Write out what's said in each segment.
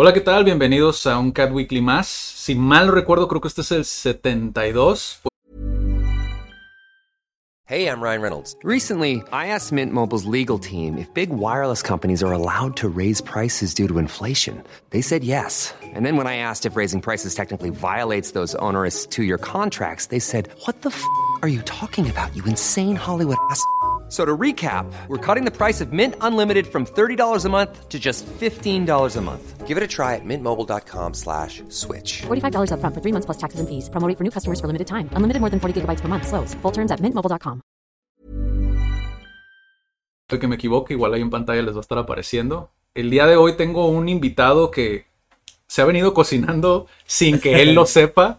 Hola, ¿qué tal? Bienvenidos a un Cat Weekly más. Si mal no recuerdo, creo que este es el 72. Hey, I'm Ryan Reynolds. Recently, I asked Mint Mobile's legal team if big wireless companies are allowed to raise prices due to inflation. They said yes. And then when I asked if raising prices technically violates those onerous two year contracts, they said, What the f are you talking about, you insane Hollywood ass? So to recap, we're cutting the price of Mint Unlimited from $30 a month to just $15 a month. Give it a try at mintmobile.com slash switch. $45 upfront for three months plus taxes and fees. Promo for new customers for limited time. Unlimited more than 40 gigabytes per month. Slows. Full terms at mintmobile.com. que me equivoque, igual ahí en pantalla les va a estar apareciendo. El día de hoy tengo un invitado que se ha venido cocinando sin que él lo sepa.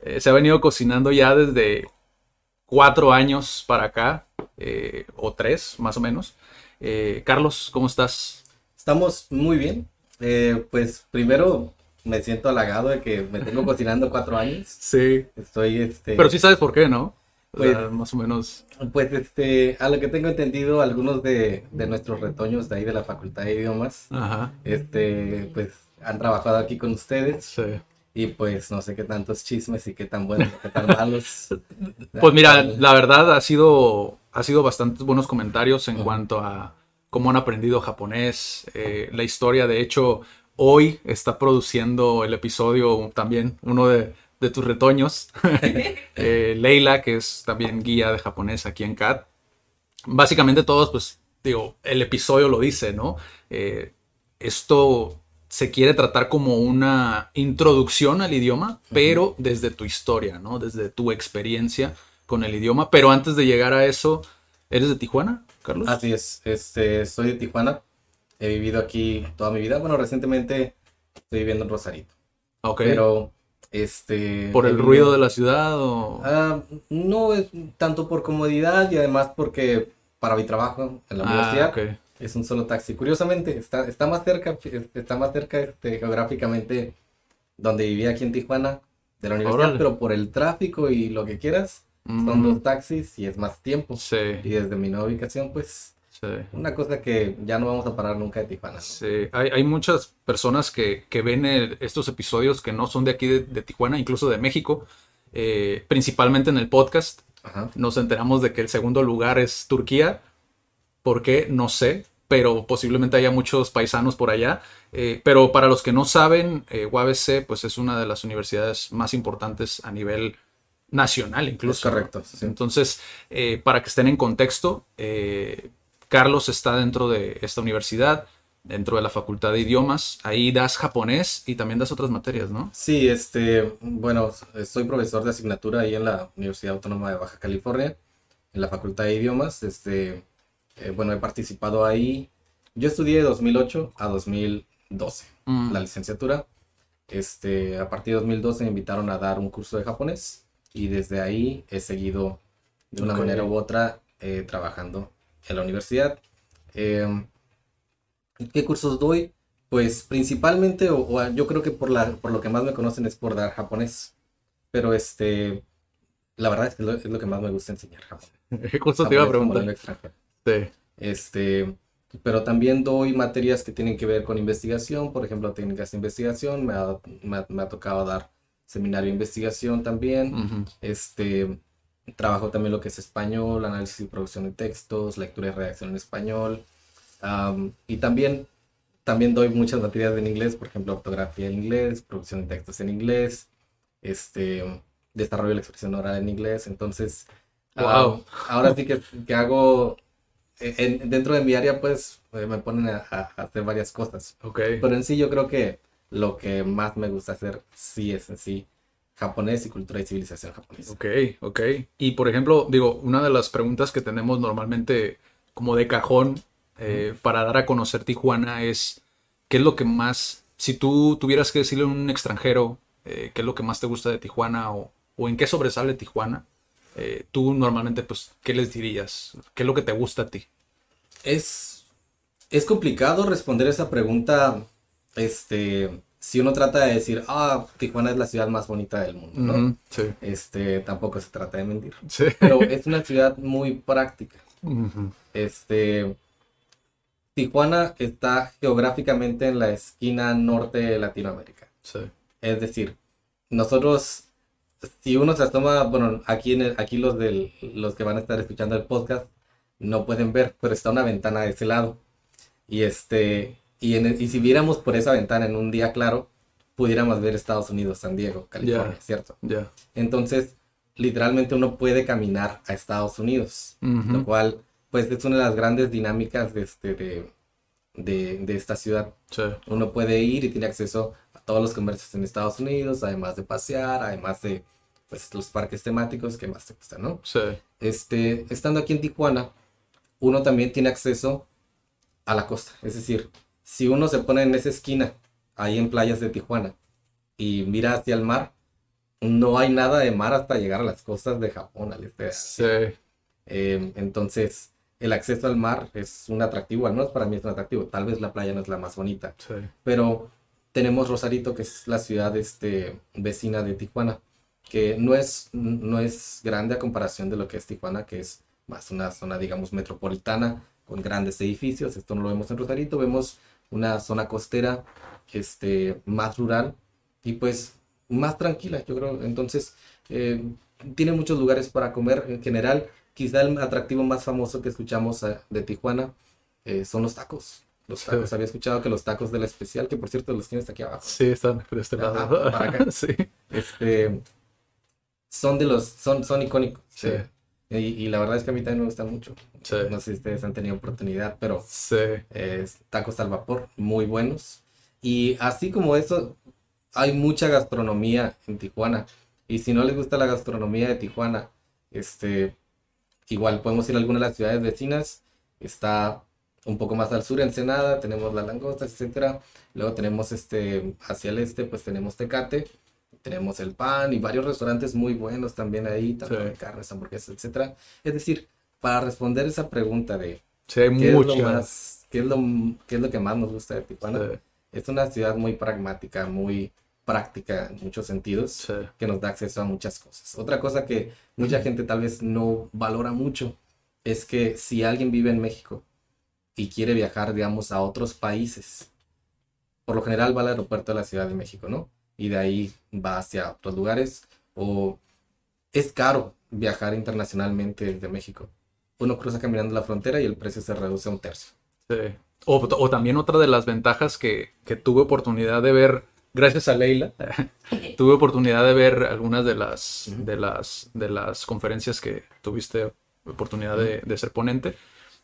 Eh, se ha venido cocinando ya desde cuatro años para acá, eh, o tres más o menos. Eh, Carlos, ¿cómo estás? Estamos muy bien. Eh, pues primero me siento halagado de que me tengo cocinando cuatro años. Sí. Estoy, este... Pero sí sabes por qué, ¿no? O Pues- sea, más o menos. Pues, este, a lo que tengo entendido, algunos de, de nuestros retoños de ahí de la Facultad de Idiomas, Ajá. este, pues han trabajado aquí con ustedes Sí. Y pues no sé qué tantos chismes y qué tan buenos qué tan malos. Pues mira, la verdad ha sido, ha sido bastantes buenos comentarios en cuanto a cómo han aprendido japonés, eh, la historia. De hecho, hoy está produciendo el episodio también uno de, de tus retoños, eh, Leila, que es también guía de japonés aquí en CAT. Básicamente todos, pues, digo, el episodio lo dice, ¿no? Eh, esto se quiere tratar como una introducción al idioma, pero desde tu historia, ¿no? Desde tu experiencia con el idioma. Pero antes de llegar a eso, ¿eres de Tijuana, Carlos? Así es, este, soy de Tijuana, he vivido aquí toda mi vida. Bueno, recientemente estoy viviendo en Rosarito, ok. pero este... ¿Por el vivido- ruido de la ciudad o...? Ah, no es tanto por comodidad y además porque para mi trabajo en la Ah, universidad ok. Es un solo taxi. Curiosamente, está, está más cerca, está más cerca este, geográficamente donde vivía aquí en Tijuana de la universidad, Órale. pero por el tráfico y lo que quieras, son dos taxis y es más tiempo. Sí, Y desde mi nueva ubicación, pues, sí. una cosa que ya no vamos a parar nunca de Tijuana. ¿no? Sí, hay, hay muchas personas que, que ven el- estos episodios que no son de aquí de, de Tijuana, incluso de México, eh, principalmente en el podcast. Ajá. Nos enteramos de que el segundo lugar es Turquía. ¿Por qué? No sé, pero posiblemente haya muchos paisanos por allá. Eh, pero para los que no saben, eh, UABC pues es una de las universidades más importantes a nivel nacional incluso. Es correcto, sí. Entonces, eh, para que estén en contexto, eh, Carlos está dentro de esta universidad, dentro de la Facultad de Idiomas. Ahí das japonés y también das otras materias, ¿no? Sí, este, bueno, soy profesor de asignatura ahí en la Universidad Autónoma de Baja California, en la Facultad de Idiomas. Este, eh, bueno, he participado ahí. Yo estudié de 2008 a 2012 Mm. la licenciatura. Este, a partir de 2012 me invitaron a dar un curso de japonés y desde ahí he seguido de una manera u otra eh, trabajando en la universidad. Em, ¿Qué cursos doy? Pues principalmente, o, o yo creo que por la, por lo que más me conocen es por dar japonés. Pero este, la verdad es que lo- es lo que más me gusta enseñar japonés. Justo te iba a preguntar. Sí. Este, pero también doy materias que tienen que ver con investigación, por ejemplo, técnicas de investigación. Me ha, me ha- me ha tocado dar seminario de investigación también. Este, trabajo también lo que es español, análisis y producción de textos, lectura y redacción en español. Y también, también doy muchas materias en inglés, por ejemplo, ortografía en inglés, producción de textos en inglés, este, desarrollo de la expresión oral en inglés. Entonces, Wow. ah, ahora sí que, que hago, en- dentro de mi área, pues eh, me ponen a, hacer varias cosas. Ok. Pero en sí yo creo que lo que más me gusta hacer sí es en sí japonés y cultura y civilización japonesa. Ok, ok. Y por ejemplo, digo, una de las preguntas que tenemos normalmente como de cajón eh, para dar a conocer Tijuana es, ¿qué es lo que más, si tú tuvieras que decirle a un extranjero, eh, qué es lo que más te gusta de Tijuana o, o en qué sobresale Tijuana? Eh, tú normalmente, pues, ¿qué les dirías? ¿Qué es lo que te gusta a ti? Es, es complicado responder esa pregunta, este, si uno trata de decir, ah, Tijuana es la ciudad más bonita del mundo, ¿no? Sí. Este, tampoco se trata de mentir. Sí. Pero es una ciudad muy práctica. Este, Tijuana está geográficamente en la esquina norte de Latinoamérica. Sí. Es decir, nosotros, si uno se asoma, bueno, aquí, en el- aquí los, del, los que van a estar escuchando el podcast no pueden ver, pero está una ventana de ese lado. Y, este, y, en el- y si viéramos por esa ventana en un día claro, pudiéramos ver Estados Unidos, San Diego, California. ¿cierto? Ya. Entonces, literalmente uno puede caminar a Estados Unidos, lo cual, pues, es una de las grandes dinámicas de, este, de, de, de esta ciudad. Sí. Uno puede ir y tiene acceso a todos los comercios en Estados Unidos, además de pasear, además de, pues, los parques temáticos que más te gustan, ¿no? Sí. Este, estando aquí en Tijuana, uno también tiene acceso a la costa. Es decir, si uno se pone en esa esquina, ahí en playas de Tijuana, y mira hacia el mar, no hay nada de mar hasta llegar a las costas de Japón, al este. Sí. Eh, entonces, el acceso al mar es un atractivo, al menos para mí es un atractivo. Tal vez la playa no es la más bonita, Sí. pero tenemos Rosarito, que es la ciudad este, vecina de Tijuana, que no es, no es grande a comparación de lo que es Tijuana, que es más una zona, digamos, metropolitana, con grandes edificios. Esto no lo vemos en Rosarito, vemos una zona costera este, más rural y pues más tranquila, yo creo. Entonces, eh, tiene muchos lugares para comer en general. Quizá el atractivo más famoso que escuchamos eh, de Tijuana eh, son los tacos. Los Sí. tacos, había escuchado que los tacos de la especial, que por cierto los tienes aquí abajo, Sí, están de este Ajá, lado. para acá. Sí. este, son de los, son, son icónicos. Sí. Y, y la verdad es que a mí también me gustan mucho. Sí. No sé si ustedes han tenido oportunidad, pero Sí. eh, tacos al vapor, muy buenos. Y así como eso, hay mucha gastronomía en Tijuana. Y si no les gusta la gastronomía de Tijuana, este, igual podemos ir a alguna de las ciudades vecinas. Está un poco más al sur, Ensenada, tenemos las langostas, etcétera. Luego tenemos este, hacia el este, pues tenemos Tecate, tenemos el pan y varios restaurantes muy buenos también ahí, tanto Sí. de carnes, hamburguesas, etcétera. Es decir, para responder esa pregunta de Sí, hay ¿Qué es lo más, qué es lo, qué es lo que más nos gusta de Tijuana? Sí. Es una ciudad muy pragmática, muy práctica en muchos sentidos, Sí. que nos da acceso a muchas cosas. Otra cosa que mucha gente tal vez no valora mucho es que si alguien vive en México y quiere viajar, digamos, a otros países, por lo general va al aeropuerto de la Ciudad de México, ¿no? Y de ahí va hacia otros lugares o es caro viajar internacionalmente desde México. Uno cruza caminando la frontera y el precio se reduce a un tercio. Sí. O, o también otra de las ventajas que, que tuve oportunidad de ver, gracias a Leila, tuve oportunidad de ver algunas de las, de las, de las conferencias que tuviste oportunidad de, de ser ponente.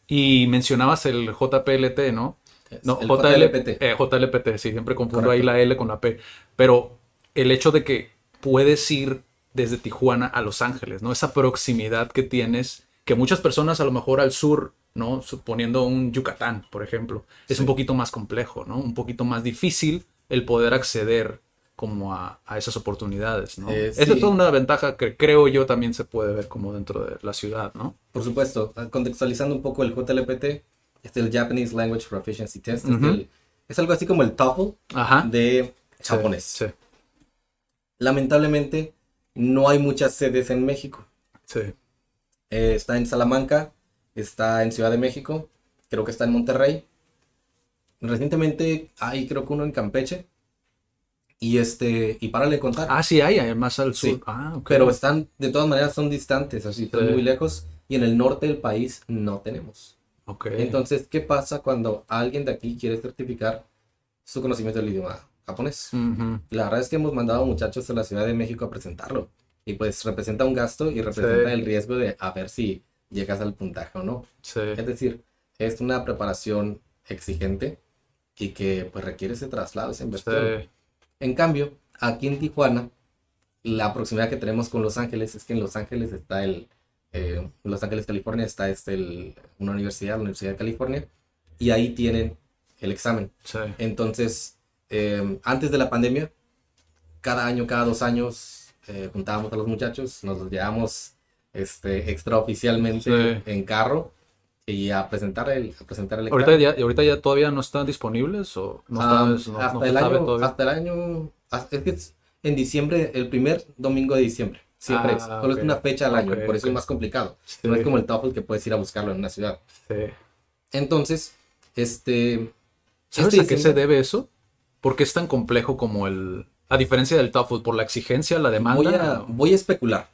Y mencionabas el JPLT, ¿no? No, El JLPT. JLPT, sí, siempre confundo ahí la L con la P. Pero el hecho de que puedes ir desde Tijuana a Los Ángeles, ¿no? Esa proximidad que tienes, que muchas personas a lo mejor al sur, ¿no? Suponiendo un Yucatán, por ejemplo, es un poquito más complejo, ¿no? Un poquito más difícil el poder acceder como a, a esas oportunidades, ¿no? Eh, Esa sí. es toda una ventaja que creo yo también se puede ver como dentro de la ciudad, ¿no? Por supuesto, contextualizando un poco el JLPT, es el Japanese Language Proficiency Test, es, Ujú. el- es algo así como el TOEFL de Sí, japonés. Sí, Lamentablemente, no hay muchas sedes en México. sí. Eh, está en Salamanca, está en Ciudad de México, creo que está en Monterrey. Recientemente hay creo que uno en Campeche. Y este, y para de contar. Ah, sí hay, hay más al sur. Sí. Ah, ok. Pero están, de todas maneras, son distantes, así, están Sí. muy lejos. Y en el norte del país no tenemos. Ok. Entonces, ¿qué pasa cuando alguien de aquí quiere certificar su conocimiento del idioma japonés? La verdad es que hemos mandado muchachos a la Ciudad de México a presentarlo. Y pues representa un gasto y representa Sí. el riesgo de a ver si llegas al puntaje o no. Sí. Es decir, es una preparación exigente y que pues requiere ese traslado, esa inversión. En cambio, aquí en Tijuana, la proximidad que tenemos con Los Ángeles es que en Los Ángeles está el, eh, Los Ángeles, California, está este, el- una universidad, la Universidad de California, y ahí tienen el examen. Sí. Entonces, eh, antes de la pandemia, cada año, cada dos años, eh, juntábamos a los muchachos, nos los llevamos este, extraoficialmente Sí. en carro y a presentar el, a presentar el Ahorita ya, ahorita ya todavía no están disponibles o no Ah, sabes, no, hasta, no el año, todavía. hasta el año, hasta- es que es en diciembre, el primer domingo de diciembre, siempre Ah, es, solo ok. es una fecha al año, Ok, por eso ok. es más complicado, Sí. no es como el TOEFL que puedes ir a buscarlo en una ciudad. Sí. Entonces, Este. ¿Sabes este a qué se debe eso? ¿Por qué es tan complejo como el... A diferencia del TOEFL, por la exigencia, la demanda. Voy a, voy a especular,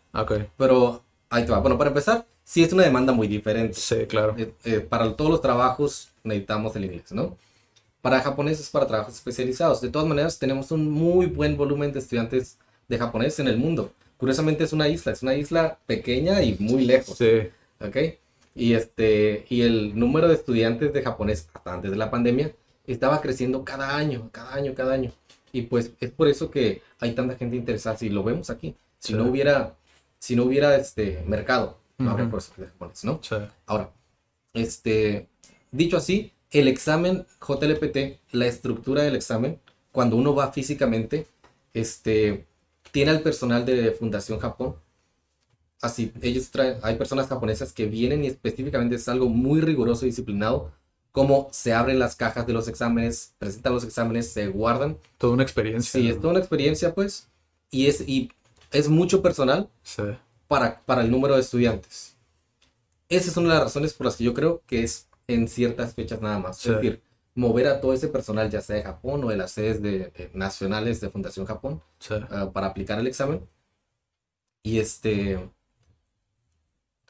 pero ahí te va. Bueno, para empezar, sí es una demanda muy diferente. sí, claro. Eh, eh, para todos los trabajos necesitamos el inglés, ¿no? Para japonés es para trabajos especializados. De todas maneras, tenemos un muy buen volumen de estudiantes de japonés en el mundo. Curiosamente es una isla, es una isla pequeña y muy lejos. Sí, ¿ok? Y, este, y el número de estudiantes de japonés hasta antes de la pandemia estaba creciendo cada año, cada año, cada año. Y pues es por eso que hay tanta gente interesada. Si lo vemos aquí, si Sí. no hubiera, si no hubiera este mercado, no habría profesores ¿no? sí. Ahora, este, dicho así, el examen JLPT, la estructura del examen, cuando uno va físicamente, este, tiene al personal de Fundación Japón. Así, ellos traen, hay personas japonesas que vienen y específicamente es algo muy riguroso y disciplinado, cómo se abren las cajas de los exámenes, presentan los exámenes, se guardan. Toda una experiencia. Sí, es toda una experiencia, pues, y es, y es mucho personal Sí, para, para el número de estudiantes. Esa es una de las razones por las que yo creo que es en ciertas fechas nada más. Sí. Es decir, mover a todo ese personal, ya sea de Japón o de las sedes de, de nacionales de Fundación Japón, sí. ah, para aplicar el examen. Y este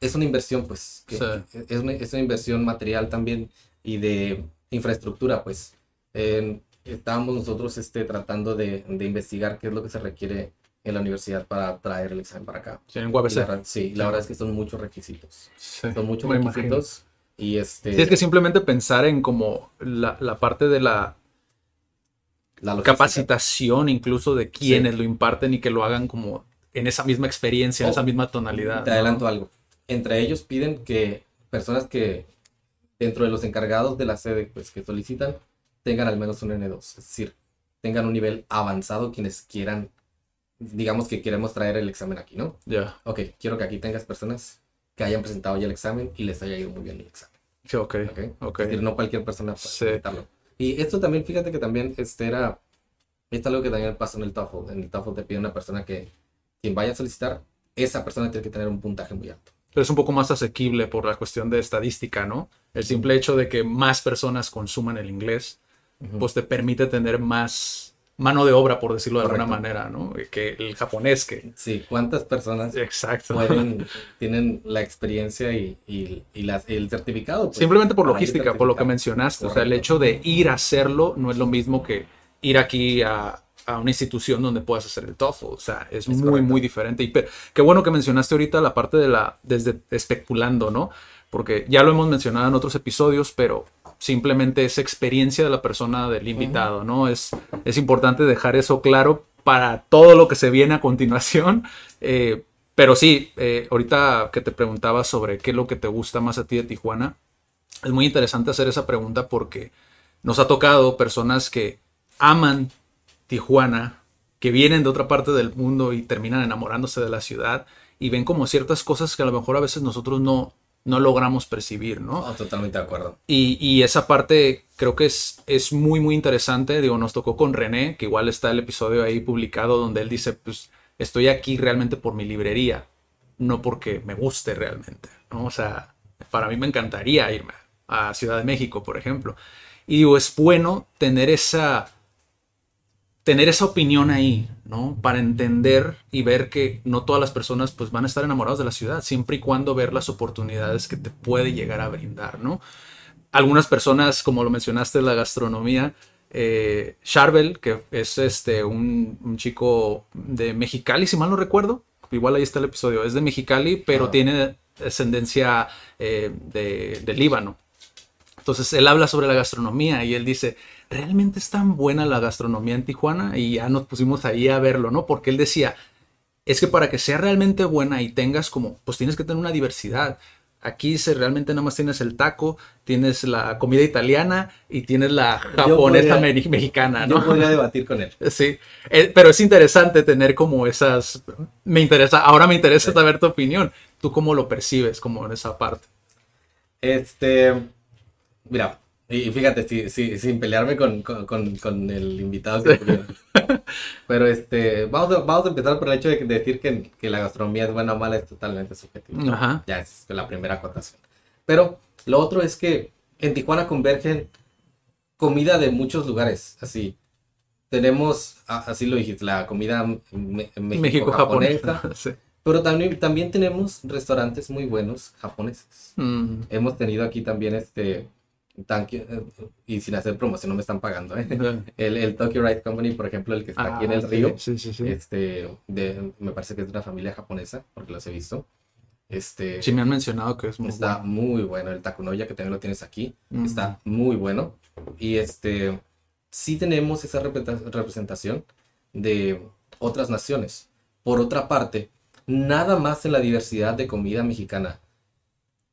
es una inversión, pues. que- Sí. es, una, es una inversión material también y de infraestructura, pues. En- estábamos nosotros este, tratando de, de investigar qué es lo que se requiere en la universidad para traer el examen para acá. Sí, en la UABC. verdad- sí, la verdad es que son muchos requisitos. Sí, Son muchos imagino. requisitos. Y este. Sí, es que simplemente pensar en como la, la parte de la la capacitación incluso de quienes lo imparten y que lo hagan como en esa misma experiencia, en esa misma tonalidad. Te ¿no? adelanto algo. Entre ellos piden que personas que dentro de los encargados de la sede pues, que solicitan tengan al menos un N2. Es decir, tengan un nivel avanzado quienes quieran, digamos que queremos traer el examen aquí, ¿no? Ya, Ok, quiero que aquí tengas personas que hayan presentado ya el examen y les haya ido muy bien el examen. sí, ok, ¿ok? ok. Es decir, no cualquier persona puede Sí. presentarlo. Y esto también, fíjate que también este era, esto es algo que también pasó en el TOEFL. En el TOEFL te pide una persona que, quien vaya a solicitar, esa persona tiene que tener un puntaje muy alto. Pero es un poco más asequible por la cuestión de estadística, ¿no? El simple hecho de que más personas consuman el inglés, pues te permite tener más mano de obra, por decirlo de alguna manera, ¿no? Que el japonés que... Sí, ¿cuántas personas Exacto. pueden, tienen la experiencia y, y, y las- el certificado? pues, Simplemente por logística, por lo que mencionaste. O sea, el hecho de ir a hacerlo no es lo mismo que ir aquí a, a una institución donde puedas hacer el TOEFL. O sea, es, muy, correcto. muy diferente. Y pe- qué bueno que mencionaste ahorita la parte de la, desde especulando, ¿no? Porque ya lo hemos mencionado en otros episodios, pero simplemente es experiencia de la persona, del invitado, ¿no? Es, es importante dejar eso claro para todo lo que se viene a continuación. Eh, pero sí, eh, ahorita que te preguntaba sobre qué es lo que te gusta más a ti de Tijuana, es muy interesante hacer esa pregunta porque nos ha tocado personas que aman Tijuana, que vienen de otra parte del mundo y terminan enamorándose de la ciudad y ven como ciertas cosas que a lo mejor a veces nosotros no, no logramos percibir, ¿no? Oh, totalmente de acuerdo. Y, y esa parte creo que es, es muy, muy interesante. Digo, nos tocó con René, que igual está el episodio ahí publicado donde él dice, pues estoy aquí realmente por mi librería, no porque me guste realmente, ¿no? O sea, para mí me encantaría irme a Ciudad de México, por ejemplo. Y digo, es bueno tener esa, tener esa opinión ahí, ¿no? Para entender y ver que no todas las personas pues van a estar enamorados de la ciudad, siempre y cuando ver las oportunidades que te puede llegar a brindar, ¿no? Algunas personas, como lo mencionaste, la gastronomía, eh, Charbel, que es este un, un chico de Mexicali, si mal no recuerdo, igual ahí está el episodio, es de Mexicali, pero Ah. tiene descendencia eh, de, de Líbano. Entonces él habla sobre la gastronomía y él dice, ¿realmente es tan buena la gastronomía en Tijuana? Y ya nos pusimos ahí a verlo, ¿no? Porque él decía, es que para que sea realmente buena y tengas como, pues tienes que tener una diversidad. Aquí se realmente nada más tienes el taco, tienes la comida italiana y tienes la japonesa podría- mexicana, Yo ¿no? podría debatir con él. Sí, Eh, pero es interesante tener como esas, me interesa, ahora me interesa saber tu opinión. ¿Tú cómo lo percibes como en esa parte? Este, mira, y fíjate, si- si- sin pelearme con, con- con- con el invitado que tuvieron. Pero este, vamos a, vamos a empezar por el hecho de de decir que, que la gastronomía es buena o mala es totalmente subjetivo. Ajá. Ya es la primera acotación. Pero lo otro es que en Tijuana convergen comida de muchos lugares, así. Tenemos, así lo dijiste, la comida me- México-japonesa. Sí. pero también, también tenemos restaurantes muy buenos japoneses. Mm, Hemos tenido aquí también este, tanque, eh, y sin hacer promoción, no me están pagando, ¿eh? El, el Tokyo Rice Company, por ejemplo, el que está aquí en ah, el río, Sí, sí, sí. este, de, me parece que es de una familia japonesa, porque los he visto. Este, Sí, me han mencionado que es muy está bueno. muy bueno. El takunoya que también lo tienes aquí, Mm. está muy bueno. Y este, sí tenemos esa representa- representación de otras naciones. Por otra parte, nada más en la diversidad de comida mexicana.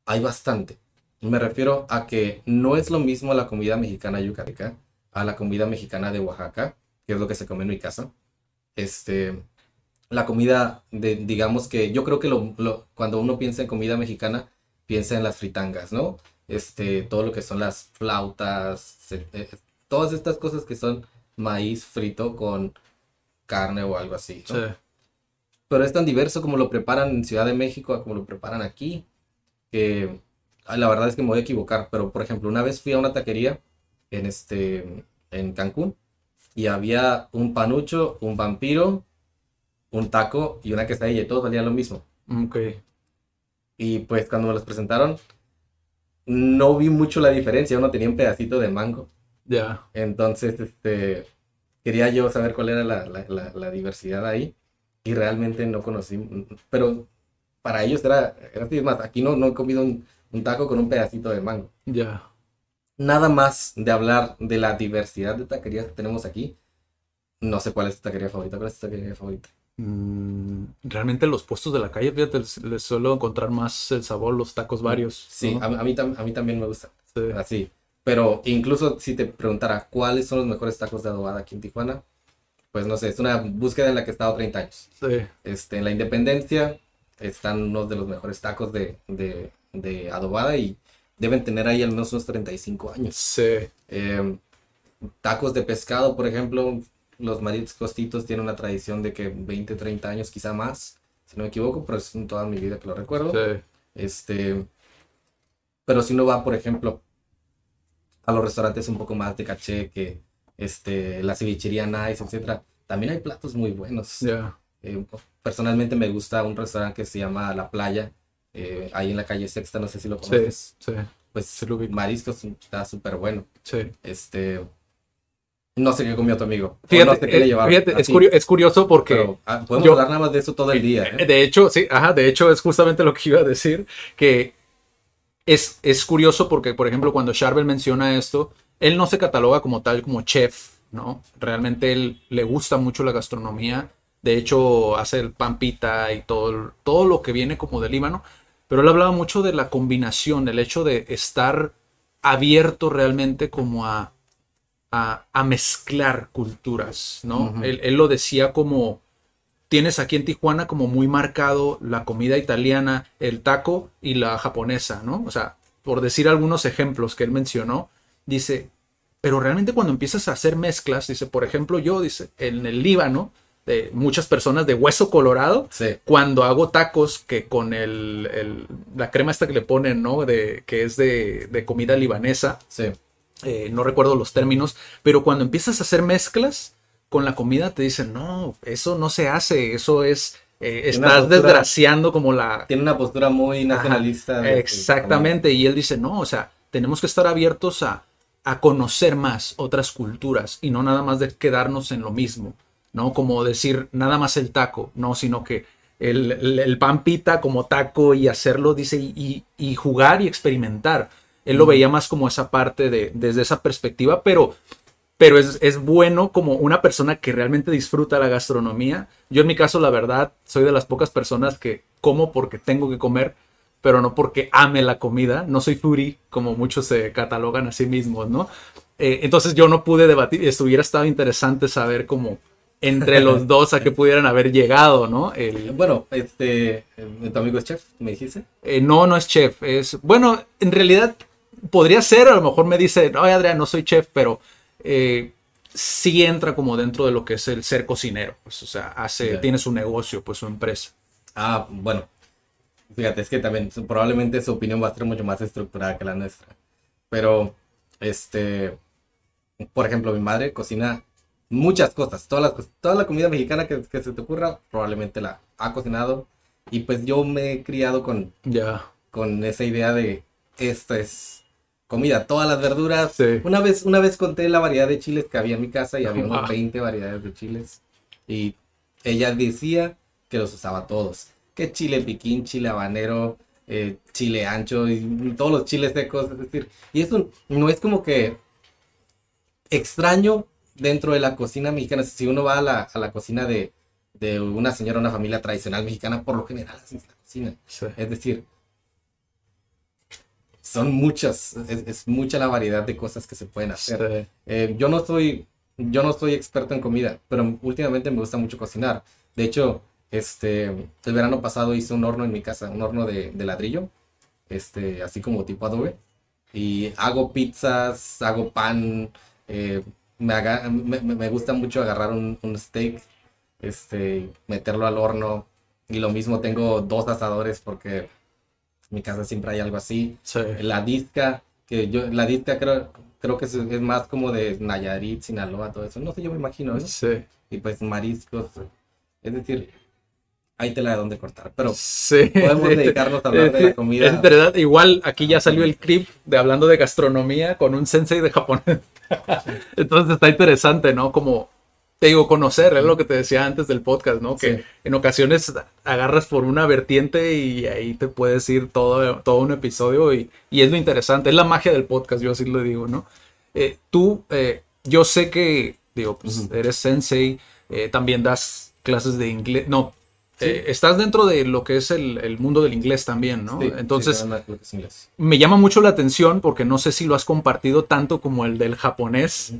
Hay bastante. Me refiero a que no es lo mismo la comida mexicana yucateca a la comida mexicana de Oaxaca, que es lo que se come en mi casa. Este, la comida de, digamos que yo creo que lo, lo- cuando uno piensa en comida mexicana, piensa en las fritangas, ¿no? Este, todo lo que son las flautas, se- eh, todas estas cosas que son maíz frito con carne o algo así, ¿no? Sí. pero es tan diverso como lo preparan en Ciudad de México como lo preparan aquí, que la verdad es que me voy a equivocar, pero por ejemplo, una vez fui a una taquería en este en Cancún y había un panucho, un vampiro, un taco y una quesadilla y todos valían lo mismo. Ok. Y pues cuando me los presentaron no vi mucho la diferencia, uno tenía un pedacito de mango. Ya. Entonces, este, quería yo saber cuál era la, la- la- la diversidad ahí y realmente no conocí, pero para ellos era, era así, es más, aquí no, no he comido un, un taco con un pedacito de mango. Ya. Nada más de hablar de la diversidad de taquerías que tenemos aquí, no sé cuál es tu taquería favorita, cuál es tu taquería favorita. Mm, realmente los puestos de la calle, fíjate, les, les suelo encontrar más el sabor, los tacos varios. Sí, ¿no? a, a mí, a mí también me gusta, Sí. así. Pero incluso si te preguntara cuáles son los mejores tacos de adobada aquí en Tijuana, pues no sé, es una búsqueda en la que he estado 30 años. Sí. Este, en la Independencia están unos de los mejores tacos de, de, de adobada y deben tener ahí al menos unos 35 años. Sí. Eh, tacos de pescado, por ejemplo, los mariscos Titos tienen una tradición de que 20, 30 años, quizá más, si no me equivoco, pero es en toda mi vida que lo recuerdo. Sí. Este, pero si uno va, por ejemplo, a los restaurantes un poco más de caché, que este, la cevichería Nice, etcétera, también hay platos muy buenos. Ya. Eh, personalmente me gusta un restaurante que se llama La Playa, eh, ahí en la calle Sexta, no sé si lo Sí. conoces. Sí. Pues Sí lo mariscos está súper bueno. Sí. Este, no sé qué comió tu amigo. Fíjate, no eh, fíjate, es, curio- es curioso porque pero, ah, podemos yo- hablar nada más de eso todo el día. ¿eh? De hecho, sí, ajá, de hecho es justamente lo que iba a decir, que es, es curioso porque, por ejemplo, cuando Charbel menciona esto, él no se cataloga como tal como chef, ¿no? Realmente él le gusta mucho la gastronomía, de hecho hace el pampita y todo, todo lo que viene como de Líbano, pero él hablaba mucho de la combinación, el hecho de estar abierto realmente como a, a, a mezclar culturas, ¿no? Él, él lo decía como, tienes aquí en Tijuana como muy marcado la comida italiana, el taco y la japonesa, ¿no? O sea, por decir algunos ejemplos que él mencionó, dice, pero realmente cuando empiezas a hacer mezclas, dice, por ejemplo, yo, dice, en el Líbano, de muchas personas de hueso colorado, Sí, cuando hago tacos que con el, el- la crema esta que le ponen, ¿no? De, que es de, de comida libanesa, sí. eh, no recuerdo los términos, pero cuando empiezas a hacer mezclas con la comida te dicen, no, eso no se hace, eso es, eh, estás postura- desgraciando como la... Tiene una postura muy nacionalista. de- Exactamente, y él dice, no, o sea, tenemos que estar abiertos a, a conocer más otras culturas y no nada más de quedarnos en lo mismo, ¿no? Como decir nada más el taco, no, sino que el, el, el pan pita como taco y hacerlo, dice, y, y- jugar y experimentar. Él lo veía más como esa parte de, desde esa perspectiva, pero, pero es, es bueno como una persona que realmente disfruta la gastronomía. Yo en mi caso, la verdad, soy de las pocas personas que como porque tengo que comer, pero no porque ame la comida. No soy foodie, como muchos se catalogan a sí mismos, ¿no? Eh, entonces yo no pude debatir, esto hubiera estado interesante saber cómo entre los dos a que pudieran haber llegado, ¿no? El, Bueno, este, eh, tu amigo es chef, me dijiste. eh, no, no es chef, es, bueno, en realidad podría ser, a lo mejor me dice, no, Adrián, no soy chef, pero eh, sí entra como dentro de lo que es el ser cocinero, pues, o sea, hace, tiene su negocio, pues su empresa. Ah, bueno. Fíjate, es que también probablemente su opinión va a ser mucho más estructurada que la nuestra. Pero, este, por ejemplo, mi madre cocina muchas cosas, todas las, toda la comida mexicana que, que se te ocurra, probablemente la ha cocinado. Y pues yo me he criado con, Ya. con esa idea de esta es comida, todas las verduras. Sí. Una vez, una vez conté la variedad de chiles que había en mi casa y había unas 20 variedades de chiles. Y ella decía que los usaba todos. Que chile piquín, chile habanero, eh, chile ancho y todos los chiles secos. Es decir, y eso no es como que extraño dentro de la cocina mexicana. Si uno va a la, a la cocina de, de una señora, una familia tradicional mexicana, por lo general así es la cocina. Sí. Es decir, son muchas, es, es mucha la variedad de cosas que se pueden hacer. Sí. Eh, yo no soy, yo no soy experto en comida, pero últimamente me gusta mucho cocinar. De hecho, este, el verano pasado hice un horno en mi casa, un horno de, de ladrillo, este, así como tipo adobe. Y hago pizzas, hago pan, eh, me, aga- me, me- me gusta mucho agarrar un, un steak, este, meterlo al horno. Y lo mismo tengo dos asadores porque en mi casa siempre hay algo así. Sí. La disca, que yo, la disca creo, creo que es, es más como de Nayarit, Sinaloa, todo eso. No sé, yo me imagino, ¿no? Sí. Y pues mariscos. Es decir, hay tela de dónde cortar. Pero Sí. podemos dedicarnos a hablar de la comida. Es interesante. Igual aquí ya salió el clip de hablando de gastronomía con un sensei de japonés. Entonces está interesante, ¿no? Como te digo, conocer, es lo que te decía antes del podcast, ¿no? Que Sí. en ocasiones agarras por una vertiente y ahí te puedes ir todo, todo un episodio y, y es lo interesante, es la magia del podcast, yo así lo digo, ¿no? Eh, tú, eh, yo sé que, digo, pues eres sensei, eh, también das clases de inglés, no, eh, estás dentro de lo que es el, el mundo del inglés también, ¿no? Sí, Entonces, sí, me llama mucho la atención porque no sé si lo has compartido tanto como el del japonés.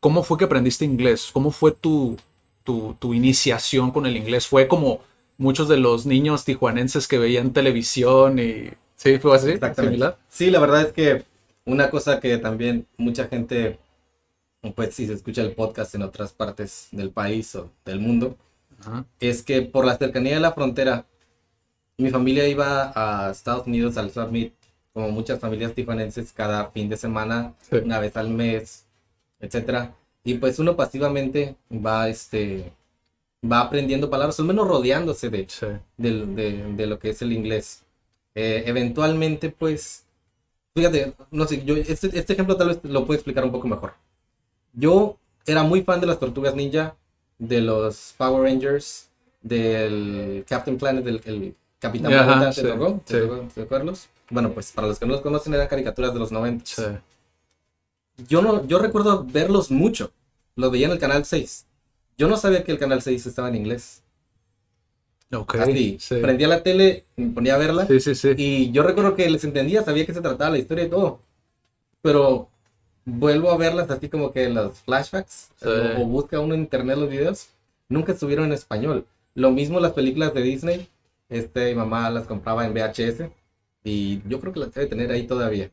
¿Cómo fue que aprendiste inglés? ¿Cómo fue tu, tu, tu iniciación con el inglés? ¿Fue como muchos de los niños tijuanenses que veían televisión y... Sí, fue así, Exactamente. similar. Sí, la verdad es que una cosa que también mucha gente, pues si se escucha el podcast en otras partes del país o del mundo, Ajá. es que por la cercanía de la frontera, mi familia iba a Estados Unidos al Meet, como muchas familias tijuanenses, cada fin de semana, Sí. una vez al mes, etcétera. Y pues uno pasivamente va, este, va aprendiendo palabras, al menos rodeándose de, Sí. de, de lo que es el inglés. Eh, eventualmente, pues, fíjate, no sé, yo, este, este ejemplo tal vez lo puedo explicar un poco mejor. Yo era muy fan de las Tortugas Ninja, de los Power Rangers, del Captain Planet, del el Capitán Ajá, sí, ¿te tocó? ¿Te sí. tocó- te tocó verlos? Bueno, pues para los que no los conocen eran caricaturas de los 90. Sí. Yo no, yo recuerdo verlos mucho. Los veía en el canal 6. Yo no sabía que el canal 6 estaba en inglés. Ok. Así, sí. prendía la tele, me ponía a verla. Sí, sí, sí. Y yo recuerdo que les entendía, sabía que se trataba la historia y todo. Pero vuelvo a verlas así como que los flashbacks. Sí. O, o busca uno en internet los videos. Nunca estuvieron en español. Lo mismo las películas de Disney. Este, mi mamá las compraba en VHS. Y yo creo que las debe tener ahí todavía.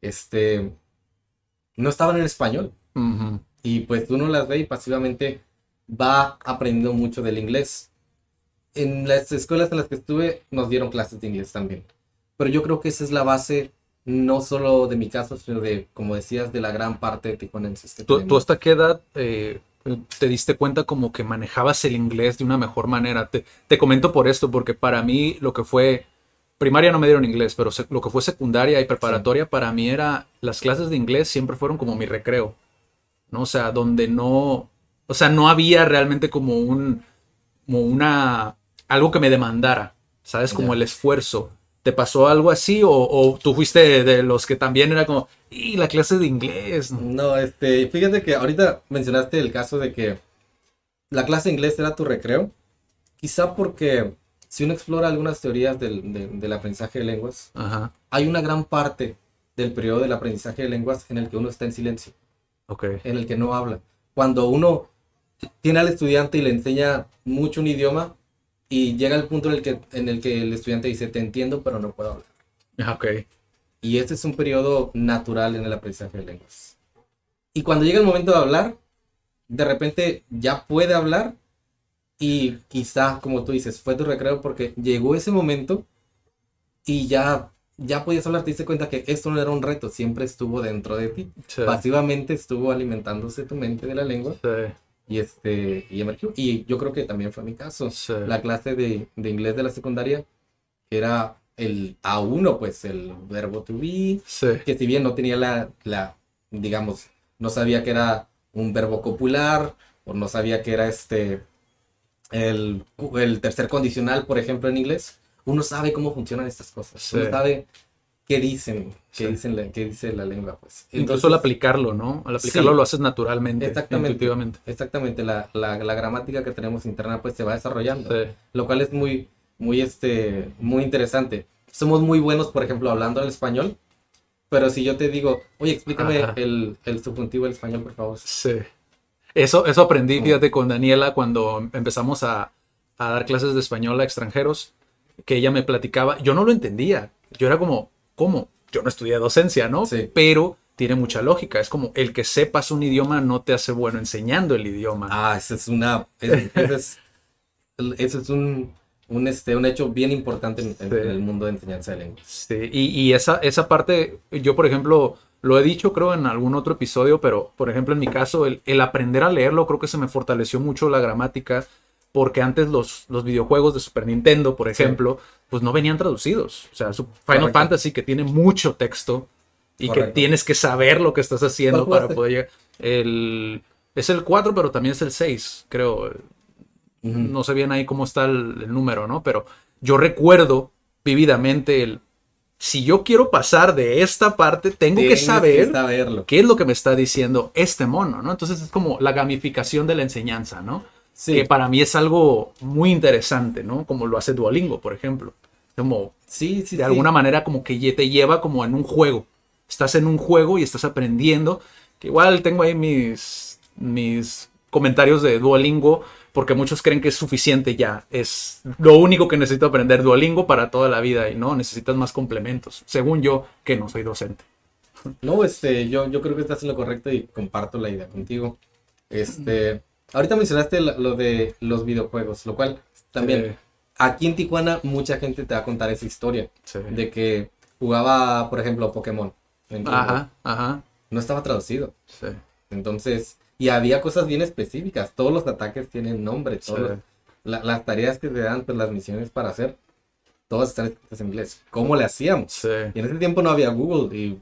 Este. No estaban en español. Ujú. Y pues uno las ve y pasivamente va aprendiendo mucho del inglés. En las escuelas en las que estuve nos dieron clases de inglés también. Pero yo creo que esa es la base, no solo de mi caso, sino de, como decías, de la gran parte de tijuanenses que ¿Tú, tú hasta qué edad eh, te diste cuenta como que manejabas el inglés de una mejor manera? Te, te comento por esto, porque para mí lo que fue, primaria no me dieron inglés, pero lo que fue secundaria y preparatoria para mí era, las clases de inglés siempre fueron como mi recreo, ¿no? O sea, donde no, o sea, no había realmente como un, como una, algo que me demandara, ¿sabes? Como el esfuerzo. ¿Te pasó algo así o, o tú fuiste de, de los que también era como, y la clase de inglés? ¿no?" Este, fíjate que ahorita mencionaste el caso de que la clase de inglés era tu recreo. Quizá porque si uno explora algunas teorías del, de- del aprendizaje de lenguas, Ajá, hay una gran parte del periodo del aprendizaje de lenguas en el que uno está en silencio. ok. en el que no habla. Cuando uno tiene al estudiante y le enseña mucho un idioma y llega al punto en el que, en el, que el estudiante dice, te entiendo, pero no puedo hablar. Ah, Ok. Y este es un periodo natural en el aprendizaje de lenguas. Y cuando llega el momento de hablar, de repente ya puede hablar y quizá, como tú dices, fue tu recreo porque llegó ese momento y ya ya podías hablar, te diste cuenta que esto no era un reto, siempre estuvo dentro de ti. Sí. Pasivamente estuvo alimentándose tu mente de la lengua Sí, y este y emergió. Y yo creo que también fue mi caso. sí. La clase de, de inglés de la secundaria era el A1, pues el verbo to be, Sí, que si bien no tenía la, la, digamos, no sabía que era un verbo copular, o no sabía que era este, el, el tercer condicional, por ejemplo, en inglés, uno sabe cómo funcionan estas cosas, Sí. uno sabe qué dicen, qué, Sí. dicen la, qué dice la lengua, pues. Incluso al Entonces, aplicarlo, ¿no? Al aplicarlo Sí. lo haces naturalmente, Exactamente. intuitivamente. Exactamente, la, la, la gramática que tenemos interna pues se va desarrollando. Sí, lo cual es muy, muy, este, muy interesante. Somos muy buenos, por ejemplo, hablando el español, pero si yo te digo, oye, explícame el, el subjuntivo del español, por favor. sí. Eso, eso aprendí, Mm. fíjate, con Daniela cuando empezamos a, a dar clases de español a extranjeros, que ella me platicaba, yo no lo entendía, yo era como, ¿cómo? Yo no estudié docencia, ¿no? Sí. Pero tiene mucha lógica, es como el que sepas un idioma no te hace bueno enseñando el idioma. Ah, esa es una, es- ese es, ese es un, un, este, un hecho bien importante en, en el mundo de enseñanza de lenguas. Sí, y, y esa, esa parte, yo por ejemplo, lo he dicho creo en algún otro episodio, pero por ejemplo en mi caso, el, el aprender a leerlo creo que se me fortaleció mucho la gramática, porque antes los, los videojuegos de Super Nintendo, por ejemplo, pues no venían traducidos. O sea, Final Correcto. Fantasy que tiene mucho texto y que tienes que saber lo que estás haciendo ¿Cuál para poder llegar. El, es el 4, pero también es el 6, creo. No sé bien ahí cómo está el, el número, ¿no? Pero yo recuerdo vividamente el, si yo quiero pasar de esta parte, tengo que saber saberlo. qué es lo que me está diciendo este mono, ¿no? Entonces es como la gamificación de la enseñanza, ¿no? Sí, Que para mí es algo muy interesante, ¿no? Como lo hace Duolingo, por ejemplo. Como sí, sí. de sí. alguna manera como que te lleva como en un juego. Estás en un juego y estás aprendiendo. Que igual tengo ahí mis, mis comentarios de Duolingo, porque muchos creen que es suficiente ya. Es lo único que necesito aprender Duolingo para toda la vida y no, necesitas más complementos. Según yo, que no soy docente. No, este, yo, yo creo que estás en lo correcto y comparto la idea contigo. Este, ahorita mencionaste lo de los videojuegos, lo cual también Sí, aquí en Tijuana mucha gente te va a contar esa historia sí. de que jugaba, por ejemplo, Pokémon. Ajá, ajá. No estaba traducido. Sí, Entonces, y había cosas bien específicas. Todos los ataques tienen nombre. Todos Sí. los- la- las tareas que te dan, pues las misiones para hacer, todas están escritas en inglés. ¿Cómo le hacíamos? sí. Y en ese tiempo no había Google y,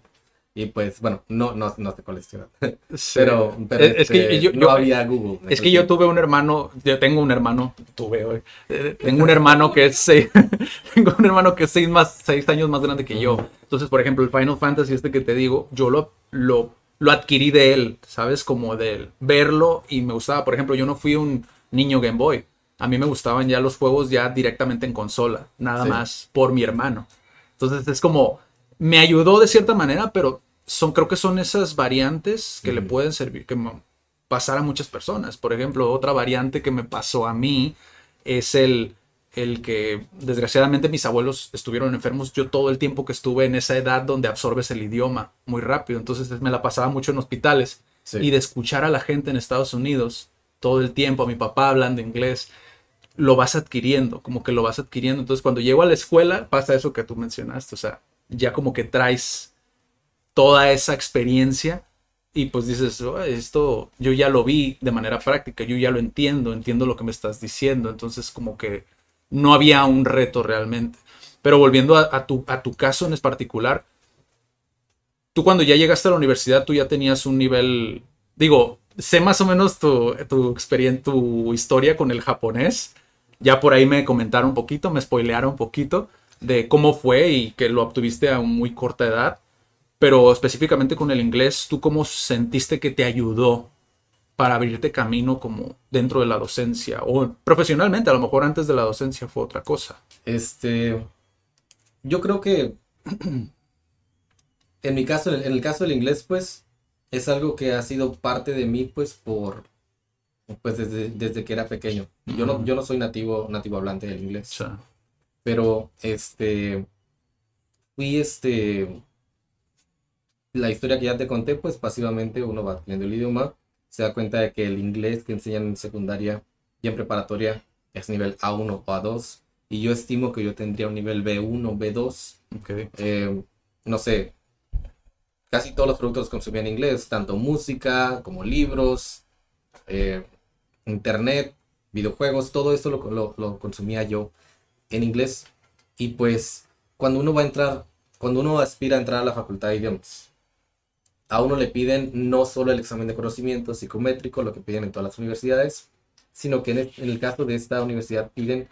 y pues, bueno, no, no, no sé cuál es ciudad. Sí. Pero, pero, es, es que este, yo, no yo- había Google. Es que yo tuve un hermano, yo tengo un hermano, tuve hoy, eh, tengo un hermano que es seis, tengo un hermano que es seis, más, seis años más grande que yo. Entonces, por ejemplo, el Final Fantasy este que te digo, yo lo, lo, lo adquirí de él, ¿sabes? Como de verlo y me gustaba. Por ejemplo, yo no fui un niño Game Boy. A mí me gustaban ya los juegos ya directamente en consola, nada Sí. más por mi hermano. Entonces es como, me ayudó de cierta manera, pero son, creo que son esas variantes que le pueden servir, que pasar a muchas personas. Por ejemplo, otra variante que me pasó a mí es el, el que desgraciadamente mis abuelos estuvieron enfermos. Yo todo el tiempo que estuve en esa edad donde absorbes el idioma muy rápido, entonces me la pasaba mucho en hospitales Sí. y de escuchar a la gente en Estados Unidos todo el tiempo, a mi papá hablando inglés, lo vas adquiriendo, como que lo vas adquiriendo. Entonces cuando llego a la escuela pasa eso que tú mencionaste, o sea, ya como que traes toda esa experiencia y pues dices, "Oh, esto yo ya lo vi de manera práctica, yo ya lo entiendo, entiendo lo que me estás diciendo, entonces como que no había un reto realmente. Pero volviendo a, tu, a tu caso en particular, tú cuando ya llegaste a la universidad, tú ya tenías un nivel, digo, sé más o menos tu, tu experiencia, tu historia con el japonés. Ya por ahí me comentaron un poquito, me spoilearon un poquito de cómo fue y que lo obtuviste a muy corta edad. Pero específicamente con el inglés, ¿tú cómo sentiste que te ayudó para abrirte camino como dentro de la docencia? O profesionalmente, a lo mejor antes de la docencia fue otra cosa. Este, yo creo que en mi caso, en el caso del inglés, pues, es algo que ha sido parte de mí, pues, por, pues, desde, desde que era pequeño. Yo no, yo no soy nativo, nativo hablante del inglés, pero, este, fui, este, la historia que ya te conté, pues, pasivamente uno va aprendiendo el idioma, se da cuenta de que el inglés que enseñan en secundaria y en preparatoria es nivel A1 o A2, y yo estimo que yo tendría un nivel B1, B2. Ok. Eh, no sé, casi todos los productos los consumía en inglés, tanto música como libros, eh, internet, videojuegos, todo esto lo, lo- lo consumía yo en inglés. Y pues cuando uno va a entrar, cuando uno aspira a entrar a la facultad de idiomas, a uno le piden no solo el examen de conocimiento psicométrico, lo que piden en todas las universidades, sino que en el, en el caso de esta universidad piden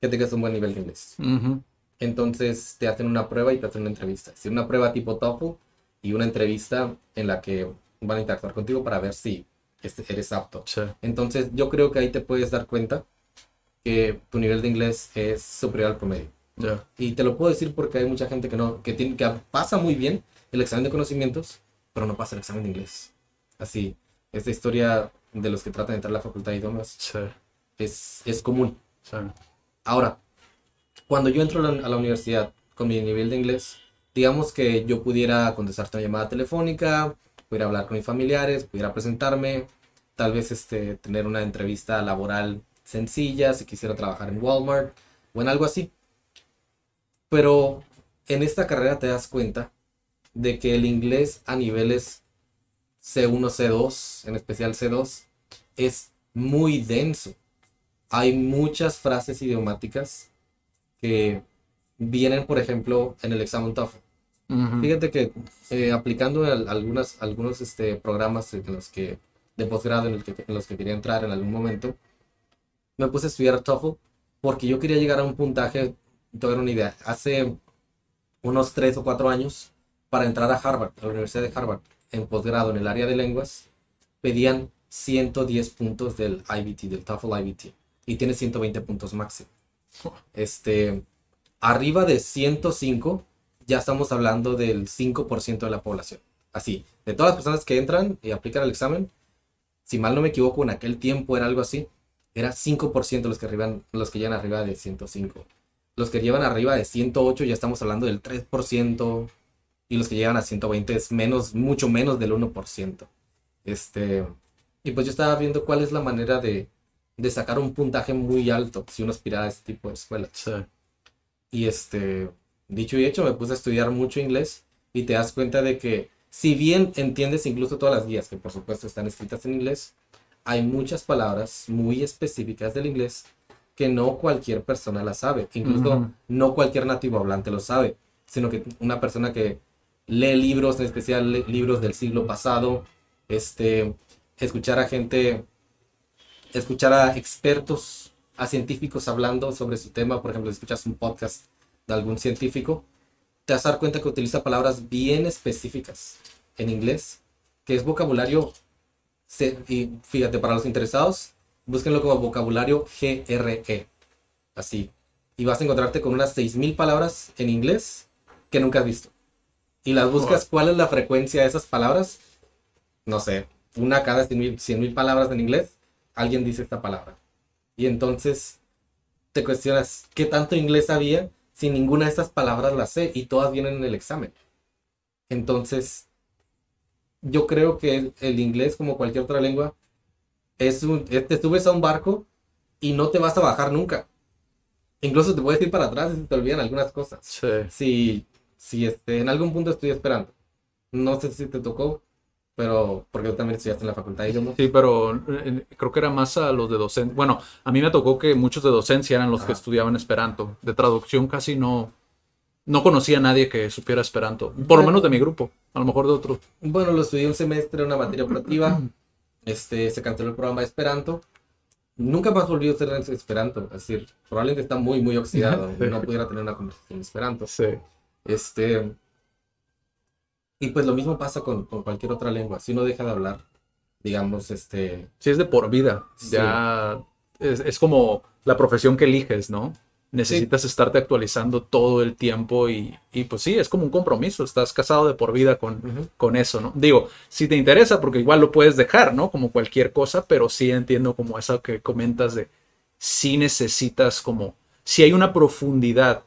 que tengas un buen nivel de inglés. Ujú. Entonces te hacen una prueba y te hacen una entrevista. Es decir, una prueba tipo TOEFL y una entrevista en la que van a interactuar contigo para ver si este- eres apto. Sí. Entonces yo creo que ahí te puedes dar cuenta que tu nivel de inglés es superior al promedio. Ya. Y te lo puedo decir porque hay mucha gente que no, que, tiene, que pasa muy bien el examen de conocimientos, pero no pasa el examen de inglés. Así, esta historia de los que tratan de entrar a la facultad de idiomas Sí. es, es común. Sí. Ahora, cuando yo entro a la, a la universidad con mi nivel de inglés, digamos que yo pudiera contestarte una llamada telefónica, pudiera hablar con mis familiares, pudiera presentarme, tal vez este, tener una entrevista laboral sencilla, si quisiera trabajar en Walmart o en algo así. Pero en esta carrera te das cuenta de que el inglés a niveles C1, C2, en especial C2, es muy denso hay muchas frases idiomáticas que vienen, por ejemplo, en el examen TOEFL. Ujú. Fíjate que eh, aplicando al- algunas, algunos este, programas en los que, de posgrado en, el que- en los que quería entrar en algún momento, me puse a estudiar TOEFL porque yo quería llegar a un puntaje, te una idea, hace unos tres o cuatro años, para entrar a Harvard, a la Universidad de Harvard, en posgrado en el área de lenguas, pedían 110 puntos del IBT, del TOEFL IBT, y tiene 120 puntos máximo. Este, arriba de 105, ya estamos hablando del 5% de la población. Así, de todas las personas que entran y aplican el examen, si mal no me equivoco, en aquel tiempo era algo así, era 5% los que, arriban, los que llegan arriba de 105. Los que llevan arriba de 108 ya estamos hablando del 3%, y los que llegan a 120 es menos, mucho menos del 1%. Este, y pues yo estaba viendo cuál es la manera de, de sacar un puntaje muy alto si uno aspira a este tipo de escuelas. Sí. Y este, dicho y hecho, me puse a estudiar mucho inglés y te das cuenta de que si bien entiendes incluso todas las guías, que por supuesto están escritas en inglés, hay muchas palabras muy específicas del inglés que no cualquier persona las sabe. Incluso no cualquier nativo hablante lo sabe, sino que una persona que lee libros, en especial libros del siglo pasado, este, escuchar a gente, escuchar a expertos, a científicos hablando sobre su tema, por ejemplo, si escuchas un podcast de algún científico, te vas a dar cuenta que utiliza palabras bien específicas en inglés, que es vocabulario, se- y fíjate, para los interesados, búsquenlo como vocabulario GRE, así, y vas a encontrarte con unas 6.000 palabras en inglés que nunca has visto. Y las buscas, ¿cuál es la frecuencia de esas palabras? No sé, una cada 100.000 mil palabras en inglés, alguien dice esta palabra. Y entonces te cuestionas, ¿qué tanto inglés había si ninguna de estas palabras las sé y todas vienen en el examen? Entonces, yo creo que el, el inglés, como cualquier otra lengua, es un, es- te subes a un barco y no te vas a bajar nunca. Incluso te puedes ir para atrás se te olvidan algunas cosas. Sí. Si, si este, en algún punto estoy esperando. No sé si te tocó, pero porque tú también estudiaste en la facultad de idiomas. Sí, pero eh, creo que era más a los de docencia. Bueno, a mí me tocó que muchos de docencia eran los que estudiaban Esperanto. De traducción casi no, no conocía a nadie que supiera Esperanto. Por lo menos de mi grupo, a lo mejor de otro. Bueno, lo estudié un semestre, una materia operativa. Este, se canceló el programa de Esperanto. Nunca más volví a usar en Esperanto. Es decir, probablemente está muy, muy oxidado. No pudiera tener una conversación en Esperanto. Sí. Este. Y pues lo mismo pasa con, con cualquier otra lengua. Si uno deja de hablar, digamos, este. Sí, es de por vida. Sí. Ya es, es como la profesión que eliges, ¿no? Necesitas estarte actualizando todo el tiempo y, y, pues sí, es como un compromiso. Estás casado de por vida con, con eso, ¿no? Digo, si te interesa, porque igual lo puedes dejar, ¿no? Como cualquier cosa, pero sí entiendo como eso que comentas de si necesitas como, si hay una profundidad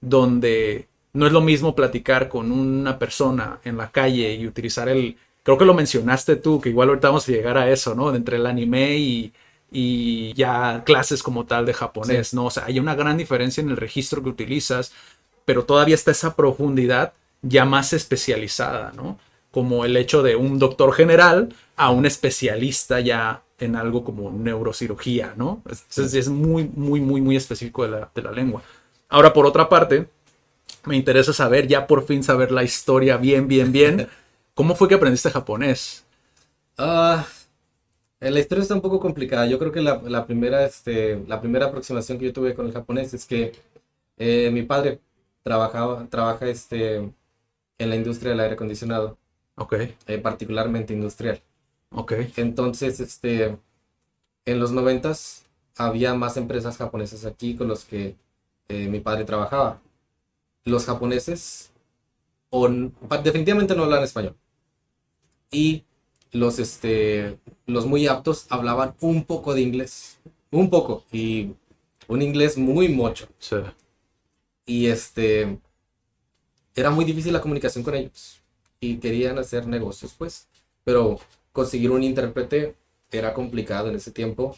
donde no es lo mismo platicar con una persona en la calle y utilizar el, creo que lo mencionaste tú, que igual ahorita vamos a llegar a eso, ¿no? Entre el anime y, y ya clases como tal de japonés, ¿no? O sea, hay una gran diferencia en el registro que utilizas, pero todavía está esa profundidad ya más especializada, ¿no? Como el hecho de un doctor general a un especialista ya en algo como neurocirugía, ¿no? Entonces es muy, muy, muy, muy específico de la, de la lengua. Ahora, por otra parte, me interesa saber, ya por fin saber la historia bien, bien, bien. ¿Cómo fue que aprendiste japonés? Ah, la historia está un poco complicada. Yo creo que la, la primera, este, la primera aproximación que yo tuve con el japonés es que eh, mi padre trabajaba, trabaja este, en la industria del aire acondicionado, Ok, eh, particularmente industrial. ok. Entonces, este, en los noventas había más empresas japonesas aquí con los que eh, mi padre trabajaba. Los japoneses definitivamente no hablan español. Y los, este, los muy aptos hablaban un poco de inglés. Un poco. Y un inglés muy mocho. Sí. Y este, era muy difícil la comunicación con ellos. Y querían hacer negocios, pues. Pero conseguir un intérprete era complicado en ese tiempo.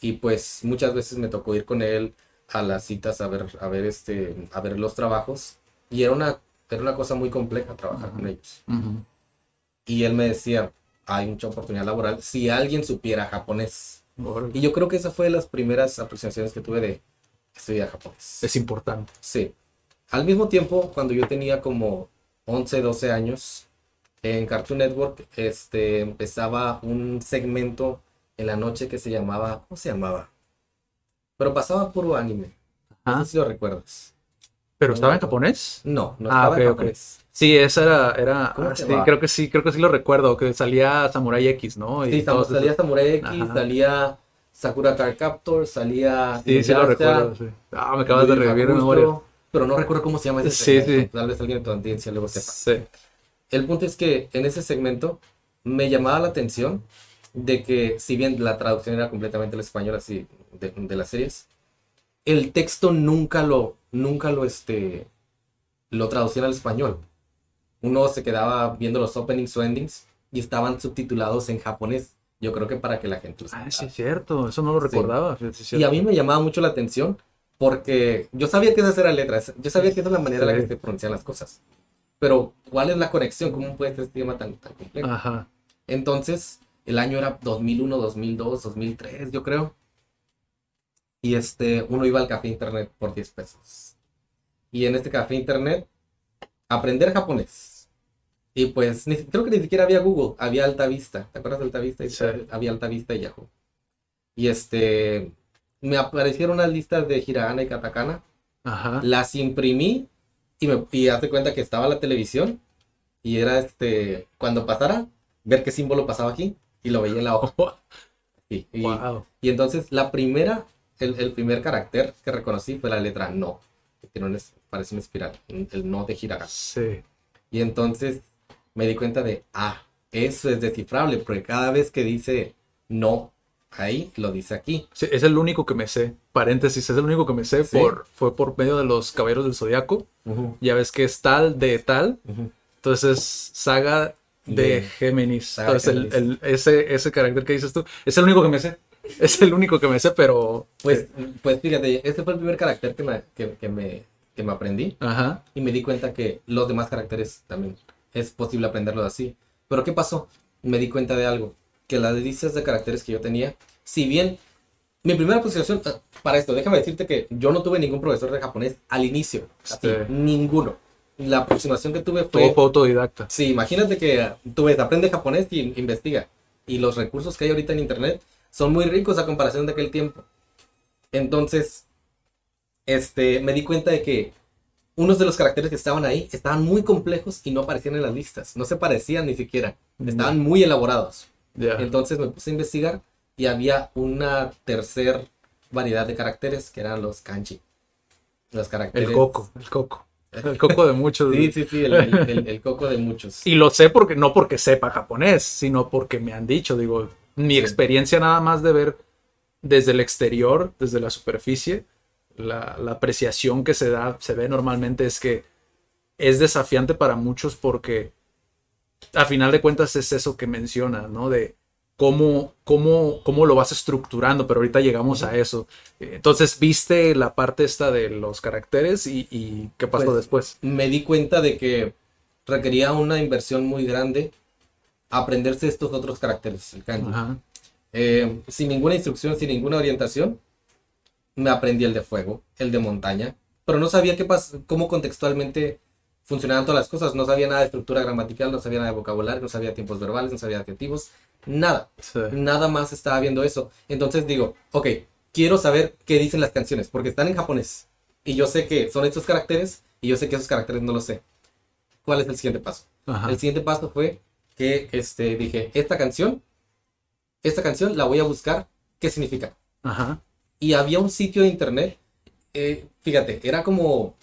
Y pues muchas veces me tocó ir con él a las citas a ver, a ver, este, a ver los trabajos. Y era una, era una cosa muy compleja trabajar con ellos. Y él me decía, hay mucha oportunidad laboral si alguien supiera japonés. Órale. Y yo creo que esa fue de las primeras aproximaciones que tuve de estudiar japonés. Es importante. Sí. Al mismo tiempo, cuando yo tenía como 11, 12 años, en Cartoon Network este, empezaba un segmento en la noche que se llamaba, ¿cómo se llamaba? Pero pasaba puro anime. No sé si lo recuerdas. ¿Pero estaba en japonés? No, no Ah, estaba en ok, ok. Sí, esa era, era ¿Cómo ah, sí, creo que sí, creo que sí lo recuerdo, que salía Samurai X, ¿no? Y Sí, salía esos- Samurai X, Ajá. salía Sakura Card Captor, salía Sí, sí lo recuerdo, sí. Ah, me acabas de revivir Hakusho, memoria. Pero no recuerdo cómo se llama ese Sí, segmento. sí. Tal vez alguien de tu audiencia luego sepa. Sí. El punto es que en ese segmento me llamaba la atención de que, si bien la traducción era completamente al español, así, de, de las series, el texto nunca lo, nunca lo, este, lo traducían al español. Uno se quedaba viendo los openings o endings y estaban subtitulados en japonés. Yo creo que para que la gente los Ah, sí, es cierto, eso no lo recordaba. sí, sí, Y a mí me llamaba mucho la atención porque yo sabía que esas eran letras, yo sabía que esa es la manera en la que se pronuncian las cosas. Pero, ¿cuál es la conexión? ¿Cómo puede ser este idioma tan, tan complejo? Ajá. Entonces, el año era 2001, 2002, 2003, yo creo. Y este, uno iba al café internet por 10 pesos. Y en este café internet, aprender japonés. Y pues, ni- creo que ni siquiera había Google, había Alta Vista. ¿Te acuerdas de Alta Vista? Sí. Había Alta Vista y Yahoo. Y este, me aparecieron unas listas de hiragana y katakana. Ajá. Las imprimí y me y haz de cuenta que estaba la televisión y era este cuando pasara ver qué símbolo pasaba aquí y lo veía en la hoja. Y, y- Wow. y entonces la primera, el, el primer carácter que reconocí fue la letra no, que tiene es- parece una espiral, el no de hiragana. Sí. Y entonces me di cuenta de, ah, eso es descifrable, porque cada vez que dice no ahí, lo dice aquí. Sí, es el único que me sé. Paréntesis, es el único que me sé Sí. por, fue por medio de los Caballeros del Zodiaco. Ya ves que es tal de tal. Ujú. Entonces es saga de, De- Géminis. saga Entonces el- Géminis. el- ese, ese carácter que dices tú es el único que me sé. Es el único que me sé, pero... Pues, pues fíjate, ese fue el primer carácter que me, que, que me, que me aprendí. Ajá. y me di cuenta que los demás caracteres también es posible aprenderlos así. Pero ¿qué pasó? Me di cuenta de algo, que las listas de caracteres que yo tenía, si bien mi primera aproximación ah, para esto, déjame decirte que yo no tuve ningún profesor de japonés al inicio, así, Sí. ninguno. La aproximación que tuve Todo fue, fue autodidacta. sí, imagínate que tú ves, aprende japonés y investiga. Y los recursos que hay ahorita en internet son muy ricos a comparación de aquel tiempo. Entonces, este, me di cuenta de que unos de los caracteres que estaban ahí estaban muy complejos y no aparecían en las listas. No se parecían ni siquiera. Estaban muy elaborados. Entonces me puse a investigar y había una tercer variedad de caracteres que eran los kanji. Los caracteres. El coco, el coco. El coco de muchos. Sí, sí, sí, el, el- el- el coco de muchos. Y lo sé porque no porque sepa japonés, sino porque me han dicho, digo, mi Sí. experiencia nada más de ver desde el exterior, desde la superficie, la, la apreciación que se da, se ve normalmente es que es desafiante para muchos porque a final de cuentas es eso que mencionas, ¿no? De cómo, cómo, cómo lo vas estructurando, pero ahorita llegamos a eso. Entonces, ¿viste la parte esta de los caracteres y, y qué pasó Pues, después? Me di cuenta de que requería una inversión muy grande aprenderse estos otros caracteres, el kanji. Eh, sin ninguna instrucción, sin ninguna orientación, me aprendí el de fuego, el de montaña, pero no sabía qué pas cómo contextualmente funcionaban todas las cosas. No sabía nada de estructura gramatical, no sabía nada de vocabulario, no sabía tiempos verbales, no sabía adjetivos, nada. Sí. Nada más estaba viendo eso. Entonces digo, ok, quiero saber qué dicen las canciones, porque están en japonés. Y yo sé que son estos caracteres, y yo sé que esos caracteres no los sé. ¿Cuál es el siguiente paso? Ajá. El siguiente paso fue que este, dije, esta canción, esta canción la voy a buscar, ¿qué significa? Ajá. Y había un sitio de internet, eh, fíjate, era como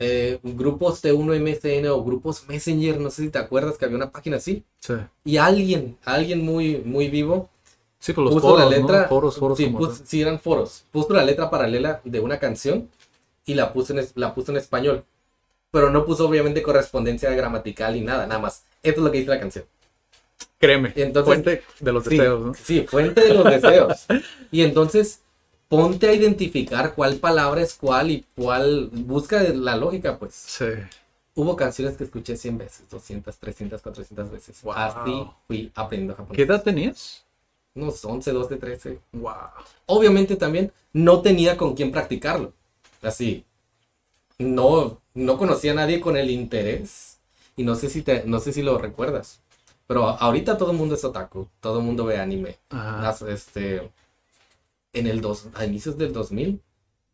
eh, grupos T1 MSN o grupos Messenger, no sé si te acuerdas que había una página así. Sí. Y alguien, alguien muy, muy vivo, Sí, con los puso foros, la letra, ¿no? Foros, foros. sí, eran foros, puso la letra paralela de una canción y la puso en, la puso en español. Pero no puso obviamente correspondencia gramatical ni nada, nada más. Esto es lo que dice la canción. Créeme. Entonces- fuente de los Sí, deseos, ¿no? sí, fuente de los deseos. Y entonces ponte a identificar cuál palabra es cuál y cuál. Busca la lógica, pues. Sí. Hubo canciones que escuché 100 veces, 200, 300, 400 veces. Wow. Así fui aprendiendo japonés. ¿Qué edad tenías? Unos 11, 12, 13. Wow. Obviamente también no tenía con quién practicarlo. Así. No, no conocía a nadie con el interés. Y no sé si te, no sé si lo recuerdas. Pero ahorita todo el mundo es otaku. Todo el mundo ve anime. Ajá. Este, en el dos, a inicios del 2000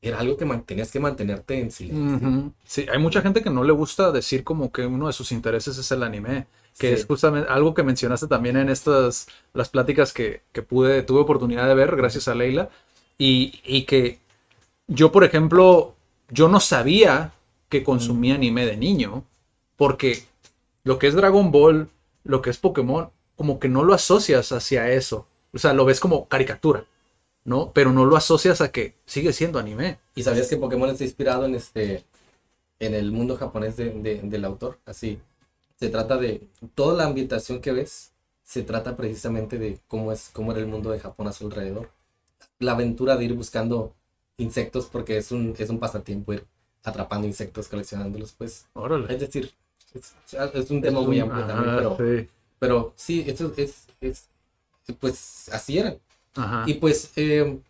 era algo que tenías que mantenerte en silencio. Sí, hay mucha gente que no le gusta decir como que uno de sus intereses es el anime, que Sí. es justamente algo que mencionaste también en estas, las pláticas que, que pude, tuve oportunidad de ver gracias a Leila, y, y que yo, por ejemplo, yo no sabía que consumía anime de niño, porque lo que es Dragon Ball, lo que es Pokémon, como que no lo asocias hacia eso, o sea, lo ves como caricatura, ¿no? Pero no lo asocias a que sigue siendo anime. ¿Y sabías que Pokémon está inspirado en este en el mundo japonés de- de- del autor? Así. Se trata de toda la ambientación que ves se trata precisamente de cómo es cómo era el mundo de Japón a su alrededor. La aventura de ir buscando insectos porque es un es un pasatiempo ir atrapando insectos, coleccionándolos, pues. Órale. Es decir, es, es un tema muy amplio también, Ajá, pero sí. pero sí, eso es, es pues así era. Y pues eh,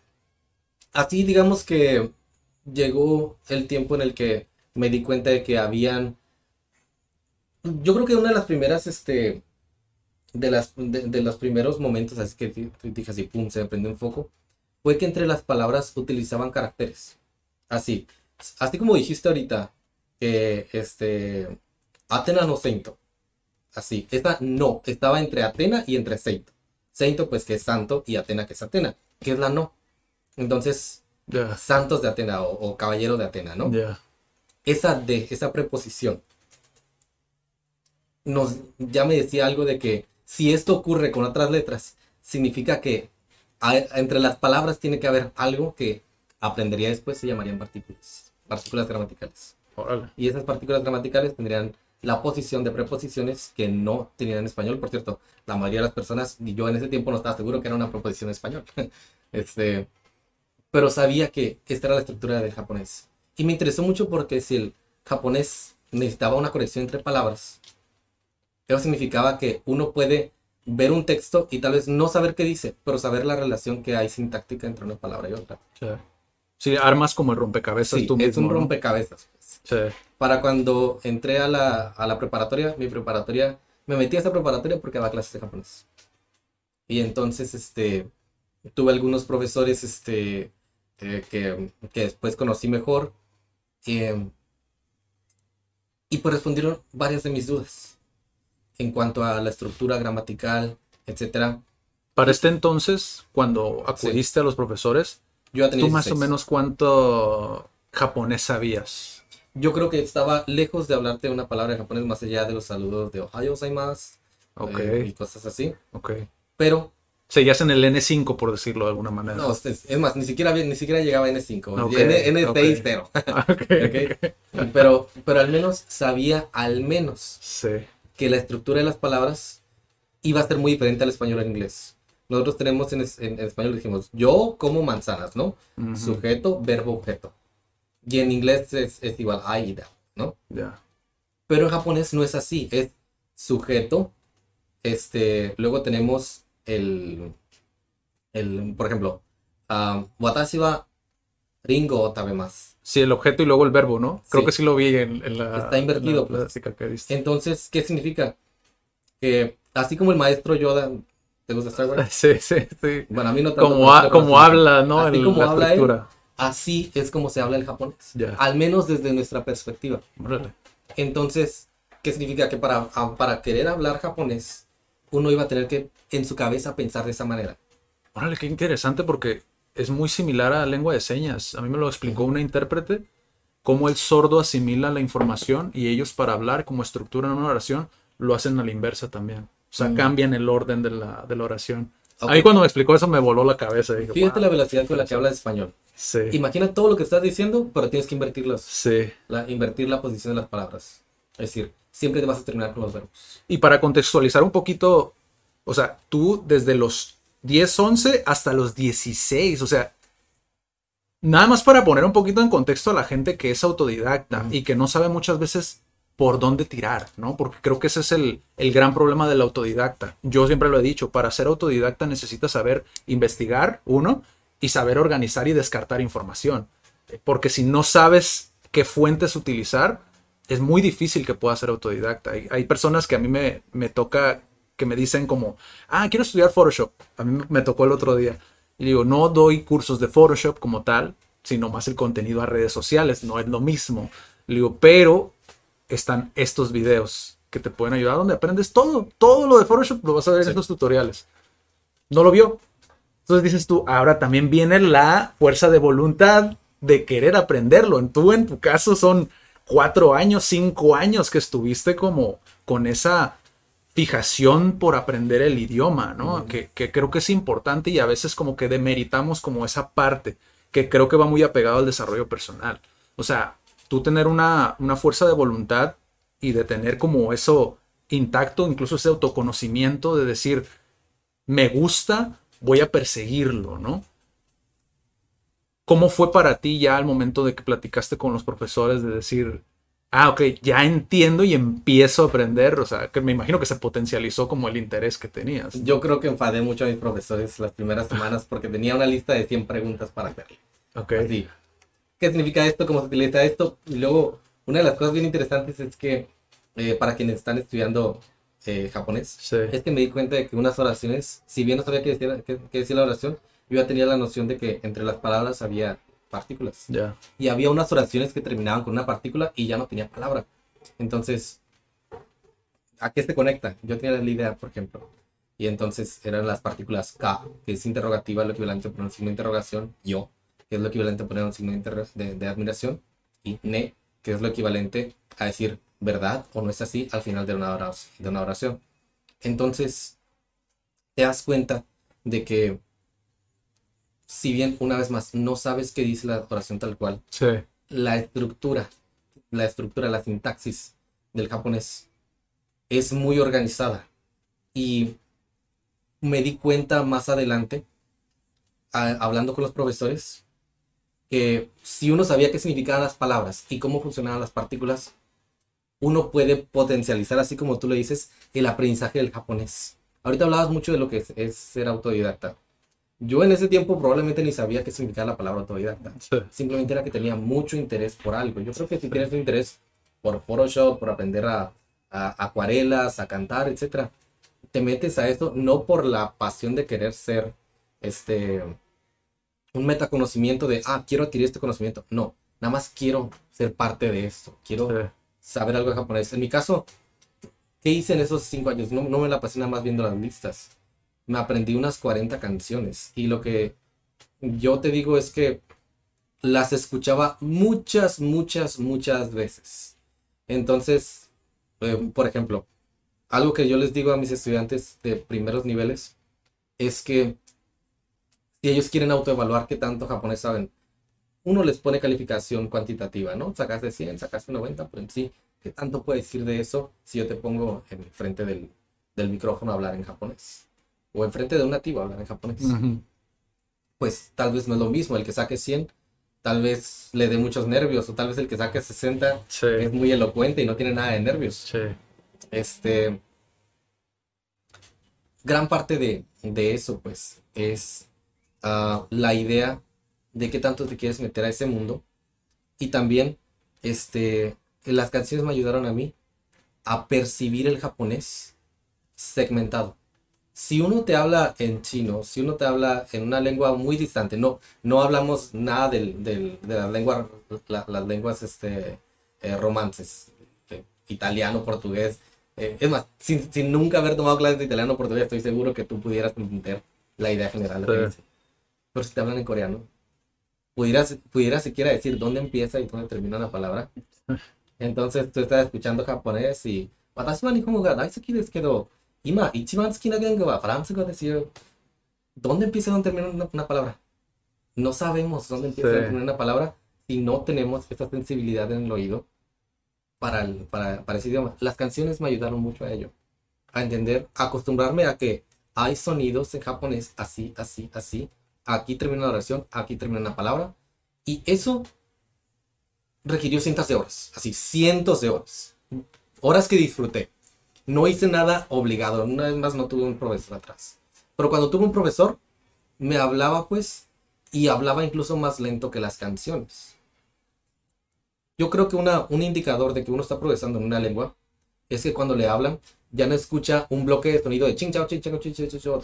así digamos que llegó el tiempo en el que me di cuenta de que habían, yo creo que una de las primeras, este, de, las, de, los primeros momentos, así que di- dije así, pum, se me prendió un foco, fue que entre las palabras utilizaban caracteres. Así, así como dijiste ahorita, que este, Atena no Seinto. Así, esta no, estaba entre Atena y entre Seinto. Seinto, pues que es santo, y Atena, que es Atena, que es la no. Entonces, Ya. santos de Atena o, o caballero de Atena, ¿no? Ya. Esa de, esa preposición, nos, ya me decía algo de que si esto ocurre con otras letras, significa que hay- entre las palabras tiene que haber algo que aprendería después, se llamarían partículas, partículas gramaticales. Órale. Y esas partículas gramaticales tendrían la posición de preposiciones que no tenían en español. Por cierto, la mayoría de las personas, y yo en ese tiempo no estaba seguro que era una preposición en español. este, pero sabía que esta era la estructura del japonés. Y me interesó mucho porque si el japonés necesitaba una conexión entre palabras, eso significaba que uno puede ver un texto y tal vez no saber qué dice, pero saber la relación que hay sintáctica entre una palabra y otra. Sí. Sí, armas como el rompecabezas Sí, tú es mismo, un ¿no? rompecabezas. pues. Sí. Para cuando entré a la, a la preparatoria, mi preparatoria, me metí a esa preparatoria porque daba clases de japonés. Y entonces, este, tuve algunos profesores, este, eh, que, que después conocí mejor. eh, y pues respondieron varias de mis dudas en cuanto a la estructura gramatical, etcétera. Para este entonces, cuando acudiste a los profesores, Yo ¿tú más o 16. menos cuánto japonés sabías? Yo creo que estaba lejos de hablarte una palabra en japonés más allá de los saludos de Ohio gozaimasu Ok, eh, y cosas así. ok. Pero Seguías en el N5, por decirlo de alguna manera. No, es, es más, ni siquiera, ni siquiera llegaba a N5. Ok, N, N6 ok. cero. Ok. Ok. Pero, pero al menos sabía, al menos, Sí. que la estructura de las palabras iba a ser muy diferente al español al inglés. nosotros tenemos en, es- en- en español dijimos yo como manzanas, ¿no? Sujeto, verbo, objeto. Y en inglés es, es igual eat, ¿no? Ya. Pero en japonés no es así, es sujeto. Este, luego tenemos el, el por ejemplo, ah, watashi wa ringo o tabemasu. Sí, el objeto y luego el verbo, ¿no? Creo Sí. que sí lo vi en, en la. Está invertido, en la pues. que. Entonces, ¿qué significa? Que así como el maestro Yoda, ¿te gusta Star Wars? Sí, sí, sí. Bueno, a mí no tanto, Como, ha- como habla, ¿no? Así El- como la habla él. Así es como se habla el japonés. Al menos desde nuestra perspectiva. Entonces, ¿qué significa? Que para, a- para querer hablar japonés, uno iba a tener que en su cabeza pensar de esa manera. Órale, qué interesante porque es muy similar a la lengua de señas. A mí me lo explicó una intérprete, cómo el sordo asimila la información y ellos para hablar como estructuran una oración lo hacen a la inversa también. O sea, Mm. cambian el orden de la, de la oración. Ok. A mí cuando me explicó eso me voló la cabeza. Dije, Fíjate "Wow". la velocidad con la que hablas español. Sí, Imagina todo lo que estás diciendo, pero tienes que invertirlos, sí. la, invertir la posición de las palabras. Es decir, siempre te vas a terminar con los verbos. Y para contextualizar un poquito, o sea, tú desde los 10, 11 hasta los 16, o sea, nada más para poner un poquito en contexto a la gente que es autodidacta y que no sabe muchas veces por dónde tirar, ¿no? Porque creo que ese es el, el gran problema del autodidacta. Yo siempre lo he dicho, para ser autodidacta necesitas saber investigar, uno, y saber organizar y descartar información. Porque si no sabes qué fuentes utilizar, es muy difícil que puedas ser autodidacta. Hay, personas que a mí me, me toca, que me dicen como, ah, quiero estudiar Photoshop. A mí me- tocó el otro día. Y digo, no doy cursos de Photoshop como tal, sino más el contenido a redes sociales. No es lo mismo. Digo, pero están estos videos que te pueden ayudar donde aprendes todo. Todo lo de Photoshop lo vas a ver en estos tutoriales. No lo vio. Entonces dices tú, ahora también viene la fuerza de voluntad de querer aprenderlo. En tú, en tu caso, son cuatro años, cinco años que estuviste como con esa fijación por aprender el idioma, ¿no? que, que creo que es importante y a veces como que demeritamos como esa parte que creo que va muy apegado al desarrollo personal. O sea, tú tener una, una fuerza de voluntad y de tener como eso intacto, incluso ese autoconocimiento de decir, me gusta, voy a perseguirlo, ¿no? ¿Cómo fue para ti ya al momento de que platicaste con los profesores de decir, ah, ok, ya entiendo y empiezo a aprender? O sea, que me imagino que se potencializó como el interés que tenías. Yo creo que enfadé mucho a mis profesores las primeras semanas porque tenía una lista de 100 preguntas para hacerle. Ok. Así, ¿qué significa esto? ¿Cómo se utiliza esto? Y luego, una de las cosas bien interesantes es que eh, para quienes están estudiando eh, japonés, Sí. es que me di cuenta de que unas oraciones, si bien no sabía qué decía, qué- qué decía la oración, yo ya tenía la noción de que entre las palabras había partículas. Ya. Y había unas oraciones que terminaban con una partícula y ya no tenía palabra. Entonces, ¿a qué se conecta? Yo tenía la idea, por ejemplo. Y entonces eran las partículas K, que es interrogativa, lo equivalente a poner un signo de interrogación, yo, que es lo equivalente a poner un signo de, de admiración, y ne, que es lo equivalente a decir verdad o no es así al final de una oración. De una oración. Entonces, te das cuenta de que, si bien una vez más no sabes qué dice la oración tal cual, Sí. la estructura, la estructura, la sintaxis del japonés es muy organizada. Y me di cuenta más adelante, a- hablando con los profesores, que si uno sabía qué significaban las palabras y cómo funcionaban las partículas, uno puede potencializar, así como tú le dices, el aprendizaje del japonés. Ahorita hablabas mucho de lo que es, es ser autodidacta. Yo en ese tiempo probablemente ni sabía qué significaba la palabra autodidacta Sí. simplemente era que tenía mucho interés por algo. Yo creo que si tienes un interés por Photoshop, por aprender a, a acuarelas, a cantar, etcétera, te metes a esto no por la pasión de querer ser este un metaconocimiento de ah, quiero adquirir este conocimiento. No, nada más quiero ser parte de esto. Quiero Sí. saber algo de japonés. En mi caso, ¿qué hice en esos cinco años? No, no me la pasé nada más viendo las listas. Me aprendí unas 40 canciones. Y lo que yo te digo es que las escuchaba muchas, muchas, muchas veces. Entonces, eh, por ejemplo, algo que yo les digo a mis estudiantes de primeros niveles es que si ellos quieren autoevaluar qué tanto japonés saben, uno les pone calificación cuantitativa, ¿no? Sacaste 100, sacaste 90, pero en sí, ¿qué tanto puedes decir de eso si yo te pongo en frente del, del micrófono a hablar en japonés? o enfrente de un nativo hablar en japonés. Pues tal vez no es lo mismo, el que saque 100 tal vez le dé muchos nervios, o tal vez el que saque 60 Sí, es muy elocuente y no tiene nada de nervios. sí. Este, gran parte de, de eso, pues, es la idea de qué tanto te quieres meter a ese mundo. Y también, este, las canciones me ayudaron a mí a percibir el japonés segmentado. Si uno te habla en chino, si uno te habla en una lengua muy distante, no, no hablamos nada del, del- de las lenguas, la- las lenguas este, eh, romances, eh, italiano, portugués, eh, es más, sin, sin nunca haber tomado clases de italiano o portugués, estoy seguro que tú pudieras entender la idea general Sí. Pero si te hablan en coreano, pudieras, pudieras siquiera decir dónde empieza y dónde termina la palabra. Entonces tú estás escuchando japonés y "Watashi wa nihongo ga daisuki desu kedo, ima ichiban tsuki na gengo wa faransugo desu yo". ¿Dónde empieza y dónde termina una, una palabra? No sabemos dónde empieza y Sí. dónde termina una palabra si no tenemos esa sensibilidad en el oído para, el- para, para ese idioma. Las canciones me ayudaron mucho a ello, a entender, a acostumbrarme a que hay sonidos en japonés así, así, así. Aquí termina una oración, aquí termina una palabra. Y eso requirió cientos de horas, así, cientos de horas. Horas que disfruté. No hice nada obligado, una vez más no tuve un profesor atrás. Pero cuando tuve un profesor, me hablaba pues, y hablaba incluso más lento que las canciones. Yo creo que una, un indicador de que uno está progresando en una lengua es que cuando le hablan, ya no escucha un bloque de sonido de ching chao, ching chao, ching chao,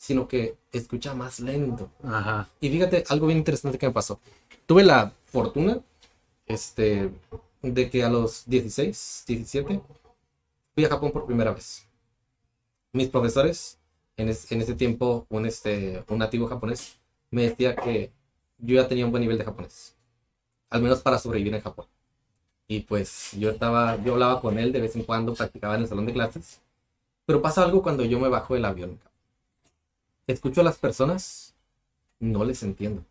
sino que escucha más lento. Ajá. Y fíjate, algo bien interesante que me pasó. Tuve la fortuna este, de que a los 16, 17, fui a Japón por primera vez. Mis profesores, en, es, en ese tiempo, un, este, un nativo japonés, me decía que yo ya tenía un buen nivel de japonés, al menos para sobrevivir en Japón. Y pues yo estaba, yo hablaba con él de vez en cuando, practicaba en el salón de clases, pero pasa algo cuando yo me bajo del avión. Escucho a las personas, no les entiendo.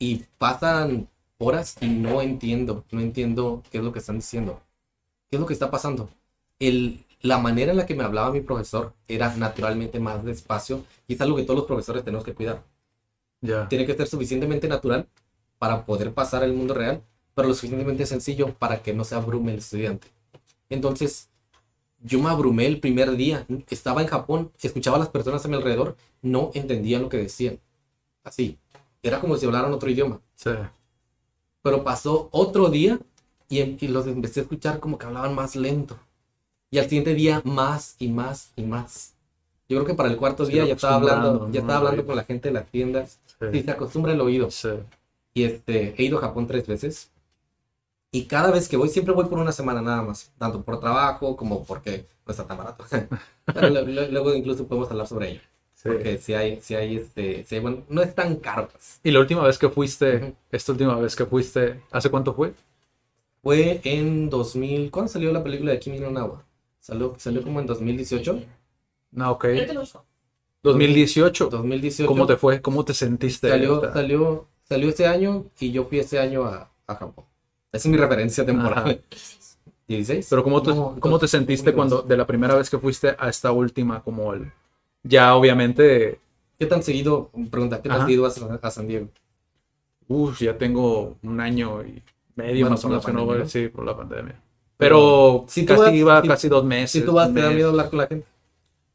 Y pasan horas y no entiendo, no entiendo qué es lo que están diciendo. ¿Qué es lo que está pasando? El, la manera en la que me hablaba mi profesor era naturalmente más despacio y es algo que todos los profesores tenemos que cuidar. Ya. Tiene que ser suficientemente natural para poder pasar al mundo real, pero lo suficientemente sencillo para que no se abrume el estudiante. Entonces, yo me abrumé el primer día. Estaba en Japón, escuchaba a las personas a mi alrededor, no entendía lo que decían. Así. Era como si hablaran otro idioma. Sí. Pero pasó otro día y, em- y los empecé a escuchar como que hablaban más lento. Y al siguiente día más y más y más. Yo creo que para el cuarto día ya estaba hablando, ya estaba hablando con la gente de las tiendas. Sí. Y se acostumbra el oído. Sí. Y este, he ido a Japón tres veces. Y cada vez que voy, siempre voy por una semana nada más. Tanto por trabajo como porque no está tan barato. Pero lo- lo- luego incluso podemos hablar sobre ello. Sí. Porque si hay, si hay este, si hay- bueno, no es tan caro. pues. Y la última vez que fuiste, esta última vez que fuiste, ¿hace cuánto fue? Fue en 2000, ¿cuándo salió la película de Kimi no Nawa? Salió, salió como en 2018. No, ok. 2018. 2018. ¿Cómo te fue? ¿Cómo te sentiste? Salió, salió, salió ese año y yo fui ese año a, a Japón. Esa es mi referencia temporal. Ajá. 16. Pero ¿cómo te, No, ¿cómo te sentiste 2012. cuando de la primera vez que fuiste a esta última como el ya obviamente ¿Qué tan seguido, pregunta, qué tan Ajá. seguido vas a, San Diego? uf, ya tengo un año y medio Bueno, más o menos que no voy, sí, por la pandemia. Pero si casi vas- iba si- casi dos meses. Si tú vas, te da miedo hablar con la gente,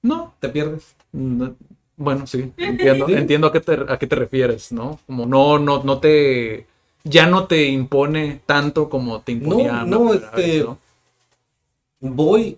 No, te pierdes. no, bueno, sí, entiendo, ¿Sí? entiendo a qué te a qué te refieres, ¿no? Como no no no te ya no te impone tanto como te imponía No, no, este, vez, ¿no? Voy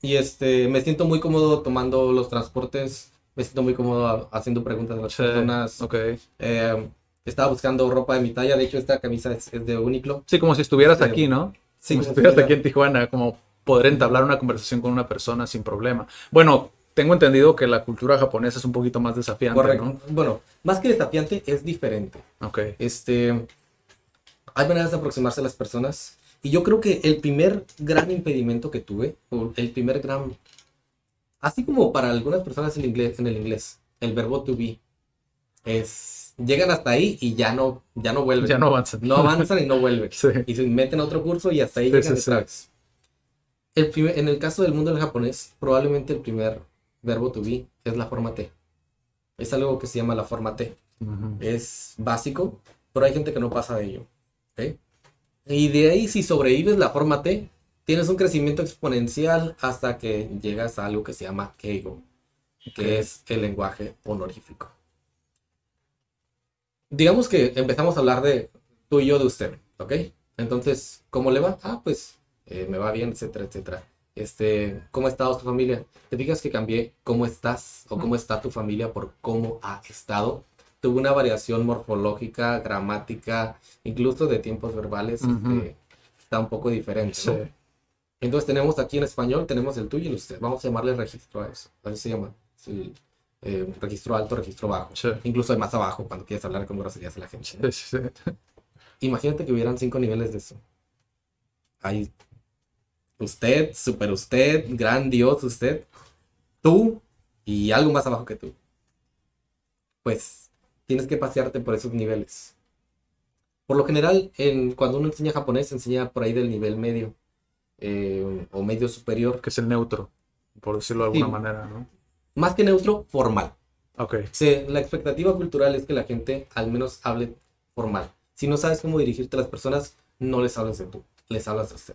y este, me siento muy cómodo tomando los transportes, me siento muy cómodo haciendo preguntas a las Sí, personas. ok. Eh, estaba buscando ropa de mi talla, de hecho esta camisa es, es de Uniqlo. Sí, como si estuvieras Sí. aquí, ¿no? Sí, como si estuvieras si aquí en Tijuana, como poder entablar una conversación con una persona sin problema. Bueno, tengo entendido que la cultura japonesa es un poquito más desafiante, Correcto. Bueno, más que desafiante, es diferente. ¿no? Ok. Este, hay maneras de aproximarse a las personas. Y yo creo que el primer gran impedimento que tuve, o el primer gran, así como para algunas personas en el inglés, en el, inglés el verbo to be, es, llegan hasta ahí y ya no, ya no vuelven. Ya no avanzan. No avanzan y no vuelven. Sí. Y se meten a otro curso y hasta ahí Sí, llegan sí, otra vez. El primer- en el caso del mundo del japonés, probablemente el primer verbo to be es la forma T. Es algo que se llama la forma T. Es básico, pero hay gente que no pasa de ello. Y de ahí, si sobrevives la forma T, tienes un crecimiento exponencial hasta que llegas a algo que se llama Keigo, que es el lenguaje honorífico. Digamos que empezamos a hablar de tú y yo de usted, ¿ok? Entonces, ¿cómo le va? Ah, pues eh, me va bien, etcétera, etcétera. Este, ¿cómo ha estado tu familia? Te digas que cambié cómo estás o cómo está tu familia por cómo ha estado. Tuvo una variación morfológica, gramática, incluso de tiempos verbales, este, está un poco diferente, Sí. ¿no? Entonces tenemos aquí en español, tenemos el tuyo y el usted. Vamos a llamarle registro a eso. Así se llama. Sí, eh, registro alto, registro bajo. Sí. Incluso hay más abajo cuando quieres hablar con groserías a la gente. Imagínate que hubieran cinco niveles de eso. Hay usted, super usted, gran Dios usted, tú y algo más abajo que tú. Pues tienes que pasearte por esos niveles. Por lo general, en, cuando uno enseña japonés, enseña por ahí del nivel medio eh, o medio superior. Que es el neutro, por decirlo de Sí. alguna manera, ¿no? Más que neutro, formal. Ok. Se- la expectativa cultural es que la gente al menos hable formal. Si no sabes cómo dirigirte a las personas, no les hables de tú, les hablas de usted.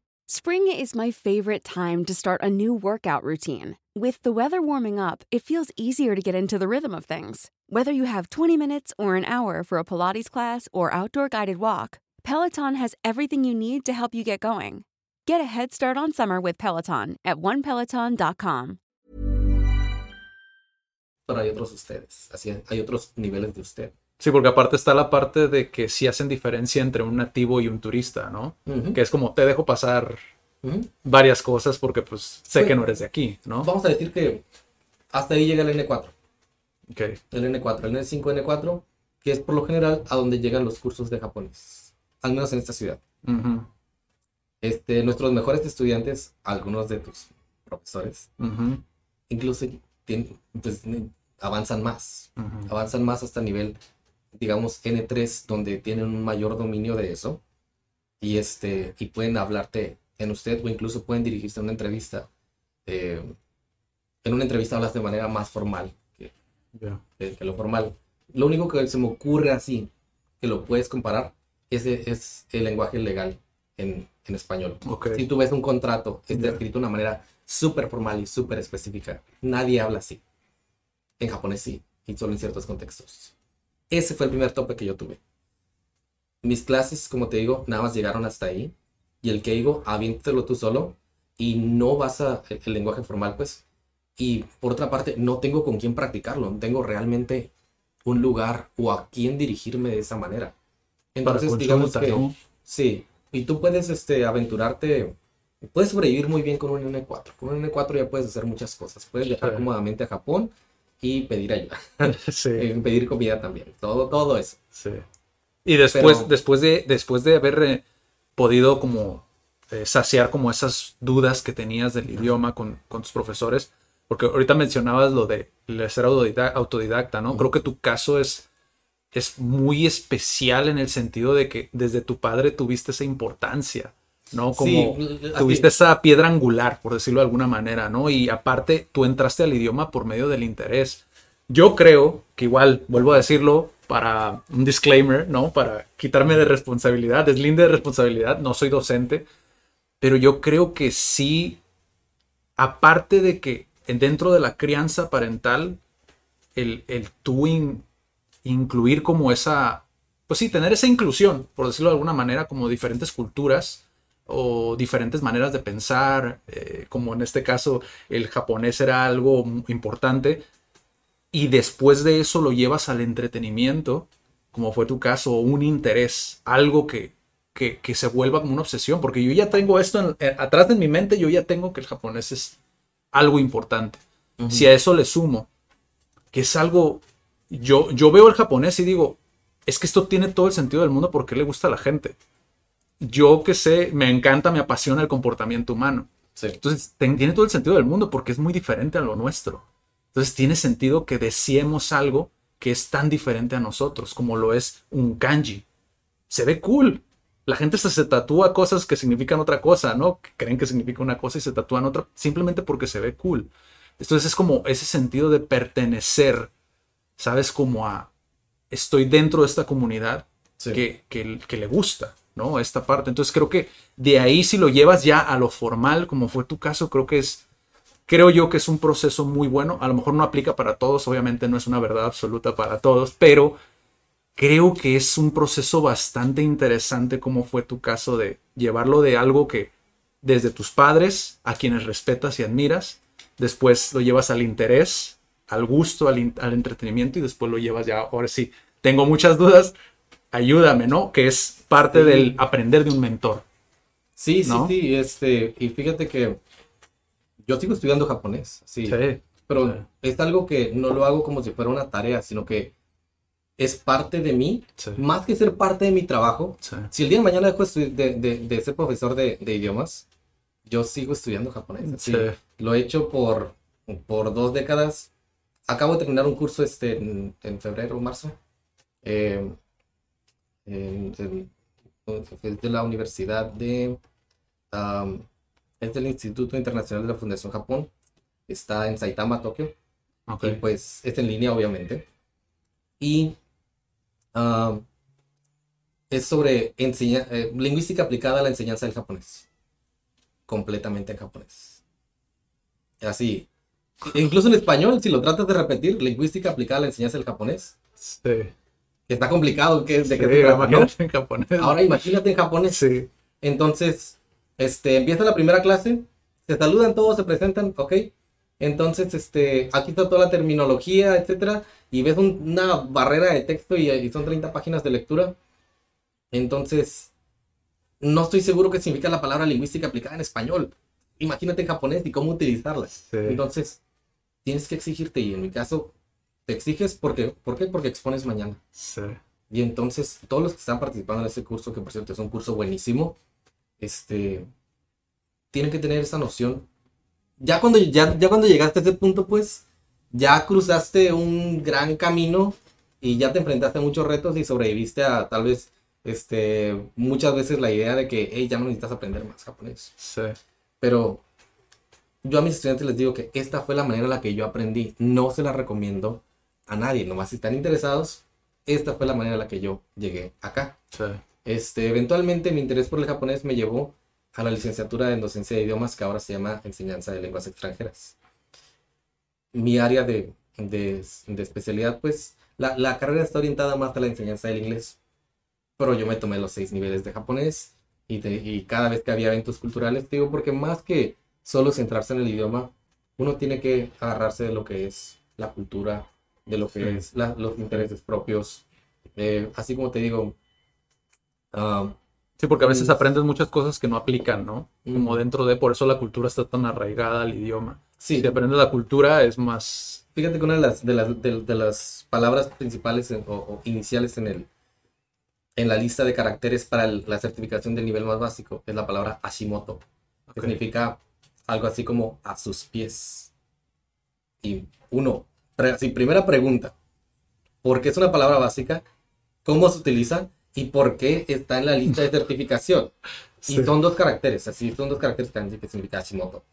Spring is my favorite time to start a new workout routine. With the weather warming up, it feels easier to get into the rhythm of things. Whether you have 20 minutes or an hour for a Pilates class or outdoor guided walk, Peloton has everything you need to help you get going. Get a head start on summer with Peloton at onepeloton.com. Pero hay otros ustedes, así hay otros niveles de usted. Sí, porque aparte está la parte de que sí hacen diferencia entre un nativo y un turista, ¿no? Que es como te dejo pasar varias cosas porque pues sé que no eres de aquí, ¿no? Vamos a decir que hasta ahí llega el N4, Ok. el N4, el N5, N4, que es por lo general a donde llegan los cursos de japonés, al menos en esta ciudad. Este, nuestros mejores estudiantes, algunos de tus profesores, incluso tien- pues, avanzan más. avanzan más hasta nivel, digamos, N3, donde tienen un mayor dominio de eso y, este, y pueden hablarte en usted o incluso pueden dirigirse a una entrevista. eh, en una entrevista hablas de manera más formal que, Ya. que- que lo formal. Lo único que se me ocurre así, que lo puedes comparar, ese es el lenguaje legal en, en español. Ok. Si tú ves un contrato, está Ya. escrito de una manera súper formal y súper específica. Nadie habla así. En japonés sí, y solo en ciertos contextos. Ese fue el primer tope que yo tuve. Mis clases, como te digo, nada más llegaron hasta ahí. Y el que digo, aviéntatelo tú solo y no vas a el, el lenguaje formal, pues. Y por otra parte, no tengo con quién practicarlo, no tengo realmente un lugar o a quién dirigirme de esa manera. Entonces, digamos que ¿no? sí, y tú puedes este, aventurarte, puedes sobrevivir muy bien con un N4. Con un N4 ya puedes hacer muchas cosas. Puedes viajar Sí. cómodamente a Japón y pedir ayuda, Sí. pedir comida también, todo, todo eso. Sí. Y después, Pero- después de, después de haber eh, podido como eh, saciar como esas dudas que tenías del idioma con, con tus profesores, porque ahorita mencionabas lo de, ser autodidacta, autodidacta, ¿no? Creo que tu caso es, es muy especial en el sentido de que desde tu padre tuviste esa importancia, ¿no? Como Sí, tuviste esa piedra angular, por decirlo de alguna manera, ¿no? Y aparte, tú entraste al idioma por medio del interés. Yo creo que igual, vuelvo a decirlo, para un disclaimer, ¿no? Para quitarme de responsabilidad, deslinde de responsabilidad, no soy docente, pero yo creo que sí, aparte de que dentro de la crianza parental, el, el tú in- incluir como esa, pues sí, tener esa inclusión, por decirlo de alguna manera, como diferentes culturas o diferentes maneras de pensar, eh, como en este caso el japonés era algo importante, y después de eso lo llevas al entretenimiento, como fue tu caso, un interés, algo que que, que se vuelva como una obsesión, porque yo ya tengo esto en- eh, atrás de mi mente, yo ya tengo que el japonés es algo importante. Si a eso le sumo, que es algo, yo, yo veo el japonés y digo, es que esto tiene todo el sentido del mundo porque le gusta a la gente. Yo que sé, me encanta, me apasiona el comportamiento humano. Sí. Entonces, ten- tiene todo el sentido del mundo porque es muy diferente a lo nuestro. Entonces, tiene sentido que deseemos algo que es tan diferente a nosotros, como lo es un kanji. Se ve cool. La gente se, se tatúa cosas que significan otra cosa, ¿no? Que creen que significa una cosa y se tatúan otra simplemente porque se ve cool. Entonces, es como ese sentido de pertenecer, ¿sabes? Como a, estoy dentro de esta comunidad Sí. que, que- que le gusta, ¿no? Esta parte. Entonces creo que de ahí si lo llevas ya a lo formal, como fue tu caso, creo que es, creo yo que es un proceso muy bueno. A lo mejor no aplica para todos, obviamente no es una verdad absoluta para todos, pero creo que es un proceso bastante interesante como fue tu caso de llevarlo de algo que desde tus padres, a quienes respetas y admiras, después lo llevas al interés, al gusto, al, al entretenimiento y después lo llevas ya, ahora sí, tengo muchas dudas, ayúdame, ¿no? Que es parte Sí. del aprender de un mentor. Sí, sí, ¿no? sí, este, y fíjate que yo sigo estudiando japonés, sí, pero sí. es algo que no lo hago como si fuera una tarea, sino que es parte de mí, más que ser parte de mi trabajo. Si el día de mañana dejo de, de- de ser profesor de, de idiomas, yo sigo estudiando japonés. Sí. Lo he hecho por, por dos décadas. Acabo de terminar un curso este, en, en febrero o marzo. eh, en- en- es de la Universidad de... es del Instituto Internacional de la Fundación Japón. Está en Saitama, Tokio. Ok. Y pues es en línea, obviamente. Y am, es sobre enseña- eh, lingüística aplicada a la enseñanza del japonés. Completamente en japonés. Así. Incluso en español, si lo tratas de repetir, lingüística aplicada a la enseñanza del japonés. Sí. Que Está complicado, que, de Sí, se trata, ¿no? imagínate en japonés. Ahora imagínate en japonés. Sí. Entonces, este, empieza la primera clase, se saludan todos, se presentan, ¿ok? Entonces, este, aquí está toda la terminología, etcétera, y ves un- una barrera de texto y, y son 30 páginas de lectura. Entonces, no estoy seguro qué significa la palabra lingüística aplicada en español. Imagínate en japonés y cómo utilizarla. Sí. Entonces, tienes que exigirte, y en mi caso, te exiges porque, ¿por qué? Porque expones mañana. Sí. Y entonces, todos los que están participando en ese curso, que por cierto es un curso buenísimo, este, tienen que tener esa noción. Ya cuando, ya, ya cuando llegaste a ese punto, pues, ya cruzaste un gran camino y ya te enfrentaste a muchos retos y sobreviviste a tal vez, este, muchas veces la idea de que, hey, ya no necesitas aprender más japonés. Sí. Pero yo a mis estudiantes les digo que esta fue la manera en la que yo aprendí. No se la recomiendo a nadie, nomás si están interesados, esta fue la manera en la que yo llegué acá. Sí. Este, eventualmente mi interés por el japonés me llevó a la licenciatura en docencia de idiomas que ahora se llama enseñanza de lenguas extranjeras. Mi área de, de- de especialidad, pues, la, la carrera está orientada más a la enseñanza del inglés, pero yo me tomé los seis niveles de japonés y, te- y cada vez que había eventos culturales, te digo, porque más que solo centrarse en el idioma, uno tiene que agarrarse de lo que es la cultura, de lo que Sí. es la- los intereses propios. Eh, así como te digo, ah, Sí, porque a veces aprendes muchas cosas que no aplican, ¿no? Como dentro de, por eso la cultura está tan arraigada al idioma. sí, Si aprendes la cultura es más... Fíjate que una de las, de las, de, de las palabras principales en- o, o iniciales en, el, en la lista de caracteres para el- la certificación del nivel más básico es la palabra Hashimoto, que Ok. significa algo así como a sus pies. Y uno, así, primera pregunta, ¿por qué es una palabra básica? ¿Cómo se utiliza? ¿Y por qué está en la lista de certificación? Y son dos caracteres, así, son dos caracteres que significa Hashimoto.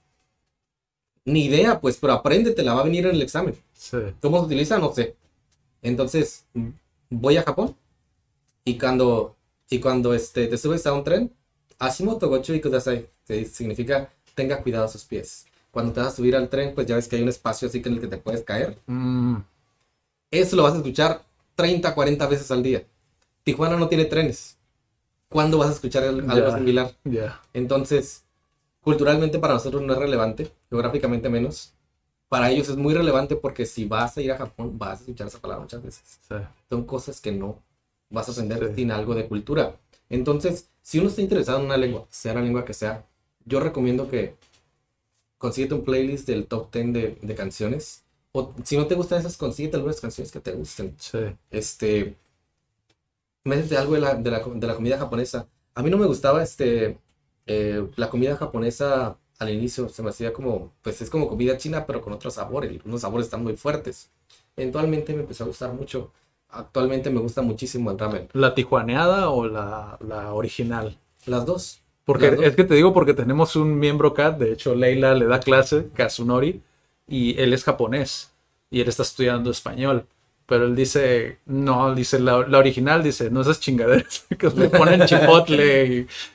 Ni idea, pues, pero apréndetela, va a venir en el examen. Sí. ¿Cómo se utiliza? No sé. Entonces, voy a Japón y cuando, y cuando este, te subes a un tren, Hashimoto gochu y kudasai, que significa tenga cuidado a sus pies. Cuando te vas a subir al tren, pues ya ves que hay un espacio así que en el que te puedes caer. Mm, Eso lo vas a escuchar 30, 40 veces al día. Tijuana no tiene trenes. ¿Cuándo vas a escuchar el- algo Ya. similar? ya. Entonces, culturalmente para nosotros no es relevante, geográficamente menos. Para ellos es muy relevante porque si vas a ir a Japón, vas a escuchar esa palabra muchas veces. Sí. Son cosas que no vas a aprender Sí. sin algo de cultura. Entonces, si uno está interesado en una lengua, sea la lengua que sea, yo recomiendo que consíguete un playlist del top 10 de, de canciones. O si no te gustan esas, consíguete algunas canciones que te gusten. Sí. Este, métete algo de la, de la, de la comida japonesa. A mí no me gustaba este, eh, la comida japonesa al inicio, se me hacía como, pues es como comida china, pero con otros sabores. Unos sabores están muy fuertes. Eventualmente me empezó a gustar mucho. Actualmente me gusta muchísimo el ramen. ¿La tijuaneada o la, la original? Las dos. Porque es que te digo porque tenemos un miembro CAT, de hecho Leila le da clase, Kazunori, y él es japonés y él está estudiando español. Pero él dice, no, dice la, la original, dice, no esas chingaderas que le ponen chipotle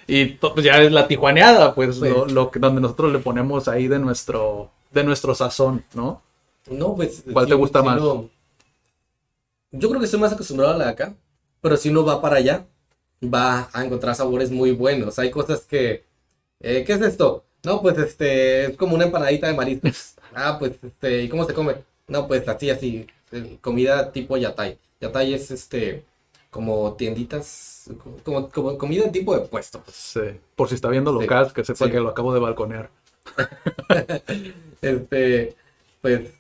y, y to- ya es la tijuaneada, pues, Pues. Lo, lo que- donde nosotros le ponemos ahí de nuestro, de nuestro sazón, ¿no? No, pues. ¿Cuál te gusta más? Yo creo que estoy más acostumbrado a la de acá, pero si uno va para allá, va a encontrar sabores muy buenos. Hay cosas que. eh, ¿Qué es esto? No, pues este. Es como una empanadita de mariscos. Ah, pues este. ¿Y cómo se come? No, pues así, así. eh, Comida tipo yatay. Yatay es este. Como tienditas. Como, como comida tipo de puesto. pues. Sí. Por si está viendo Sí. local, que sepa Sí. que lo acabo de balconear. Este. Pues.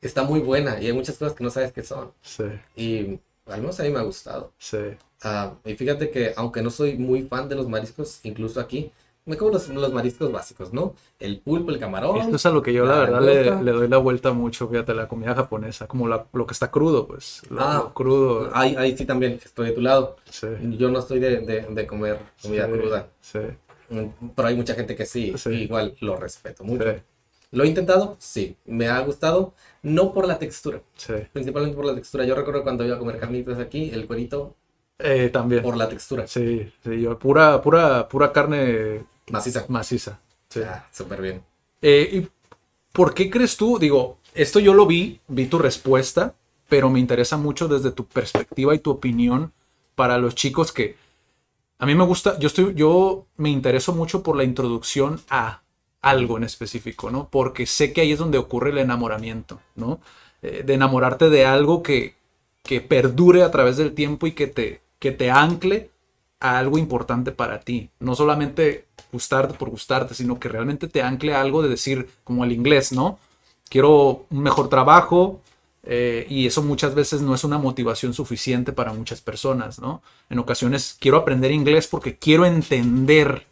Está muy buena y hay muchas cosas que no sabes qué son. Sí, Y al menos a mí me ha gustado. sí. Ah, y fíjate que aunque no soy muy fan de los mariscos, incluso aquí, me como los, los mariscos básicos, ¿no? El pulpo, el camarón. Esto es a lo que yo la la verdad le, le doy la vuelta mucho, fíjate, la comida japonesa, como la- lo que está crudo, pues. Lo, Ah, lo crudo. Ahí, ahí sí también estoy de tu lado. Sí. Yo no estoy de, de- de comer comida sí, cruda, Sí, Mm, pero hay mucha gente que sí, Sí. igual lo respeto mucho. ¿Lo he intentado? Sí. ¿Me ha gustado? No por la textura, sí. principalmente por la textura. Yo recuerdo cuando iba a comer carnitas aquí, el cuerito, Eh, también. por la textura. Sí, sí, yo, pura, pura, pura carne Maciza. maciza. Sí. Ah, súper bien. Eh, ¿y por qué crees tú? Digo, esto yo lo vi, vi tu respuesta, pero me interesa mucho desde tu perspectiva y tu opinión para los chicos que a mí me gusta, yo estoy, yo me intereso mucho por la introducción a algo en específico, ¿no? Porque sé que ahí es donde ocurre el enamoramiento, ¿no? Eh, de enamorarte de algo que, que perdure a través del tiempo y que te, que te ancle a algo importante para ti. No solamente gustarte por gustarte, sino que realmente te ancle a algo de decir, como el inglés, ¿no? Quiero un mejor trabajo eh, y eso muchas veces no es una motivación suficiente para muchas personas, ¿no? En ocasiones quiero aprender inglés porque quiero entender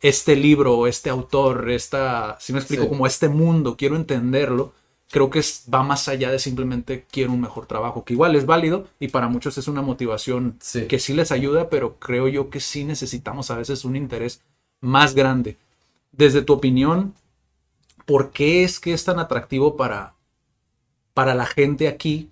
este libro, este autor, esta, si me explico, Sí. como este mundo, quiero entenderlo. Creo que va más allá de simplemente quiero un mejor trabajo, que igual es válido y para muchos es una motivación Sí. que sí les ayuda, pero creo yo que sí necesitamos a veces un interés más grande. Desde tu opinión, ¿por qué es que es tan atractivo para, para la gente aquí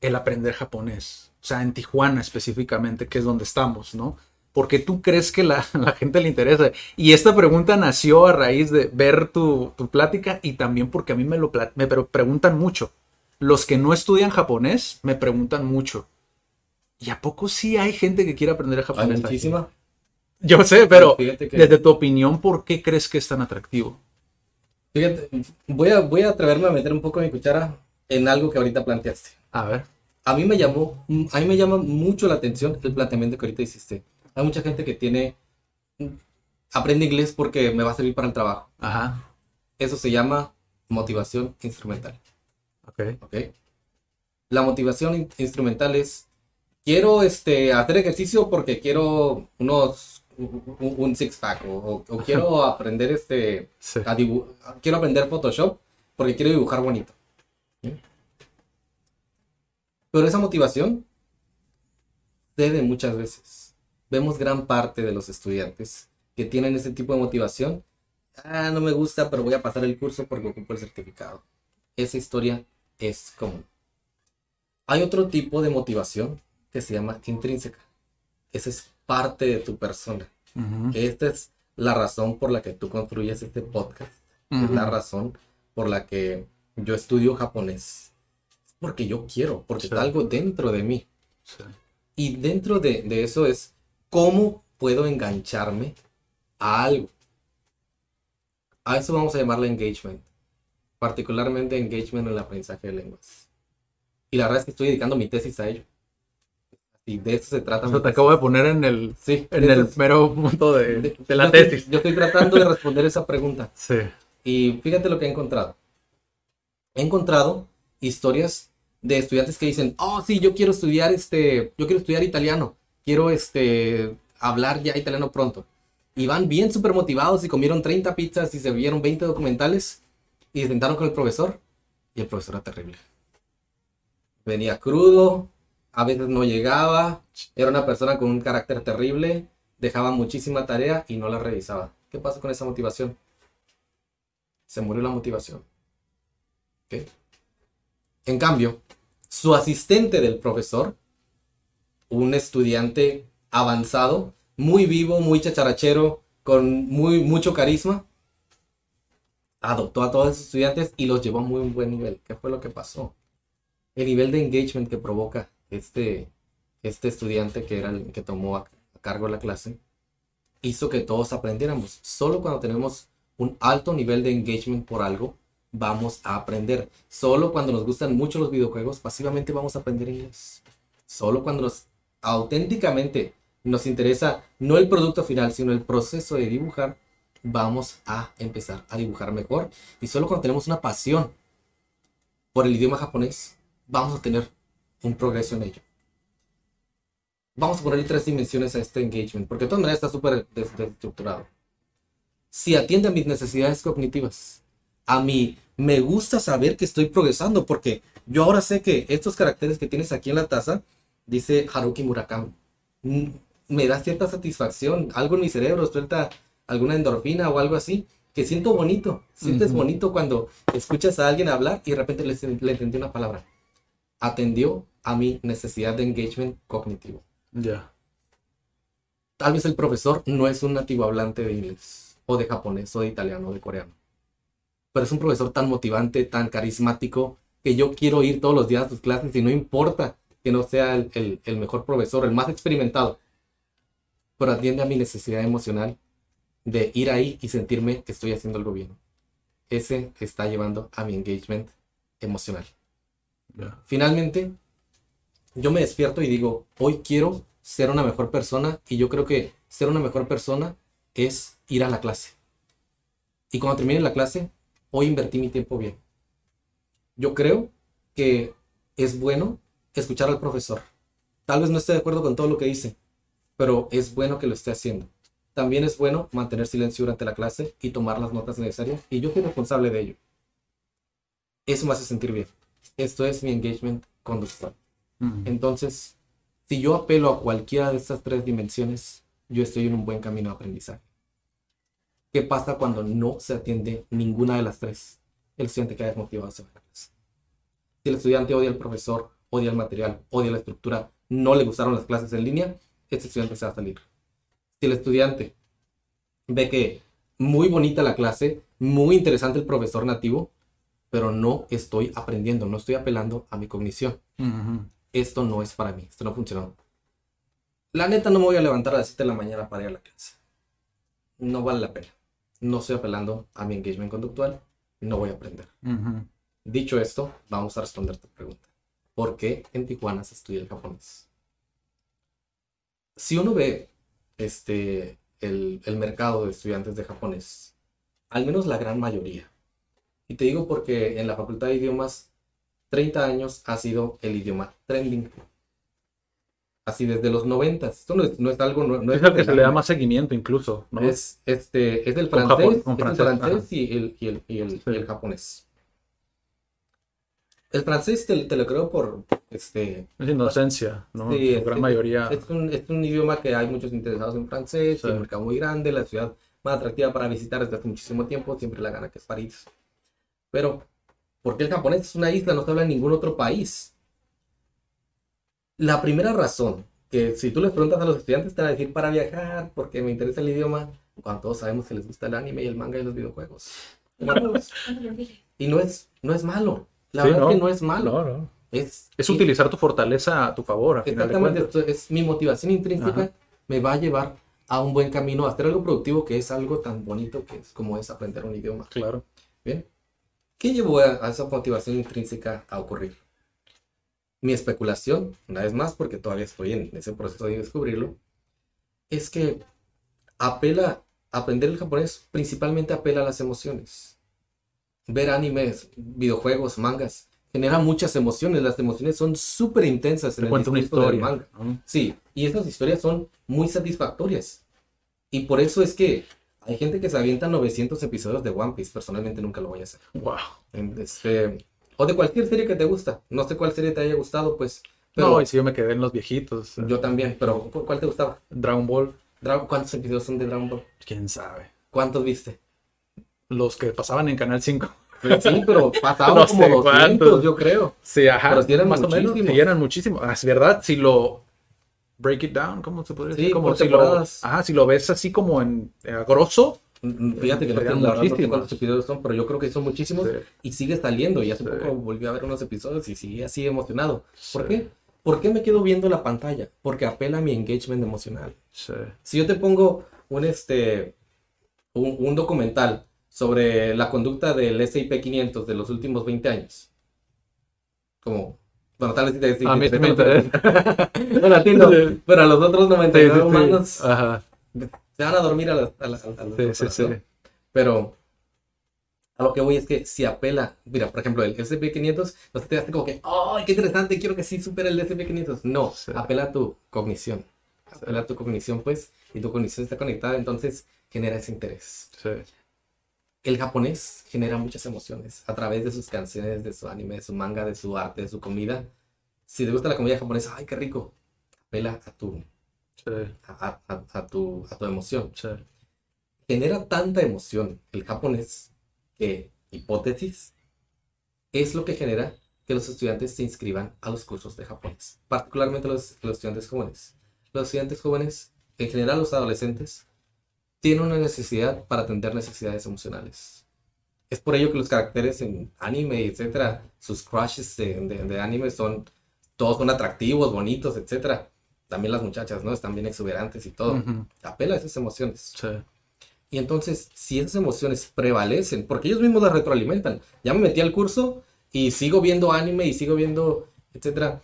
el aprender japonés? O sea, en Tijuana específicamente, que es donde estamos, ¿no? Porque tú crees que la, la gente le interesa. Y esta pregunta nació a raíz de ver tu, tu plática y también porque a mí me lo me pre- preguntan mucho. Los que no estudian japonés me preguntan mucho. ¿Y a poco sí hay gente que quiere aprender Hay japonés? aquí? muchísima. Yo sé, pero que- desde tu opinión, ¿por qué crees que es tan atractivo? Fíjate, voy a, voy a atreverme a meter un poco mi cuchara en algo que ahorita planteaste. A ver. A mí me llamó, a mí me llama mucho la atención el planteamiento que ahorita hiciste. Hay mucha gente que tiene, aprende inglés porque me va a servir para el trabajo. Ajá. Eso se llama motivación instrumental, Ok. ¿ok? La motivación in- instrumental es, quiero este, hacer ejercicio porque quiero unos, un, un six pack o, quiero aprender este, Sí. a dibu- quiero aprender Photoshop porque quiero dibujar bonito. Pero esa motivación cede muchas veces. Vemos gran parte de los estudiantes que tienen ese tipo de motivación. Ah, no me gusta, pero voy a pasar el curso porque ocupo el certificado. Esa historia es común. Hay otro tipo de motivación que se llama intrínseca. Esa es parte de tu persona. Ujú. Esta es la razón por la que tú construyes este podcast. Es Ujú. la razón por la que yo estudio japonés. Es porque yo quiero, porque Sí. está algo dentro de mí. Sí. Y dentro de, de eso es cómo puedo engancharme a algo. A eso vamos a llamarle engagement. Particularmente engagement en el aprendizaje de lenguas. Y la verdad es que estoy dedicando mi tesis a ello. Y de eso se trata. O sea, te acabo de poner en el, Sí, en el mero punto de, de- de la yo estoy- tesis. yo estoy tratando de responder esa pregunta. Sí. Y fíjate lo que he encontrado. He encontrado historias de estudiantes que dicen, oh, sí, yo quiero estudiar este, yo quiero estudiar italiano, quiero este, hablar ya italiano pronto. Y van bien súper motivados y comieron 30 pizzas y se vieron 20 documentales y se sentaron con el profesor y el profesor era terrible. Venía crudo, a veces no llegaba, era una persona con un carácter terrible, dejaba muchísima tarea y no la revisaba. ¿Qué pasa con esa motivación? se murió la motivación. ¿Ok? En cambio, su asistente del profesor, un estudiante avanzado, muy vivo, muy chacharachero, con muy, mucho carisma, adoptó a todos esos estudiantes y los llevó a muy buen nivel. ¿Qué fue lo que pasó? El nivel de engagement que provoca este, este estudiante que era el que tomó a, a cargo la clase hizo que todos aprendiéramos. Solo cuando tenemos un alto nivel de engagement por algo, vamos a aprender. Solo cuando nos gustan mucho los videojuegos, pasivamente vamos a aprender inglés. Solo cuando nos auténticamente nos interesa no el producto final, sino el proceso de dibujar, vamos a empezar a dibujar mejor. Y solo cuando tenemos una pasión por el idioma japonés, vamos a tener un progreso en ello. Vamos a ponerle tres dimensiones a este engagement, porque de todas maneras está súper desestructurado si atiende a mis necesidades cognitivas. A mí me gusta saber que estoy progresando porque yo ahora sé que estos caracteres que tienes aquí en la taza, dice Haruki Murakami, mm, me da cierta satisfacción. Algo en mi cerebro suelta alguna endorfina o algo así que siento bonito. Sientes bonito cuando escuchas a alguien hablar y de repente le, le entendí una palabra. Atendió a mi necesidad de engagement cognitivo. Ya. Tal vez el profesor no es un nativo hablante de inglés, o de japonés, o de italiano, o de coreano. Pero es un profesor tan motivante, tan carismático, que yo quiero ir todos los días a sus clases y no importa que no sea el, el- el mejor profesor, el más experimentado. Pero atiende a mi necesidad emocional de ir ahí y sentirme que estoy haciendo algo bien. Ese está llevando a mi engagement emocional. Ya. Finalmente, yo me despierto y digo, hoy quiero ser una mejor persona y yo creo que ser una mejor persona es ir a la clase. Y cuando termine la clase, hoy invertí mi tiempo bien. Yo creo que es bueno escuchar al profesor. Tal vez no esté de acuerdo con todo lo que dice, pero es bueno que lo esté haciendo. También es bueno mantener silencio durante la clase y tomar las notas necesarias y yo soy responsable de ello. Eso me hace sentir bien. Esto es mi engagement conductual. Ujú. Entonces, si yo apelo a cualquiera de estas tres dimensiones, yo estoy en un buen camino de aprendizaje. ¿Qué pasa cuando no se atiende ninguna de las tres? El estudiante queda desmotivado. Si el estudiante odia al profesor, odia el material, odia la estructura, no le gustaron las clases en línea, este estudiante se va a salir. Si el estudiante ve que muy bonita la clase, muy interesante el profesor nativo, pero no estoy aprendiendo, no estoy apelando a mi cognición Ujú. esto no es para mí, esto no funcionó. La neta no me voy a levantar a las 7 de la mañana para ir a la clase. No vale la pena. No estoy apelando a mi engagement conductual, no voy a aprender. Dicho esto, vamos a responder tu pregunta. ¿Por qué en Tijuana se estudia el japonés? Si uno ve este, el, el mercado de estudiantes de japonés, al menos la gran mayoría, y te digo porque en la Facultad de Idiomas 30 años ha sido el idioma trending. Así desde los 90. Esto no es, no es algo... No, no es el que se le da más seguimiento incluso, ¿no? Es, este, es el Con francés, Japón- con es el francés, y el, y el, y el, Sí. y el japonés. El francés te, te lo creo por... Este, Es inocencia, ¿no? Sí, es- gran es- mayoría. Es un, es un idioma que hay muchos interesados en francés, Sí. y un mercado muy grande, la ciudad más atractiva para visitar desde hace muchísimo tiempo, siempre la gana que es París. Pero, ¿por qué el japonés es una isla? No se habla en ningún otro país. La primera razón, que si tú les preguntas a los estudiantes, te van a decir para viajar, porque me interesa el idioma, cuando todos sabemos que les gusta el anime y el manga y los videojuegos. Y no es, no es malo. La Sí, verdad no. que no es malo. No, no. Es, Es utilizar tu fortaleza a tu favor, a final de Exactamente, esto es mi motivación intrínseca Ajá. me va a llevar a un buen camino, a hacer algo productivo que es algo tan bonito que es como es aprender un idioma. Claro. Bien. ¿Qué llevó a, a esa motivación intrínseca a ocurrir? mi especulación, una vez más, porque todavía estoy en ese proceso de descubrirlo, es que apela, aprender el japonés principalmente apela a las emociones. Ver animes, videojuegos, mangas, genera muchas emociones. Las emociones son súper intensas en Te el una discurso del historia. manga. ¿no? Sí, y esas historias son muy satisfactorias. Y por eso es que hay gente que se avienta 900 episodios de One Piece. Personalmente nunca lo voy a hacer. Wow. Este, o de cualquier serie que te gusta. No sé cuál serie te haya gustado, pues. Pero No, y si yo me quedé en los viejitos. eh, yo también, pero ¿cu- ¿cuál te gustaba? Dragon Ball, Dra- ¿Cuántos episodios son de Dragon Ball? quién sabe. ¿Cuántos viste? Los que pasaban en Canal 5. Sí, pero pasaban No como sé 200, cuántos. yo creo. Sí, ajá. Pero sí eran más o menos. Sí, eran muchísimos. Ah, Es verdad, si lo break it down, ¿cómo se podría Sí, decir? Como si lo, ajá, si lo ves así como en eh, a grosso, Mm, Fíjate que no Serían la cuántos episodios son, pero yo creo que son muchísimos Sí. y sigue saliendo. Y hace Sí. poco volví a ver unos episodios y sigue así emocionado. ¿Por qué? ¿Por qué me quedo viendo la pantalla? Porque apela a mi engagement emocional. sí, Si yo te pongo un, este, un, un documental sobre la conducta del SIP 500 de los últimos 20 años, como, bueno, tal vez sí te sí, A mí te- me interesa. Bueno, a ti no, pero a los otros Sí, 99 sí, sí. humanos Ajá. se van a dormir a las, a las, a las Sí, sí. ¿no? Pero a lo que voy es que si apela, mira, por ejemplo, el SP500, no se te hace como que, ¡ay, qué interesante! Quiero que sí supere el SP500. No, Sí. apela a tu cognición. Apela a tu cognición, pues, y tu cognición está conectada, entonces genera ese interés. Sí. El japonés genera muchas emociones a través de sus canciones, de su anime, de su manga, de su arte, de su comida. Si te gusta la comida japonesa, ¡ay, qué rico! Apela a tu, Sí, a, a- a tu, a tu emoción sí. genera tanta emoción el japonés que, hipótesis, es lo que genera que los estudiantes se inscriban a los cursos de japonés, particularmente los, los estudiantes jóvenes. Los estudiantes jóvenes, en general los adolescentes, tienen una necesidad para atender necesidades emocionales. Es por ello que los caracteres en anime, etcétera, sus crushes de, de- de anime son, todos son atractivos, bonitos, etcétera. También las muchachas, ¿no? Están bien exuberantes y todo. Ujú. Apela a esas emociones. Sí. Y entonces, si esas emociones prevalecen, porque ellos mismos las retroalimentan, ya me metí al curso y sigo viendo anime y sigo viendo, etcétera.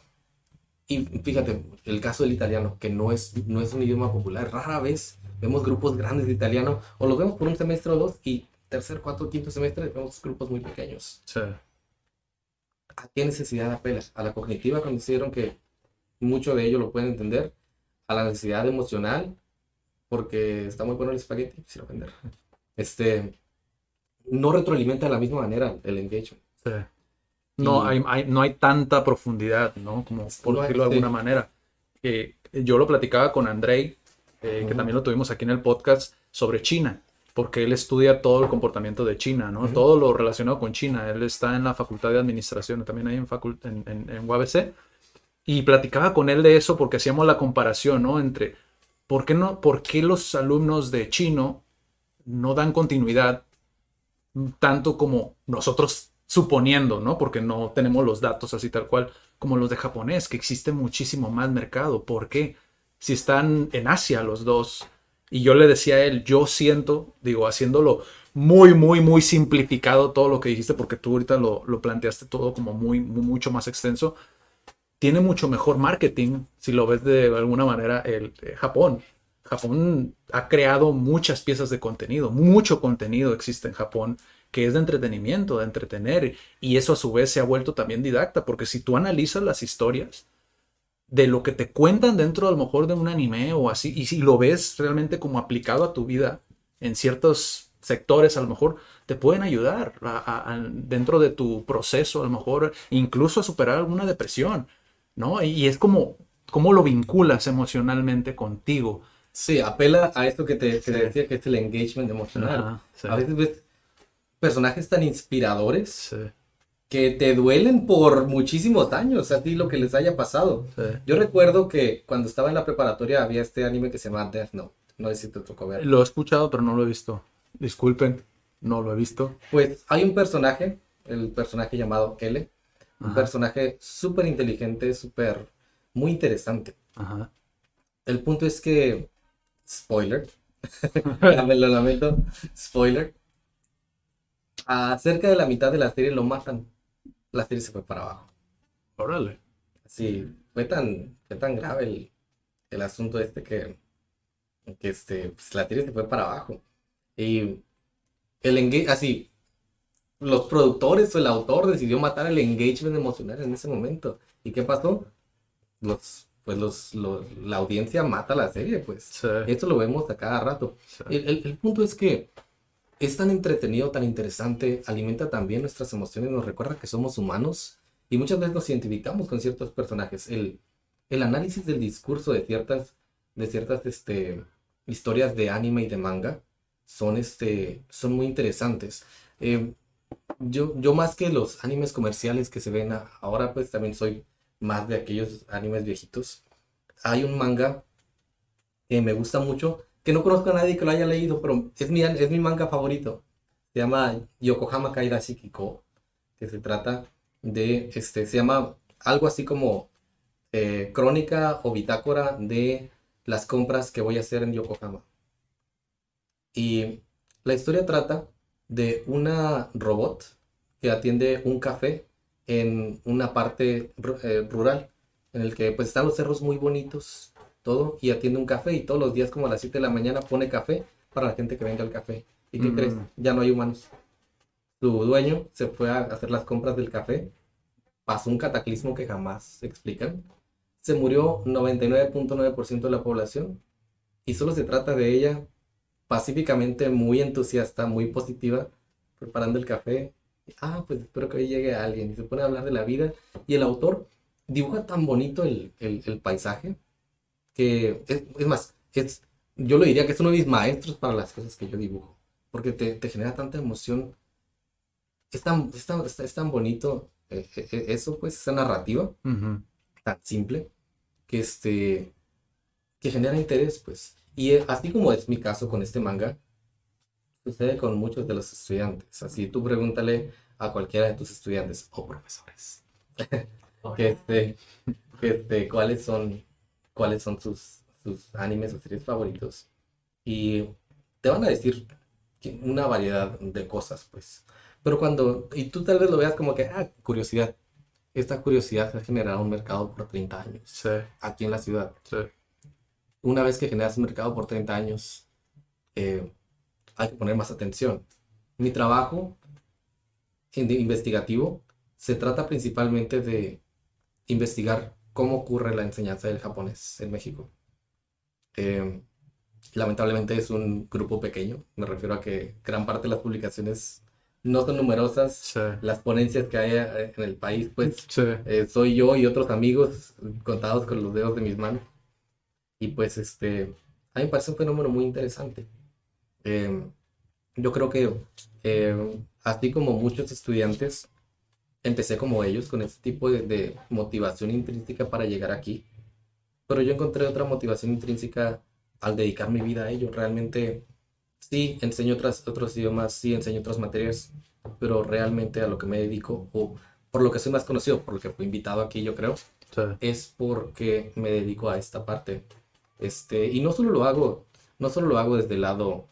Y fíjate, el caso del italiano, que no es, no es un idioma popular, rara vez vemos grupos grandes de italiano, o los vemos por un semestre o dos, y tercer, cuarto, quinto semestre vemos grupos muy pequeños. Sí. ¿A qué necesidad apela? A la cognitiva, cuando hicieron que mucho de ello lo pueden entender, a la necesidad emocional, porque está muy bueno el espagueti, quisiera vender. Este, no retroalimenta de la misma manera el engagement. Sí. No, hay, hay- no hay tanta profundidad, ¿no? Como por decirlo de alguna manera. Eh, yo lo platicaba con Andrei, eh, que también lo tuvimos aquí en el podcast, sobre China, porque él estudia todo el comportamiento de China, ¿no? Todo lo relacionado con China. Él está en la Facultad de Administración, también ahí en, en, en, en UABC. Y platicaba con él de eso porque hacíamos la comparación, ¿no? Entre por qué, no, por qué los alumnos de chino no dan continuidad tanto como nosotros suponiendo, ¿no? Porque no tenemos los datos así tal cual como los de japonés, que existe muchísimo más mercado. ¿Por qué? Si están en Asia los dos. Y yo le decía a él, yo siento, digo, haciéndolo muy, muy, muy simplificado todo lo que dijiste, porque tú ahorita lo, lo planteaste todo como muy, mucho más extenso. Tiene mucho mejor marketing, si lo ves de alguna manera, el eh, Japón. Japón ha creado muchas piezas de contenido, mucho contenido existe en Japón que es de entretenimiento, de entretener, y eso a su vez se ha vuelto también didacta, porque si tú analizas las historias de lo que te cuentan dentro a lo mejor de un anime o así, y si lo ves realmente como aplicado a tu vida en ciertos sectores, a lo mejor te pueden ayudar a- a- a- dentro de tu proceso, a lo mejor incluso a superar alguna depresión, ¿no? Y, y es como, cómo lo vinculas emocionalmente contigo. Sí, apela a esto que te, que te decía, que es el engagement emocional. Ajá, sí. A veces ves personajes tan inspiradores Sí, que te duelen por muchísimos años, a ti lo que les haya pasado. sí. Yo recuerdo que cuando estaba en la preparatoria había este anime que se llama Death Note. No sé si te tocó ver. Lo he escuchado, pero no lo he visto. Disculpen, no lo he visto. Pues hay un personaje, el personaje llamado L, un personaje súper inteligente, súper, muy interesante. Ajá. El punto es que, spoiler, me lo lamento, spoiler, a cerca de la mitad de la serie lo matan. La serie se fue para abajo. Órale. Sí, fue tan, fue tan grave el, el asunto este que, que este, pues, la serie se fue para abajo. Y el engage, así, los productores o el autor decidió matar el engagement emocional en ese momento. ¿Y qué pasó? Los, pues los, los- la audiencia mata la serie, pues. Sí. Esto lo vemos a cada rato. Sí. El, el- el punto es que es tan entretenido, tan interesante, alimenta también nuestras emociones, nos recuerda que somos humanos y muchas veces nos identificamos con ciertos personajes. El, el análisis del discurso de ciertas, de ciertas este, historias de anime y de manga son, este, son muy interesantes. Eh, yo, yo más que los animes comerciales que se ven ahora, pues también soy más de aquellos animes viejitos. Hay un manga que me gusta mucho, que no conozco a nadie que lo haya leído, pero es mi, es mi manga favorito. Se llama Yokohama Kairashi Kiko, que se trata de, este, se llama algo así como eh, crónica o bitácora de las compras que voy a hacer en Yokohama. Y la historia trata de una robot que atiende un café en una parte eh, rural, en el que pues están los cerros muy bonitos, todo, y atiende un café y todos los días como a las 7 de la mañana pone café para la gente que venga al café. ¿Y qué Mm. crees? Ya no hay humanos. Su dueño se fue a hacer las compras del café, pasó un cataclismo que jamás se explican, se murió 99.9% de la población y solo se trata de ella pacíficamente muy entusiasta, muy positiva, preparando el café. Ah, pues espero que hoy llegue alguien y se pone a hablar de la vida. Y el autor dibuja tan bonito el, el- el paisaje que es, es más, es, yo lo diría que es uno de mis maestros para las cosas que yo dibujo, porque te, te genera tanta emoción. Es tan, es tan, es- es tan bonito eh, eh, eh, eso, pues, esa narrativa Ujú. tan simple que este que genera interés pues y eh, así como es mi caso con este manga sucede con muchos de los estudiantes así tú pregúntale a cualquiera de tus estudiantes o profesores que este, que este, cuáles son cuáles son sus sus animes o series favoritos y te van a decir una variedad de cosas pues pero cuando y tú tal vez lo veas como que ah curiosidad esta curiosidad ha generado un mercado por 30 años Sí, aquí en la ciudad. sí. Una vez que generas un mercado por 30 años, eh, hay que poner más atención. Mi trabajo investigativo se trata principalmente de investigar cómo ocurre la enseñanza del japonés en México. Eh, lamentablemente es un grupo pequeño, me refiero a que gran parte de las publicaciones no son numerosas. Sí. Las ponencias que hay eh, en el país, pues Sí. eh, soy yo y otros amigos contados con los dedos de mis manos. Y pues este, a mí me parece un fenómeno muy interesante. Eh, yo creo que eh, así como muchos estudiantes, empecé como ellos con este tipo de, de motivación intrínseca para llegar aquí. Pero yo encontré otra motivación intrínseca al dedicar mi vida a ello. Realmente sí enseño otras, otros idiomas, sí enseño otras materias, pero realmente a lo que me dedico, o por lo que soy más conocido, por lo que fui invitado aquí, yo creo, Sí. es porque me dedico a esta parte. Este, y no solo lo hago, no solo lo hago desde el lado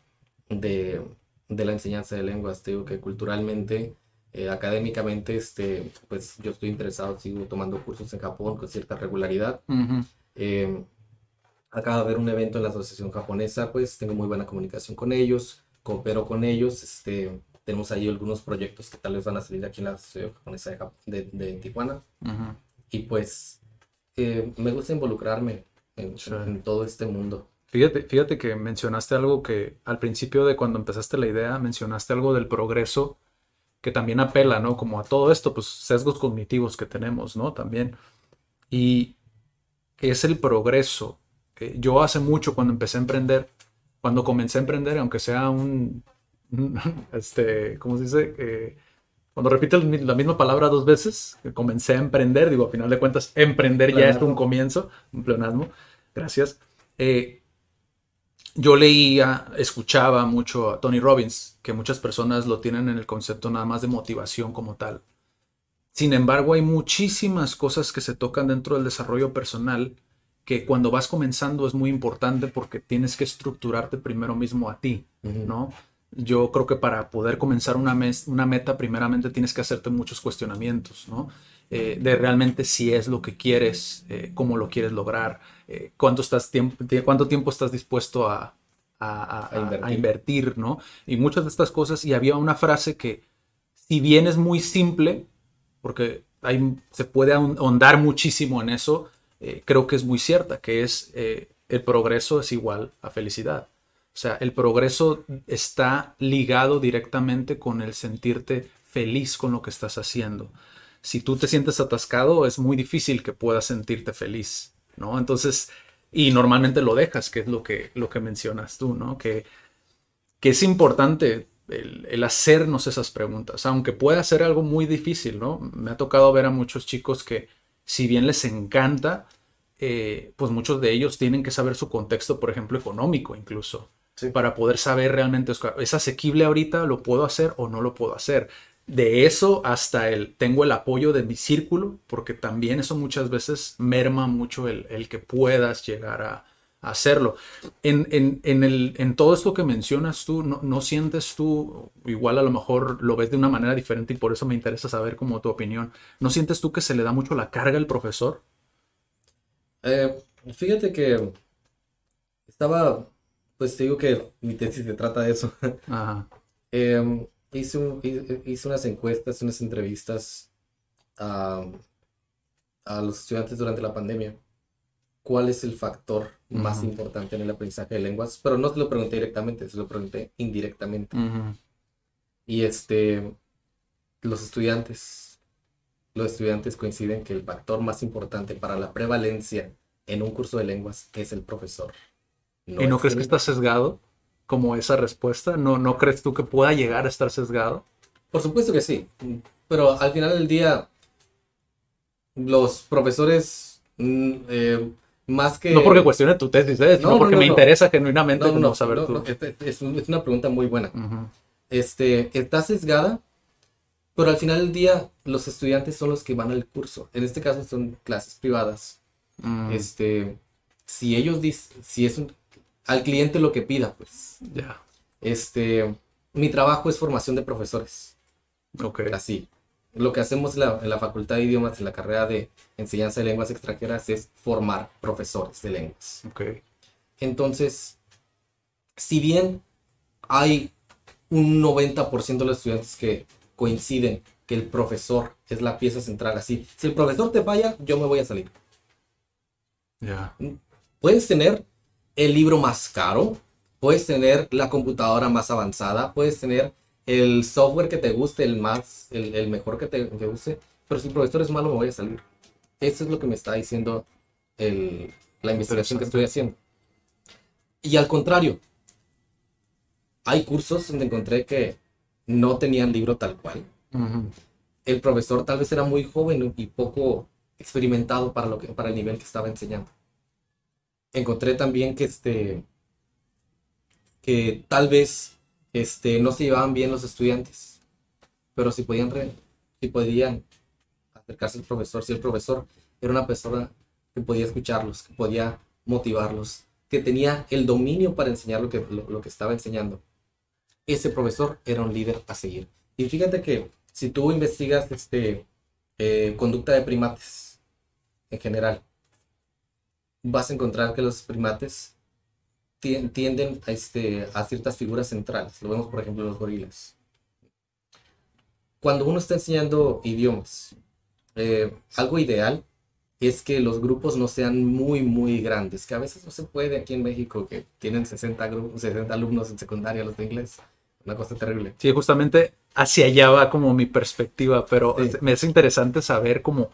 de, de la enseñanza de lenguas, digo que culturalmente, eh, académicamente, este, pues yo estoy interesado, sigo tomando cursos en Japón con cierta regularidad. Ujú. Eh, acaba de haber un evento en la Asociación Japonesa, pues tengo muy buena comunicación con ellos, coopero con ellos, este, tenemos ahí algunos proyectos que tal vez van a salir aquí en la Asociación Japonesa de, Jap- de- de Tijuana. Y pues eh, me gusta involucrarme en, Sí. en todo este mundo. Fíjate, fíjate que mencionaste algo que al principio de cuando empezaste la idea, mencionaste algo del progreso que también apela, ¿no? Como a todo esto, pues sesgos cognitivos que tenemos, ¿no? También. Y es el progreso. Yo hace mucho cuando empecé a emprender, cuando comencé a emprender, aunque sea un, un- este, ¿cómo se dice? Eh, cuando repite la misma palabra dos veces, que comencé a emprender, digo, a final de cuentas, emprender ya es un comienzo, un pleonasmo, gracias. Eh, yo leía, escuchaba mucho a Tony Robbins, que muchas personas lo tienen en el concepto nada más de motivación como tal. Sin embargo, hay muchísimas cosas que se tocan dentro del desarrollo personal que cuando vas comenzando es muy importante porque tienes que estructurarte primero mismo a ti. ¿no? Yo creo que para poder comenzar una, mes- una meta, primeramente tienes que hacerte muchos cuestionamientos, ¿no? Eh, de realmente si es lo que quieres, eh, cómo lo quieres lograr, eh, cuánto, estás tiempo, cuánto tiempo estás dispuesto a, a, a, invertir. a invertir, ¿no? Y muchas de estas cosas, y había una frase que, si bien es muy simple, porque hay, se puede ahon- ahondar muchísimo en eso, creo que es muy cierta, que es el progreso es igual a felicidad. O sea, el progreso está ligado directamente con el sentirte feliz con lo que estás haciendo. Si tú te sientes atascado, es muy difícil que puedas sentirte feliz, ¿no? Entonces, y normalmente lo dejas, que es lo que, lo que mencionas tú, ¿no? Que, que es importante el, el hacernos esas preguntas, aunque pueda ser algo muy difícil, ¿no? Me ha tocado ver a muchos chicos que, si bien les encanta, eh, pues muchos de ellos tienen que saber su contexto, por ejemplo, económico incluso, para poder saber realmente, ¿es asequible ahorita? ¿Lo puedo hacer o no lo puedo hacer? De eso hasta el, tengo el apoyo de mi círculo, porque también eso muchas veces merma mucho el, el que puedas llegar a, a hacerlo. En, en, en, el, en todo esto que mencionas tú, no, ¿no sientes tú, igual a lo mejor lo ves de una manera diferente y por eso me interesa saber como tu opinión, ¿no sientes tú que se le da mucho la carga al profesor? Eh, fíjate que estaba, pues te digo que mi tesis se trata de eso. Ajá. Eh, hice, un- hi- hice unas encuestas, unas entrevistas a, a los estudiantes durante la pandemia. ¿Cuál es el factor más Ujú. importante en el aprendizaje de lenguas? Pero no se lo pregunté directamente, se lo pregunté indirectamente. Ujú. Y este, los estudiantes, los estudiantes coinciden que el factor más importante para la prevalencia en un curso de lenguas es el profesor. ¿Y no es crees que está sesgado como esa respuesta? ¿No, ¿No crees tú que pueda llegar a estar sesgado? Por supuesto que sí, pero al final del día, los profesores, mm, eh, más que... No porque cuestione tu tesis, ¿eh? No, no, porque no, me interesa genuinamente No, como saber tú. es, es- una pregunta muy buena. Ujú. Este, está sesgada, pero al final del día, los estudiantes son los que van al curso. En este caso son clases privadas. Mm, Este, si ellos dicen, si es un- al cliente lo que pida, pues, Ya, este, mi trabajo es formación de profesores. ok. Así. Lo que hacemos en la, en la Facultad de Idiomas, en la carrera de enseñanza de lenguas extranjeras, es formar profesores de lenguas. ok. Entonces, si bien hay un 90% de los estudiantes que coinciden que el profesor es la pieza central, así, si el profesor te falla, yo me voy a salir. Ya. Puedes tener el libro más caro, puedes tener la computadora más avanzada, puedes tener el software que te guste, el más, el, el mejor que te, que guste, pero si el profesor es malo, me voy a salir. Eso es lo que me está diciendo el- la investigación que estoy haciendo. Y al contrario, hay cursos donde encontré que no tenían libro tal cual. El profesor tal vez era muy joven y poco experimentado para, lo que, para el nivel que estaba enseñando. Encontré también que, este, que tal vez este, no se llevaban bien los estudiantes, pero si podían, si podían acercarse al profesor, si el profesor era una persona que podía escucharlos, que podía motivarlos, que tenía el dominio para enseñar lo que, lo que estaba enseñando. Ese profesor era un líder a seguir. Y fíjate que si tú investigas este, eh, conducta de primates en general, vas a encontrar que los primates tien- tienden a, este, a ciertas figuras centrales. Lo vemos, por ejemplo, en los gorilas. Cuando uno está enseñando idiomas, eh, algo ideal es que los grupos no sean muy, muy grandes, que a veces no se puede aquí en México, que tienen 60, grupos, 60 alumnos en secundaria los de inglés. Una cosa terrible. Sí, justamente hacia allá va como mi perspectiva, pero Sí. me es interesante saber cómo...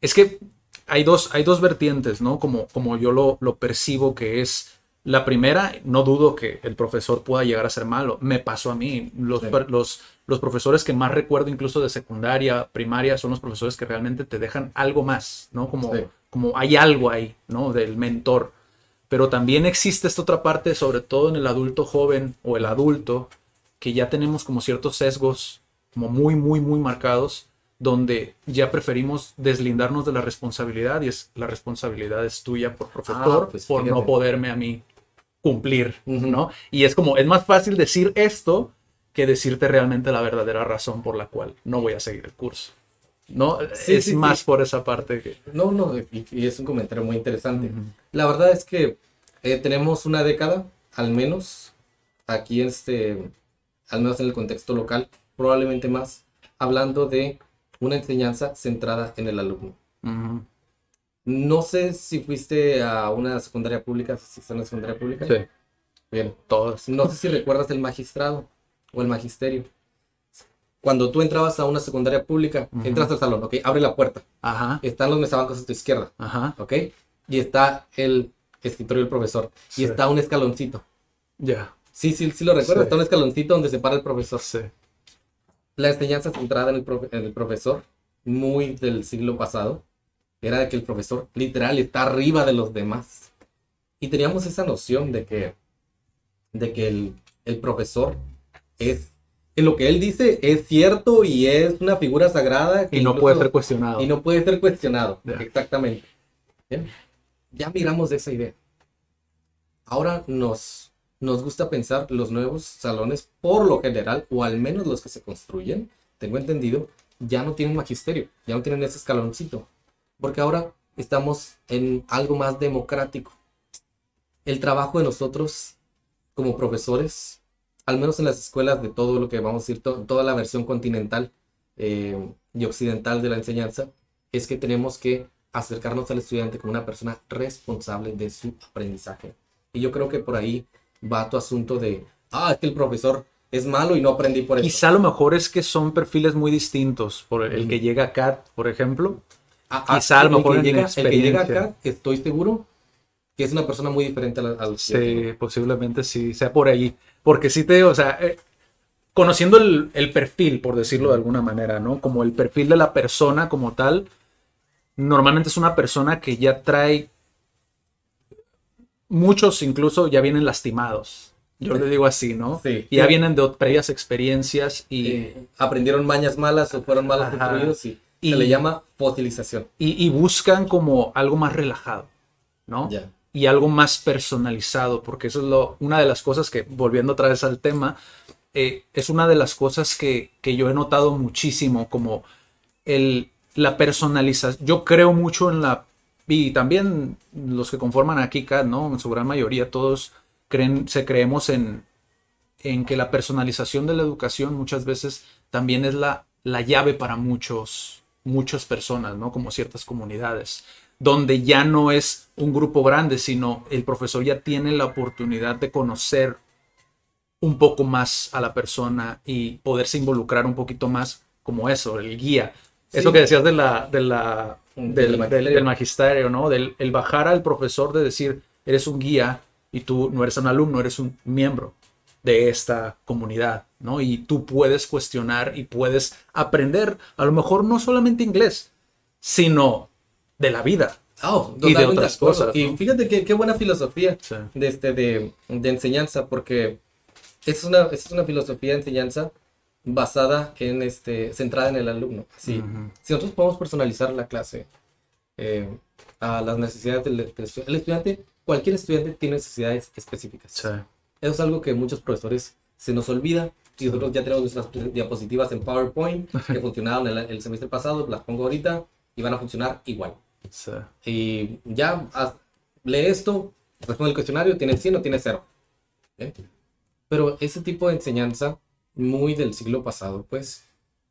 Es que hay dos, hay dos vertientes, ¿no? Como, como yo lo, lo percibo que es... La primera, no dudo que el profesor pueda llegar a ser malo. Me pasó a mí. Los, Sí. los, los profesores que más recuerdo incluso de secundaria, primaria, son los profesores que realmente te dejan algo más, ¿no? Como, Sí. como hay algo ahí, ¿no? Del mentor. Pero también existe esta otra parte, sobre todo en el adulto joven o el adulto, que ya tenemos como ciertos sesgos como muy, muy, muy marcados, donde ya preferimos deslindarnos de la responsabilidad y es la responsabilidad es tuya por profesor, Ah, pues por no poderme a mí cumplir. ¿no? Y es como, es más fácil decir esto que decirte realmente la verdadera razón por la cual no voy a seguir el curso. ¿no? Sí, es sí, sí. más por esa parte que... No, no, y, y es un comentario muy interesante. La verdad es que eh, tenemos una década, al menos, aquí este, al menos en el contexto local, probablemente más, hablando de una enseñanza centrada en el alumno. No sé si fuiste a una secundaria pública, si está en una secundaria pública. Sí, Bien. todas. No sé si recuerdas el magistrado o el magisterio. Cuando tú entrabas a una secundaria pública, entras al salón, ¿ok? Abre la puerta. Ajá, Están los mesabancos a tu izquierda. ajá, ¿ok? Y está el escritorio del profesor. Sí. Y está un escaloncito. ya, Sí, sí, sí lo recuerdo. Sí. Está un escaloncito donde se para el profesor. sí. La enseñanza centrada en el, profe- en el profesor, muy del siglo pasado, era de que el profesor literal está arriba de los demás. Y teníamos esa noción de que, de que el, el profesor es, en lo que él dice es cierto y es una figura sagrada. que Y no incluso- puede ser cuestionado. y no puede ser cuestionado. Exactamente. Bien. Ya miramos esa idea. Ahora nos, nos gusta pensar los nuevos salones, por lo general, o al menos los que se construyen, tengo entendido, ya no tienen magisterio, ya no tienen ese escaloncito. Porque ahora estamos en algo más democrático. El trabajo de nosotros como profesores, al menos en las escuelas de todo lo que vamos a decir, to- toda la versión continental eh, y occidental de la enseñanza, es que tenemos que acercarnos al estudiante como una persona responsable de su aprendizaje. Y yo creo que por ahí va tu asunto de, ah, es que el profesor es malo y no aprendí por eso. Quizá lo mejor es que son perfiles muy distintos. Por el que llega acá, por ejemplo. Ah, ah, quizá a lo el que mejor llega, el que llega experiencia. acá, estoy seguro que es una persona muy diferente a la- al Sí, posiblemente sí, sea por ahí. Porque sí te o sea, eh, conociendo el, el perfil, por decirlo de alguna manera, ¿no? Como el perfil de la persona como tal, normalmente es una persona que ya trae, muchos incluso ya vienen lastimados. Yo le digo así, ¿no? Sí. Y ya vienen de previas experiencias y, aprendieron mañas malas o fueron malos Ajá. instruidos y, Y- se le llama fosilización. y, y buscan como algo más relajado, ¿no? Ya. y algo más personalizado, porque eso es lo, una de las cosas que, volviendo otra vez al tema, eh, es una de las cosas que, que yo he notado muchísimo, como el, la personalización. Yo creo mucho en la, y también los que conforman aquí, CAD, ¿no? En su gran mayoría, todos creen, se creemos en, en que la personalización de la educación muchas veces también es la, la llave para muchos, muchas personas, ¿no? Como ciertas comunidades, donde ya no es un grupo grande, sino el profesor ya tiene la oportunidad de conocer un poco más a la persona y poderse involucrar un poquito más como eso, el guía. Sí. Eso que decías de la, de la, del, del magisterio. ¿no? Del el bajar al profesor de decir, eres un guía y tú no eres un alumno, eres un miembro de esta comunidad, ¿no? Y tú puedes cuestionar y puedes aprender, a lo mejor no solamente inglés, sino de la vida. Oh, Y de otras cosas, Y fíjate qué buena filosofía Sí. de, este, de, de enseñanza, porque es una, es una filosofía de enseñanza basada en este, centrada en el alumno. Así, Ujú. Si nosotros podemos personalizar la clase eh, a las necesidades del, del estu- el estudiante, cualquier estudiante tiene necesidades específicas. Eso es algo que muchos profesores se nos olvida. Y nosotros ya tenemos nuestras diapositivas en PowerPoint que funcionaron el, el semestre pasado, las pongo ahorita y van a funcionar igual. Sí. Y ya haz- lee esto, responde el cuestionario, tiene 100 o tiene 0. Pero ese tipo de enseñanza, muy del siglo pasado, pues,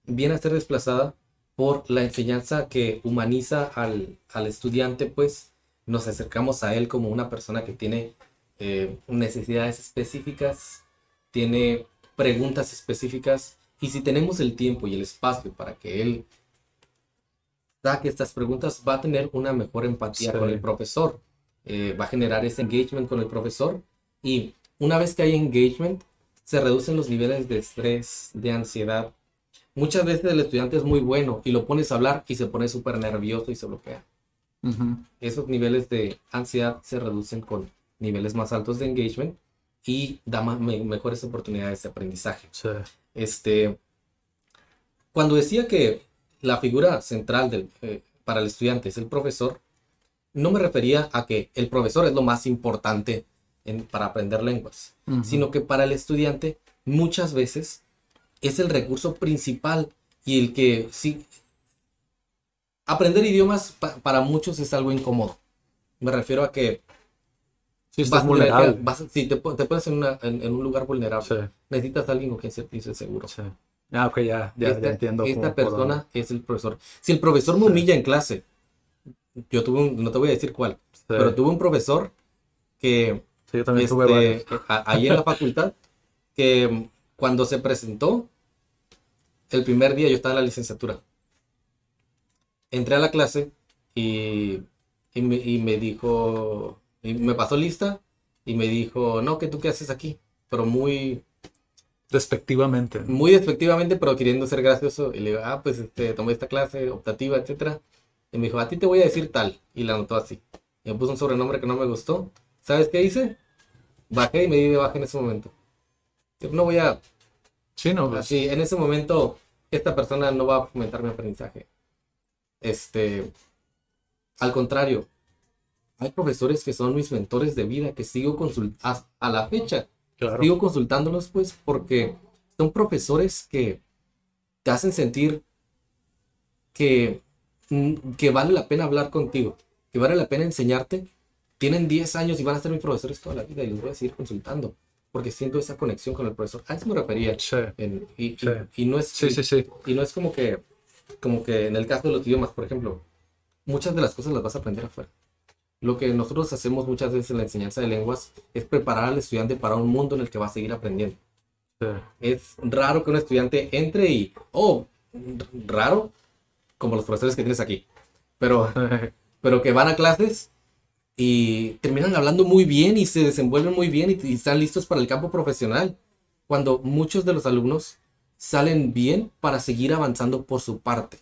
viene a ser desplazada por la enseñanza que humaniza al, al estudiante, pues, nos acercamos a él como una persona que tiene eh, necesidades específicas, tiene preguntas específicas, y si tenemos el tiempo y el espacio para que él saque estas preguntas, va a tener una mejor empatía Sí. con el profesor, eh, va a generar ese engagement con el profesor, y una vez que hay engagement, se reducen los niveles de estrés, de ansiedad. Muchas veces el estudiante es muy bueno y lo pones a hablar y se pone súper nervioso y se bloquea. Esos niveles de ansiedad se reducen con niveles más altos de engagement y da me- mejores oportunidades de aprendizaje. Sí. Este, cuando decía que la figura central del, eh, para el estudiante es el profesor, no me refería a que el profesor es lo más importante en- para aprender lenguas, Ujú. sino que para el estudiante muchas veces es el recurso principal y el que sí aprender idiomas pa- para muchos es algo incómodo. Me refiero a que Sí, vas estás tener vulnerable. vas sí, te, te pones en, una- en- en un lugar vulnerable. Sí, Necesitas a alguien con quien sentirse seguro. sí. Ah, ok, ya, ya, esta, ya entiendo. esta cómo- persona es el profesor. Si el profesor me humilla en clase, yo tuve un, no te voy a decir cuál, Sí. pero tuve un profesor que Sí, yo también tuve este, a- ahí en la facultad, que cuando se presentó, el primer día yo estaba en la licenciatura. Entré a la clase y, y me, y me dijo, y me pasó lista y me dijo, no, que tú qué haces aquí, pero muy, Despectivamente. muy despectivamente, pero queriendo ser gracioso. Y le digo, ah, pues este, tomé esta clase optativa, etcétera. Y me dijo, a ti te voy a decir tal. Y la anotó así. Y me puso un sobrenombre que no me gustó. ¿Sabes qué hice? Bajé y me di de baja en ese momento. No voy a... Sí, no, pues, Así, en ese momento, esta persona no va a fomentar mi aprendizaje. Este... Al contrario, hay profesores que son mis mentores de vida, que sigo consultando a la fecha claro. sigo consultándolos pues porque son profesores que te hacen sentir que, mm, que vale la pena hablar contigo, que vale la pena enseñarte. Tienen 10 años y van a ser mis profesores toda la vida y los voy a seguir consultando porque siento esa conexión con el profesor. A eso me refería. Sí, En- y, y- Sí. y no es, sí, y no es como que, como que en el caso de los idiomas, por ejemplo, muchas de las cosas las vas a aprender afuera. Lo que nosotros hacemos muchas veces en la enseñanza de lenguas es preparar al estudiante para un mundo en el que va a seguir aprendiendo. Es raro que un estudiante entre y, oh, raro, como los profesores que tienes aquí, pero, pero que van a clases y terminan hablando muy bien y se desenvuelven muy bien y, y están listos para el campo profesional, cuando muchos de los alumnos salen bien para seguir avanzando por su parte.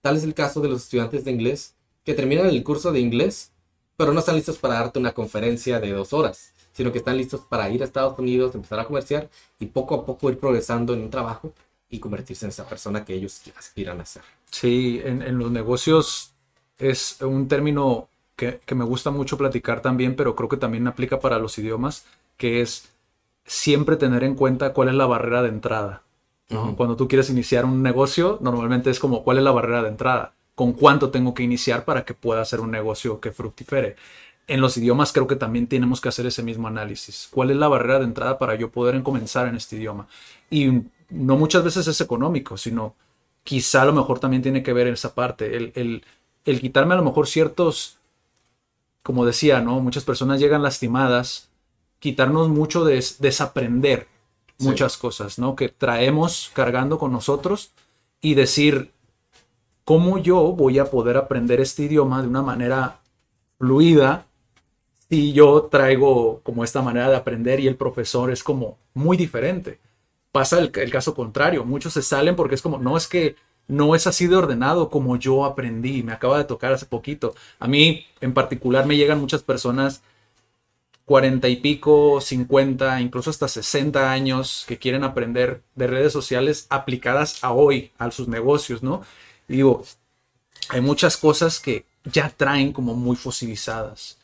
Tal es el caso de los estudiantes de inglés que terminan el curso de inglés, pero no están listos para darte una conferencia de dos horas, sino que están listos para ir a Estados Unidos, empezar a comerciar y poco a poco ir progresando en un trabajo y convertirse en esa persona que ellos aspiran a ser. Sí, en, en los negocios es un término que, que me gusta mucho platicar también, pero creo que también aplica para los idiomas, que es siempre tener en cuenta cuál es la barrera de entrada. Cuando tú quieres iniciar un negocio, normalmente es como cuál es la barrera de entrada, con cuánto tengo que iniciar para que pueda hacer un negocio que fructifere. En los idiomas creo que también tenemos que hacer ese mismo análisis. ¿Cuál es la barrera de entrada para yo poder comenzar en este idioma? Y no muchas veces es económico, sino quizá a lo mejor también tiene que ver esa parte, el, el- el quitarme a lo mejor ciertos, como decía, ¿no? Muchas personas llegan lastimadas, quitarnos mucho de des- desaprender Sí. muchas cosas, ¿no? Que traemos cargando con nosotros y decir, ¿cómo yo voy a poder aprender este idioma de una manera fluida si yo traigo como esta manera de aprender y el profesor es como muy diferente? Pasa el, el caso contrario, muchos se salen porque es como, no es que no es así de ordenado como yo aprendí, me acaba de tocar hace poquito. A mí en particular me llegan muchas personas 40 y pico, 50, incluso hasta 60 años que quieren aprender de redes sociales aplicadas a hoy, a sus negocios, ¿no? Y digo, hay muchas cosas que ya traen como muy fosilizadas,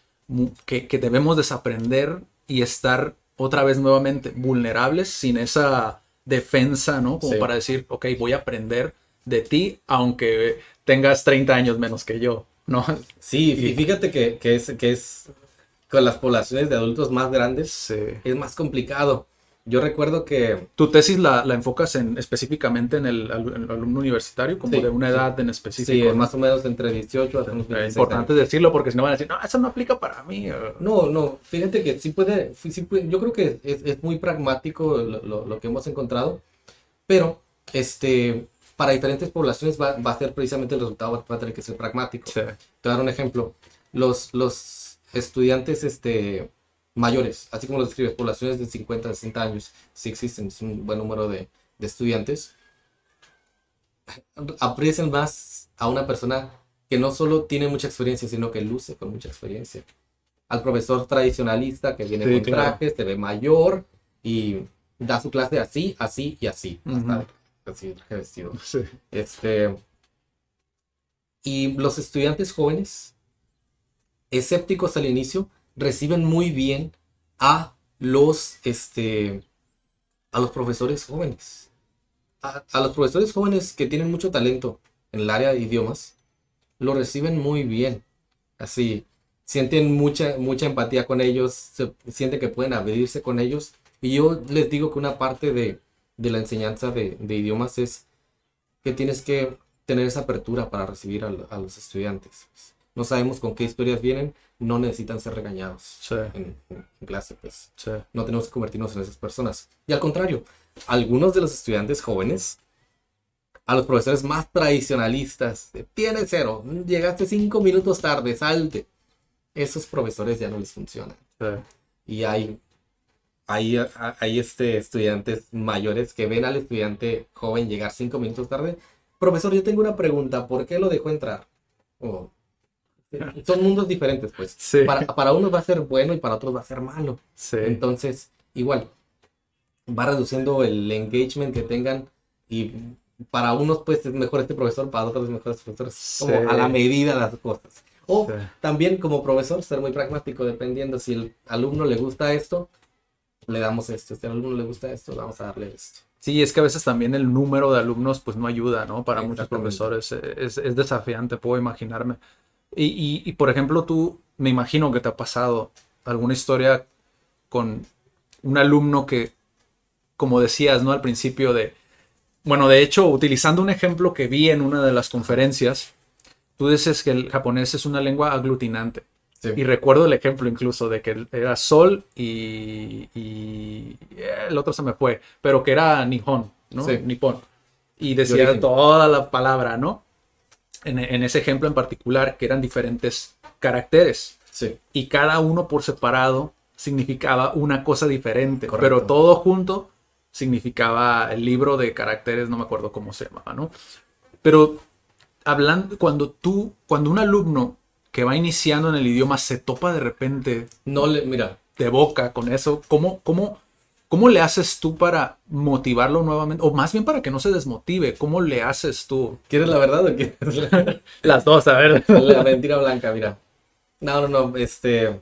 que, que debemos desaprender y estar otra vez nuevamente vulnerables sin esa defensa, ¿no? Como Sí. para decir, ok, voy a aprender de ti aunque tengas 30 años menos que yo, ¿no? Sí, y fíjate que, que es, que es con las poblaciones de adultos más grandes Sí. es más complicado. Yo recuerdo que ¿Tu tesis la, la enfocas en, específicamente en el, en el alumno universitario, como Sí, de una sí. edad en específico? sí, ¿no? más o menos entre 18 hasta unos Eh, 26 importante años. decirlo porque si no van a decir, no, eso no aplica para mí. eh". No, no, fíjate que sí puede, sí sí puede- yo creo que es, es muy pragmático lo, lo- lo que hemos encontrado, pero este, para diferentes poblaciones va, va a ser precisamente el resultado, va, va a tener que ser pragmático. Sí. Te voy a dar un ejemplo. Los, los estudiantes este, mayores, así como los describes, poblaciones de 50, 60 años, sí existen, es un buen número de, de estudiantes, aprecian más a una persona que no solo tiene mucha experiencia, sino que luce con mucha experiencia. Al profesor tradicionalista que viene Sí, con claro. traje, se ve mayor y da su clase así, así y así. Hasta así, traje vestido. Sí. Este, y los estudiantes jóvenes, escépticos al inicio, reciben muy bien a los, este, a los profesores jóvenes. A, a los profesores jóvenes que tienen mucho talento en el área de idiomas, lo reciben muy bien. Así, sienten mucha, mucha empatía con ellos, se, sienten que pueden abrirse con ellos. Y yo les digo que una parte de, de la enseñanza de, de, idiomas es que tienes que tener esa apertura para recibir a, a los estudiantes. No sabemos con qué historias vienen, no necesitan ser regañados Sí. en, clase, pues. Sí. No tenemos que convertirnos en esas personas. Y al contrario, algunos de los estudiantes jóvenes, a los profesores más tradicionalistas, tiene cero, llegaste cinco minutos tarde, salte. Esos profesores ya no les funcionan. Sí. Y hay, hay, hay este, estudiantes mayores que ven al estudiante joven llegar cinco minutos tarde. Profesor, yo tengo una pregunta, ¿por qué lo dejó entrar? O- son mundos diferentes, pues. Sí. Para, para unos va a ser bueno y para otros va a ser malo. Sí. Entonces, igual, va reduciendo el engagement que tengan y para unos pues es mejor este profesor, para otros es mejor este profesor, como Sí. a la medida las cosas. O también como profesor ser muy pragmático, dependiendo si el alumno le gusta esto, le damos esto, si al alumno le gusta esto, vamos a darle esto. Sí, es que a veces también el número de alumnos pues no ayuda, ¿no? Para muchos profesores eh, es, es desafiante, puedo imaginarme. Y, y, y, por ejemplo, tú, me imagino que te ha pasado alguna historia con un alumno que, como decías, ¿no? Al principio de, bueno, de hecho, utilizando un ejemplo que vi en una de las conferencias, tú dices que el japonés es una lengua aglutinante. Sí. Y recuerdo el ejemplo incluso de que era sol y, y el otro se me fue, pero que era Nihon, ¿no? Sí. Nippon. Y decía toda la palabra, ¿no? En, en ese ejemplo en particular, que eran diferentes caracteres. Sí, Y cada uno por separado significaba una cosa diferente, Correcto. pero todo junto significaba el libro de caracteres, no me acuerdo cómo se llamaba, ¿no? Pero hablando, cuando tú, cuando un alumno que va iniciando en el idioma se topa de repente no le, mira, de boca con eso, ¿cómo, cómo, cómo le haces tú para motivarlo nuevamente? O más bien para que no se desmotive, ¿cómo le haces tú? ¿quieres la verdad o quieres la, Las dos, a ver. la mentira blanca? Mira, no, no, no, este,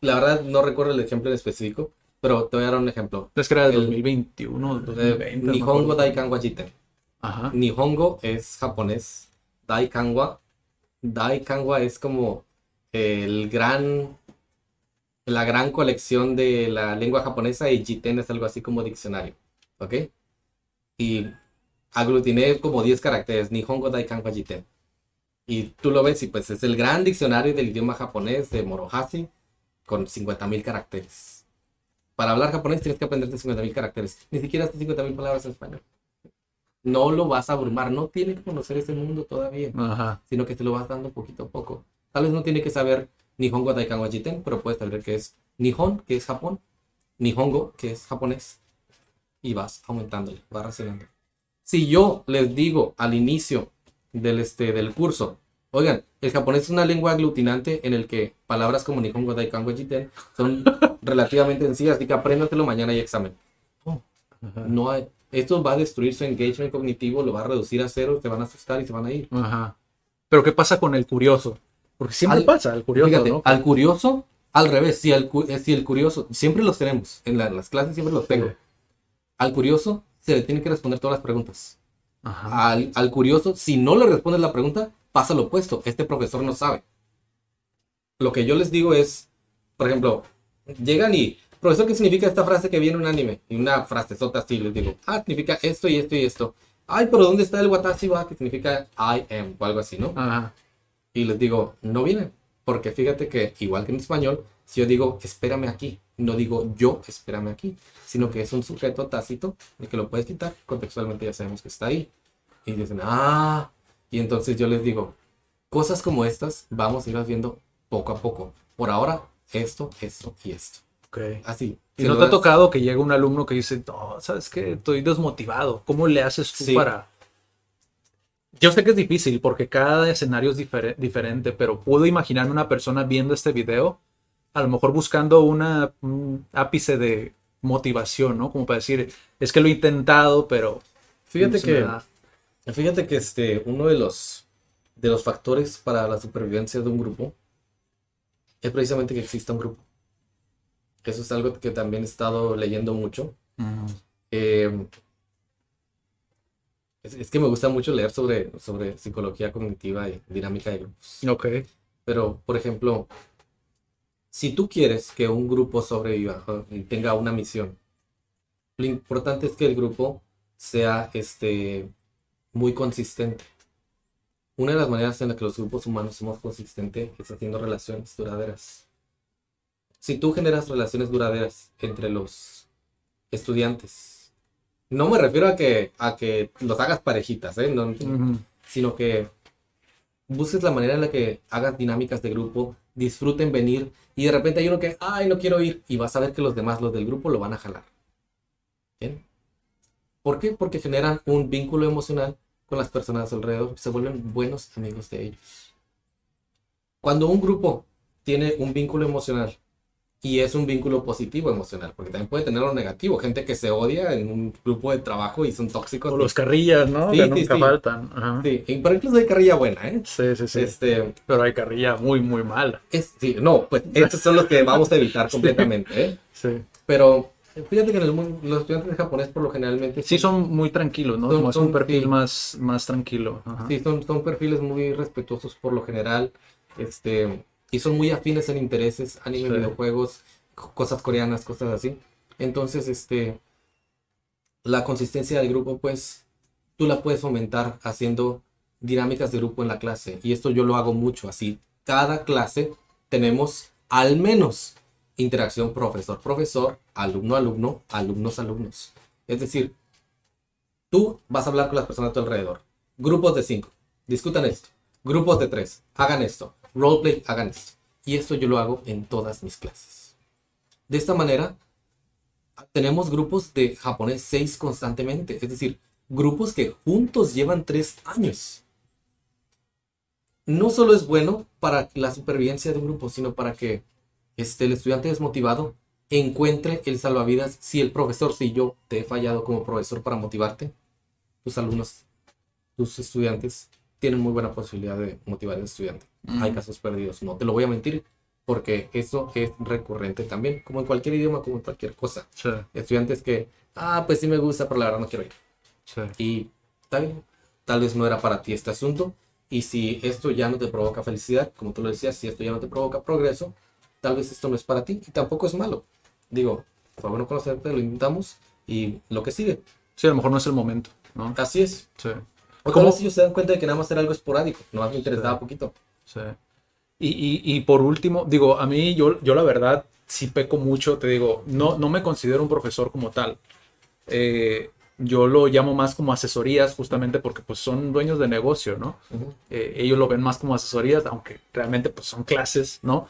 la verdad no recuerdo el ejemplo en específico, pero te voy a dar un ejemplo. Es que era de El- 2021, Eh, 2020. no me Nihongo. Daikanwa Jiten. Ajá. Nihongo es japonés. Daikanwa. Daikanwa es como el gran. La gran colección de la lengua japonesa y Jiten es algo así como diccionario. ¿Ok? Y aglutiné como 10 caracteres. Nihongo Daikanwa Jiten. Y tú lo ves y pues es el gran diccionario del idioma japonés de Morohashi con 50.000 caracteres. Para hablar japonés tienes que aprenderte 50.000 caracteres. Ni siquiera estas 50.000 palabras en español no lo vas a abrumar, no tiene que conocer ese mundo todavía, Ajá. sino que te lo vas dando poquito a poco. Tal vez no tiene que saber Nihongo Daikanwa Jiten, pero puedes saber que es Nihon, que es Japón, Nihongo, que es japonés, y vas aumentándole, vas racionando. Si yo les digo al inicio del, este, del curso, oigan, el japonés es una lengua aglutinante en el que palabras como Nihongo Daikanwa Jiten son relativamente sencillas, así que apréndatelo, mañana hay examen. Oh, no hay, esto va a destruir su engagement cognitivo, lo va a reducir a cero, te van a asustar y se van a ir. Ajá. Pero ¿qué pasa con el curioso? Porque siempre Al- pasa el curioso, Fíjate, ¿no? al curioso, al revés, si, el curioso, siempre los tenemos, en la- las clases siempre los tengo. Sí. Al curioso se le tienen que responder todas las preguntas. Ajá. Al, al curioso, si no le respondes la pregunta, pasa lo opuesto, este profesor no sabe. Lo que yo les digo es, por ejemplo, llegan y, profesor, ¿qué significa esta frase que viene en un anime? Y una frase sota así, les digo, ah, significa esto y esto y esto. Ay, pero ¿dónde está el watashi wa? Que significa I am, o algo así, ¿no? Ajá. Y les digo, no viene. Porque fíjate que, igual que en español, si yo digo, espérame aquí, no digo yo, espérame aquí, sino que es un sujeto tácito, el que lo puedes quitar, contextualmente ya sabemos que está ahí. Y dicen, ah, y entonces yo les digo, cosas como estas vamos a irlas viendo poco a poco. Por ahora, esto, esto y esto. Ok. Así. ¿Y no te ha tocado que llegue un alumno que dice, no, ¿sabes qué? Estoy desmotivado. ¿Cómo le haces tú Sí. para...? Yo sé que es difícil porque cada escenario es difere- diferente, pero puedo imaginarme una persona viendo este video, a lo mejor buscando una, un ápice de motivación, ¿no? Como para decir, es que lo he intentado, pero... Fíjate que, da". fíjate que este, uno de los, de los factores para la supervivencia de un grupo es precisamente que exista un grupo. Eso es algo que también he estado leyendo mucho. Mm, Eh, Es, es que me gusta mucho leer sobre, sobre psicología cognitiva y dinámica de grupos. Ok. Pero, por ejemplo, si tú quieres que un grupo sobreviva y tenga una misión, lo importante es que el grupo sea este, muy consistente. Una de las maneras en las que los grupos humanos somos consistentes es haciendo relaciones duraderas. Si tú generas relaciones duraderas entre los estudiantes, no me refiero a que, a que los hagas parejitas, ¿eh? No- sino que busques la manera en la que hagas dinámicas de grupo, disfruten venir y de repente hay uno que, ay, no quiero ir y vas a ver que los demás, los del grupo, lo van a jalar. ¿Bien? ¿Por qué? Porque generan un vínculo emocional con las personas alrededor, se vuelven buenos amigos de ellos. Cuando un grupo tiene un vínculo emocional y es un vínculo positivo emocional, porque también puede tener lo negativo, gente que se odia en un grupo de trabajo y son tóxicos. O los carrillas, ¿no? Sí, que sí, nunca sí. faltan. Ajá. Sí, pero incluso hay carrilla buena, ¿eh? Sí, sí, sí. Este, Pero hay carrilla muy, muy mala. es, sí, no, pues estos son los que vamos a evitar completamente, ¿eh? Sí. Pero fíjate que en el mundo, los estudiantes de japonés por lo generalmente Sí, son muy tranquilos, ¿no? Son- es un perfil sí. más, más tranquilo. Ajá. sí, son, son perfiles muy respetuosos por lo general, este, y son muy afines en intereses, anime, Sí. videojuegos, co- cosas coreanas, cosas así. Entonces, este, la consistencia del grupo, pues, tú la puedes fomentar haciendo dinámicas de grupo en la clase. Y esto yo lo hago mucho, así. Cada clase tenemos al menos interacción profesor-profesor, alumno-alumno, alumnos-alumnos. Es decir, tú vas a hablar con las personas a tu alrededor. Grupos de cinco, discutan esto. Grupos de tres, hagan esto. Roleplay, hagan esto. Y esto yo lo hago en todas mis clases. De esta manera, tenemos grupos de japonés 6 constantemente. Es decir, grupos que juntos llevan 3 años. No solo es bueno para la supervivencia de un grupo, sino para que este, el estudiante desmotivado encuentre el salvavidas. Si el profesor, si yo te he fallado como profesor para motivarte, tus alumnos, tus estudiantes tienen muy buena posibilidad de motivar al estudiante. Hay casos perdidos, no te lo voy a mentir, porque eso es recurrente también, como en cualquier idioma, como en cualquier cosa. Sí, Estudiantes que, ah, pues sí me gusta, pero la verdad no quiero ir. sí. Y está bien, tal vez no era para ti este asunto. Y si esto ya no te provoca felicidad, como tú lo decías, si esto ya no te provoca progreso, tal vez esto no es para ti y tampoco es malo. Digo, fue bueno conocerte, lo intentamos y lo que sigue. Sí, a lo mejor no es el momento, ¿no? Así es. Sí. O tal vez ellos se dan cuenta de que nada más era algo esporádico, no me interesaba poquito. Sí. Y, y, y por último, digo, a mí yo, yo la verdad sí peco mucho, te digo, no, no me considero un profesor como tal. Eh, yo lo llamo más como asesorías justamente porque pues son dueños de negocio, ¿no? Eh, ellos lo ven más como asesorías, aunque realmente pues son clases, ¿no?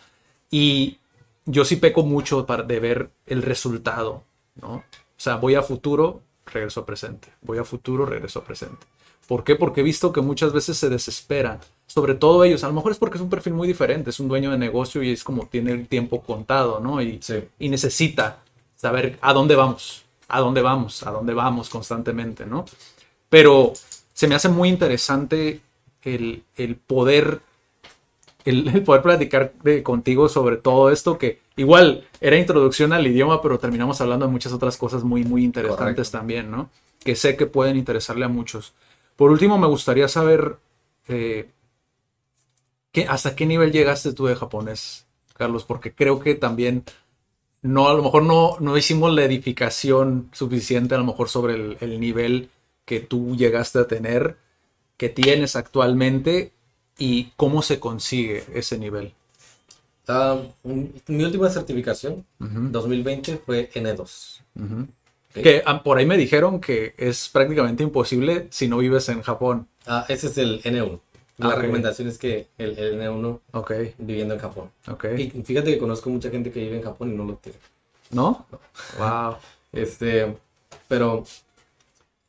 Y yo sí peco mucho para, de ver el resultado, ¿no? O sea, voy a futuro, regreso a presente. Voy a futuro, regreso a presente. ¿Por qué? Porque he visto que muchas veces se desesperan. Sobre todo ellos. A lo mejor es porque es un perfil muy diferente. Es un dueño de negocio y es como tiene el tiempo contado, ¿no? Y, Sí. y necesita saber a dónde vamos, a dónde vamos, a dónde vamos constantemente, ¿no? Pero se me hace muy interesante el, el poder el, el poder platicar de- contigo sobre todo esto que igual era introducción al idioma, pero terminamos hablando de muchas otras cosas muy, muy interesantes Correcto. también, ¿no? Que sé que pueden interesarle a muchos. Por último, me gustaría saber eh, ¿qué- hasta qué nivel llegaste tú de japonés, Carlos, porque creo que también no, a lo mejor no, no hicimos la edificación suficiente, a lo mejor sobre el, el nivel que tú llegaste a tener, que tienes actualmente y cómo se consigue ese nivel. Ah, mi última certificación, 2020, fue N2. Ujú. Que ah, por ahí me dijeron que es prácticamente imposible si no vives en Japón. Ah, ese es el N1. La Ah, recomendación es que el, el N1 Ok, viviendo en Japón. ok. Y fíjate que conozco mucha gente que vive en Japón y no lo tiene. ¿No? Wow. Este, pero,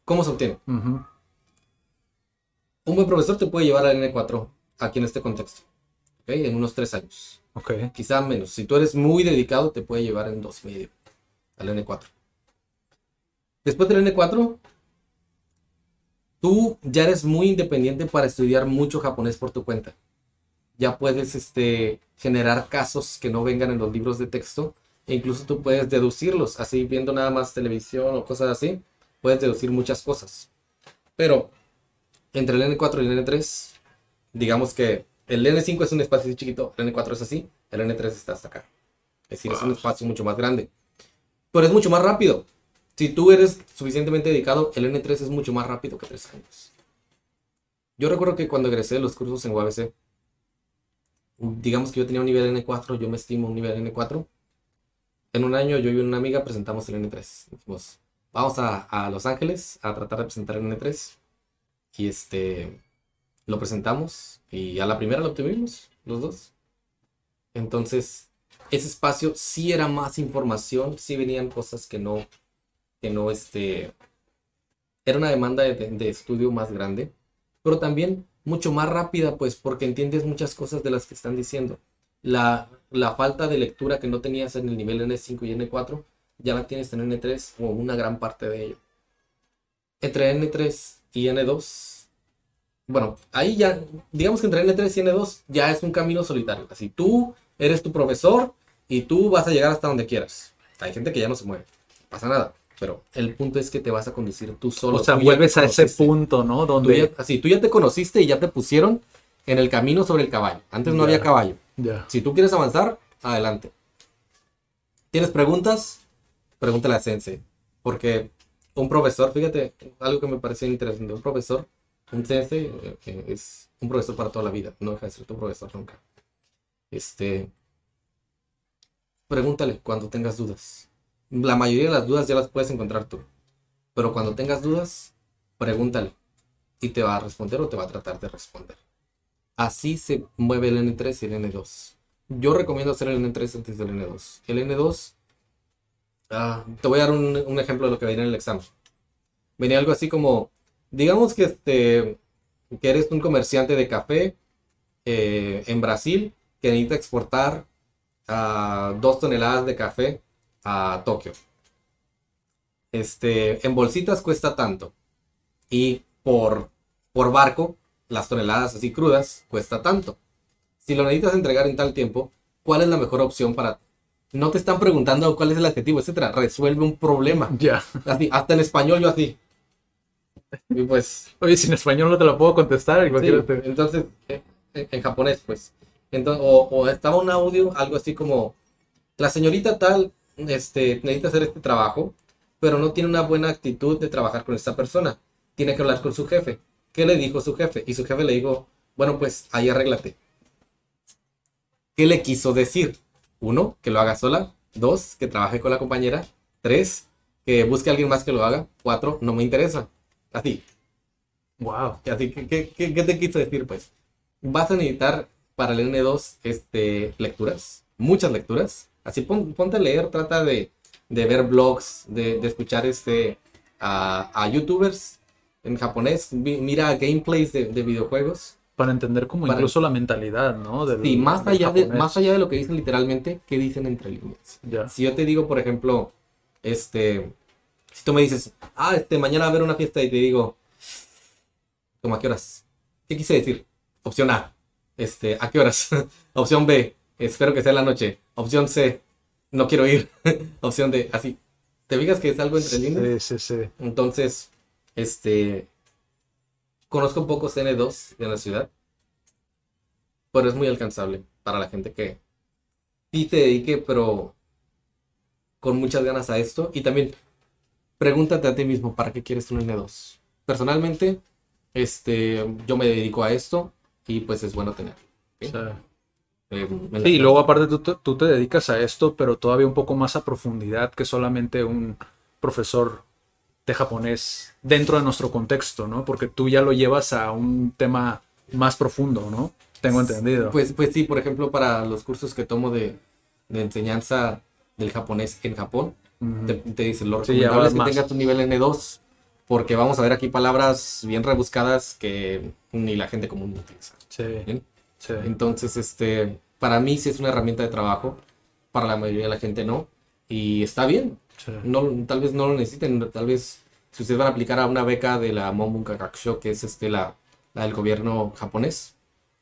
¿cómo se obtiene? Un buen profesor te puede llevar al N4 aquí en este contexto, ¿ok? En unos tres años, Ok. quizá menos. Si tú eres muy dedicado, te puede llevar en dos y medio al N4. Después del N4, tú ya eres muy independiente para estudiar mucho japonés por tu cuenta. Ya puedes este, generar casos que no vengan en los libros de texto e incluso tú puedes deducirlos, así viendo nada más televisión o cosas así, puedes deducir muchas cosas. Pero entre el N4 y el N3, digamos que el N5 es un espacio así chiquito, el N4 es así, el N3 está hasta acá. Es decir, es un espacio mucho más grande. Pero es mucho más rápido. Si tú eres suficientemente dedicado, el N3 es mucho más rápido que tres años. Yo recuerdo que cuando egresé de los cursos en UABC, digamos que yo tenía un nivel N4, yo me estimo un nivel N4. En un año yo y una amiga presentamos el N3. Dijimos, vamos a, a Los Ángeles a tratar de presentar el N3. Y este, lo presentamos y a la primera lo obtuvimos, los dos. Entonces, ese espacio sí era más información, sí venían cosas que no, que no, este, era una demanda de, de estudio más grande, pero también mucho más rápida, pues, porque entiendes muchas cosas de las que están diciendo. La, la falta de lectura que no tenías en el nivel N5 y N4, ya la tienes en N3 o una gran parte de ello. Entre N3 y N2, bueno, ahí ya, digamos que entre N3 y N2 ya es un camino solitario. Así tú eres tu profesor y tú vas a llegar hasta donde quieras. Hay gente que ya no se mueve, pasa nada. Pero el punto es que te vas a conducir tú solo. O sea, vuelves a ese punto, ¿no? Tú Donde... ya- así, tú ya te conociste y ya te pusieron en el camino sobre el caballo. Antes no había caballo. Si tú quieres avanzar, adelante. ¿Tienes preguntas? Pregúntale a Sensei. Porque un profesor, fíjate, algo que me pareció interesante, un profesor, un Sensei, eh, que es un profesor para toda la vida, no deja de ser tu profesor nunca. Este, pregúntale cuando tengas dudas. La mayoría de las dudas ya las puedes encontrar tú. Pero cuando tengas dudas, pregúntale. Y te va a responder o te va a tratar de responder. Así se mueve el N3 y el N2. Yo recomiendo hacer el N3 antes del N2. El N2, ah, te voy a dar un, ejemplo de lo que venía en el examen. Venía algo así como, digamos que, este, que eres un comerciante de café eh, en Brasil que necesita exportar ah, dos toneladas de café a Tokio. Este, en bolsitas cuesta tanto. Y por, por barco, las toneladas así crudas cuesta tanto. Si lo necesitas entregar en tal tiempo, ¿cuál es la mejor opción para ti? No te están preguntando cuál es el adjetivo, etcétera. Resuelve un problema. Ya. Así, hasta en español yo así. Y pues, Oye, si en español no te lo puedo contestar, Sí, entonces, eh, en, en japonés, pues. Entonces, o, o estaba un audio, algo así como, la señorita tal, este, necesita hacer este trabajo, pero no tiene una buena actitud de trabajar con esta persona. Tiene que hablar con su jefe. ¿Qué le dijo su jefe? Y su jefe le dijo, bueno, pues ahí arréglate. ¿Qué le quiso decir? Uno, que lo haga sola. Dos, que trabaje con la compañera. Tres, que busque a alguien más que lo haga. Cuatro, no me interesa. Así, Wow. Así ¿qué, qué, qué te quiso decir, pues? Vas a necesitar para el N2 este, lecturas, muchas lecturas. Así pon- ponte a leer, trata de, de ver blogs, de, de escuchar este, a, a youtubers en japonés, mira gameplays de, de videojuegos. Para entender como Para- incluso la mentalidad, ¿no? Del- Y más del allá, de, más allá de lo que dicen literalmente, ¿qué dicen entre líneas? Si yo te digo, por ejemplo, este, si tú me dices, ah, este, mañana va a haber una fiesta y te digo, ¿cómo a qué horas? ¿Qué quise decir? Opción A, este, ¿a qué horas? Opción B, espero que sea en la noche. Opción C, no quiero ir. Opción D, así. ¿Te fijas que es algo entre líneas? Sí, sí, sí. Entonces, este, conozco un poco CN2 de la ciudad, pero es muy alcanzable para la gente que sí se dedique, pero con muchas ganas a esto. Y también, pregúntate a ti mismo, ¿para qué quieres un N2? Personalmente, este, yo me dedico a esto y pues es bueno tener. O sea, Eh, Sí, y luego aparte tú, te- tú te dedicas a esto, pero todavía un poco más a profundidad que solamente un profesor de japonés dentro de nuestro contexto, ¿no? Porque tú ya lo llevas a un tema más profundo, ¿no? Tengo entendido. Pues, pues sí, por ejemplo, para los cursos que tomo de, de enseñanza del japonés en Japón, te, te dicen, lo recomendable es que más. tengas tu nivel N2, porque vamos a ver aquí palabras bien rebuscadas que ni la gente común utiliza. Sí, ¿bien? Sí. Entonces, este, para mí sí es una herramienta de trabajo, para la mayoría de la gente no, y está bien. sí. No, tal vez no lo necesiten, tal vez si ustedes van a aplicar a una beca de la Monbunka Gakusho, que es este, la, la del gobierno japonés,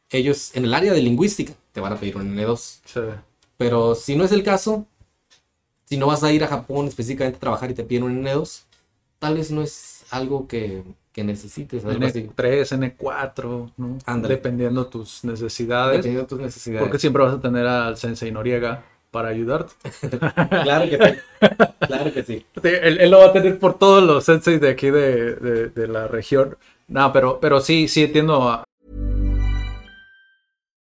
ellos en el área de lingüística te van a pedir un N2. sí. Pero si no es el caso, si no vas a ir a Japón específicamente a trabajar y te piden un N2, tal vez no es algo que, que necesites. algo así. N3, N4, ¿no? Ándale. Dependiendo tus necesidades. Dependiendo de tus necesidades. Porque siempre vas a tener al Sensei Noriega para ayudarte. Claro que sí. Claro que sí. Sí, él, él lo va a tener por todos los senseis de aquí de, de- de la región. No, pero, pero sí, sí entiendo.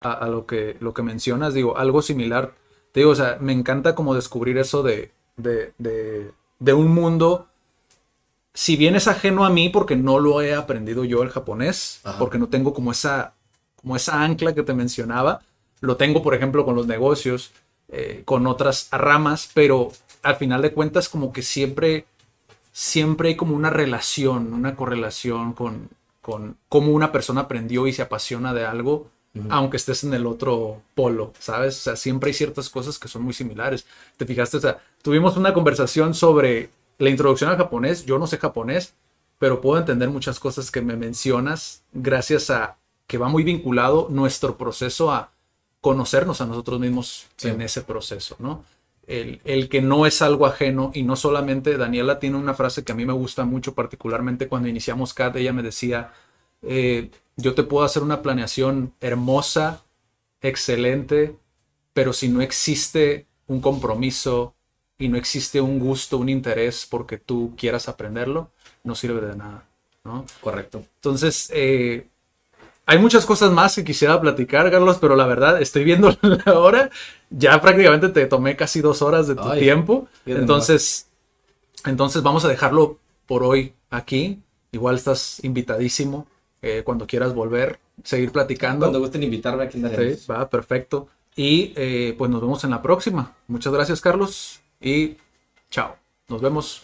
A, a lo que lo que mencionas, digo, algo similar. Te digo, o sea, me encanta como descubrir eso de, de, de, de un mundo, si bien es ajeno a mí porque no lo he aprendido yo el japonés, Ajá. porque no tengo como esa, como esa ancla que te mencionaba, lo tengo, por ejemplo, con los negocios, eh, con otras ramas, pero al final de cuentas como que siempre, siempre hay como una relación, una correlación con, con cómo una persona aprendió y se apasiona de algo, aunque estés en el otro polo, ¿sabes? O sea, siempre hay ciertas cosas que son muy similares. ¿Te fijaste? O sea, tuvimos una conversación sobre la introducción al japonés. Yo no sé japonés, pero puedo entender muchas cosas que me mencionas gracias a que va muy vinculado nuestro proceso a conocernos a nosotros mismos Sí. en ese proceso, ¿no? El, el que no es algo ajeno y no solamente, Daniela tiene una frase que a mí me gusta mucho, particularmente cuando iniciamos CAT, ella me decía, eh, yo te puedo hacer una planeación hermosa, excelente, pero si no existe un compromiso y no existe un gusto, un interés porque tú quieras aprenderlo, no sirve de nada, ¿no? Correcto. Entonces, eh, hay muchas cosas más que quisiera platicar, Carlos, pero la verdad, estoy viendo la hora. Ya prácticamente te tomé casi dos horas de tu Ay, tiempo. Entonces, entonces vamos a dejarlo por hoy aquí. Igual estás invitadísimo eh, cuando quieras volver, seguir platicando. Cuando gusten invitarme aquí. Sí, va, perfecto. Y eh, pues nos vemos en la próxima. Muchas gracias, Carlos. Y chao. Nos vemos.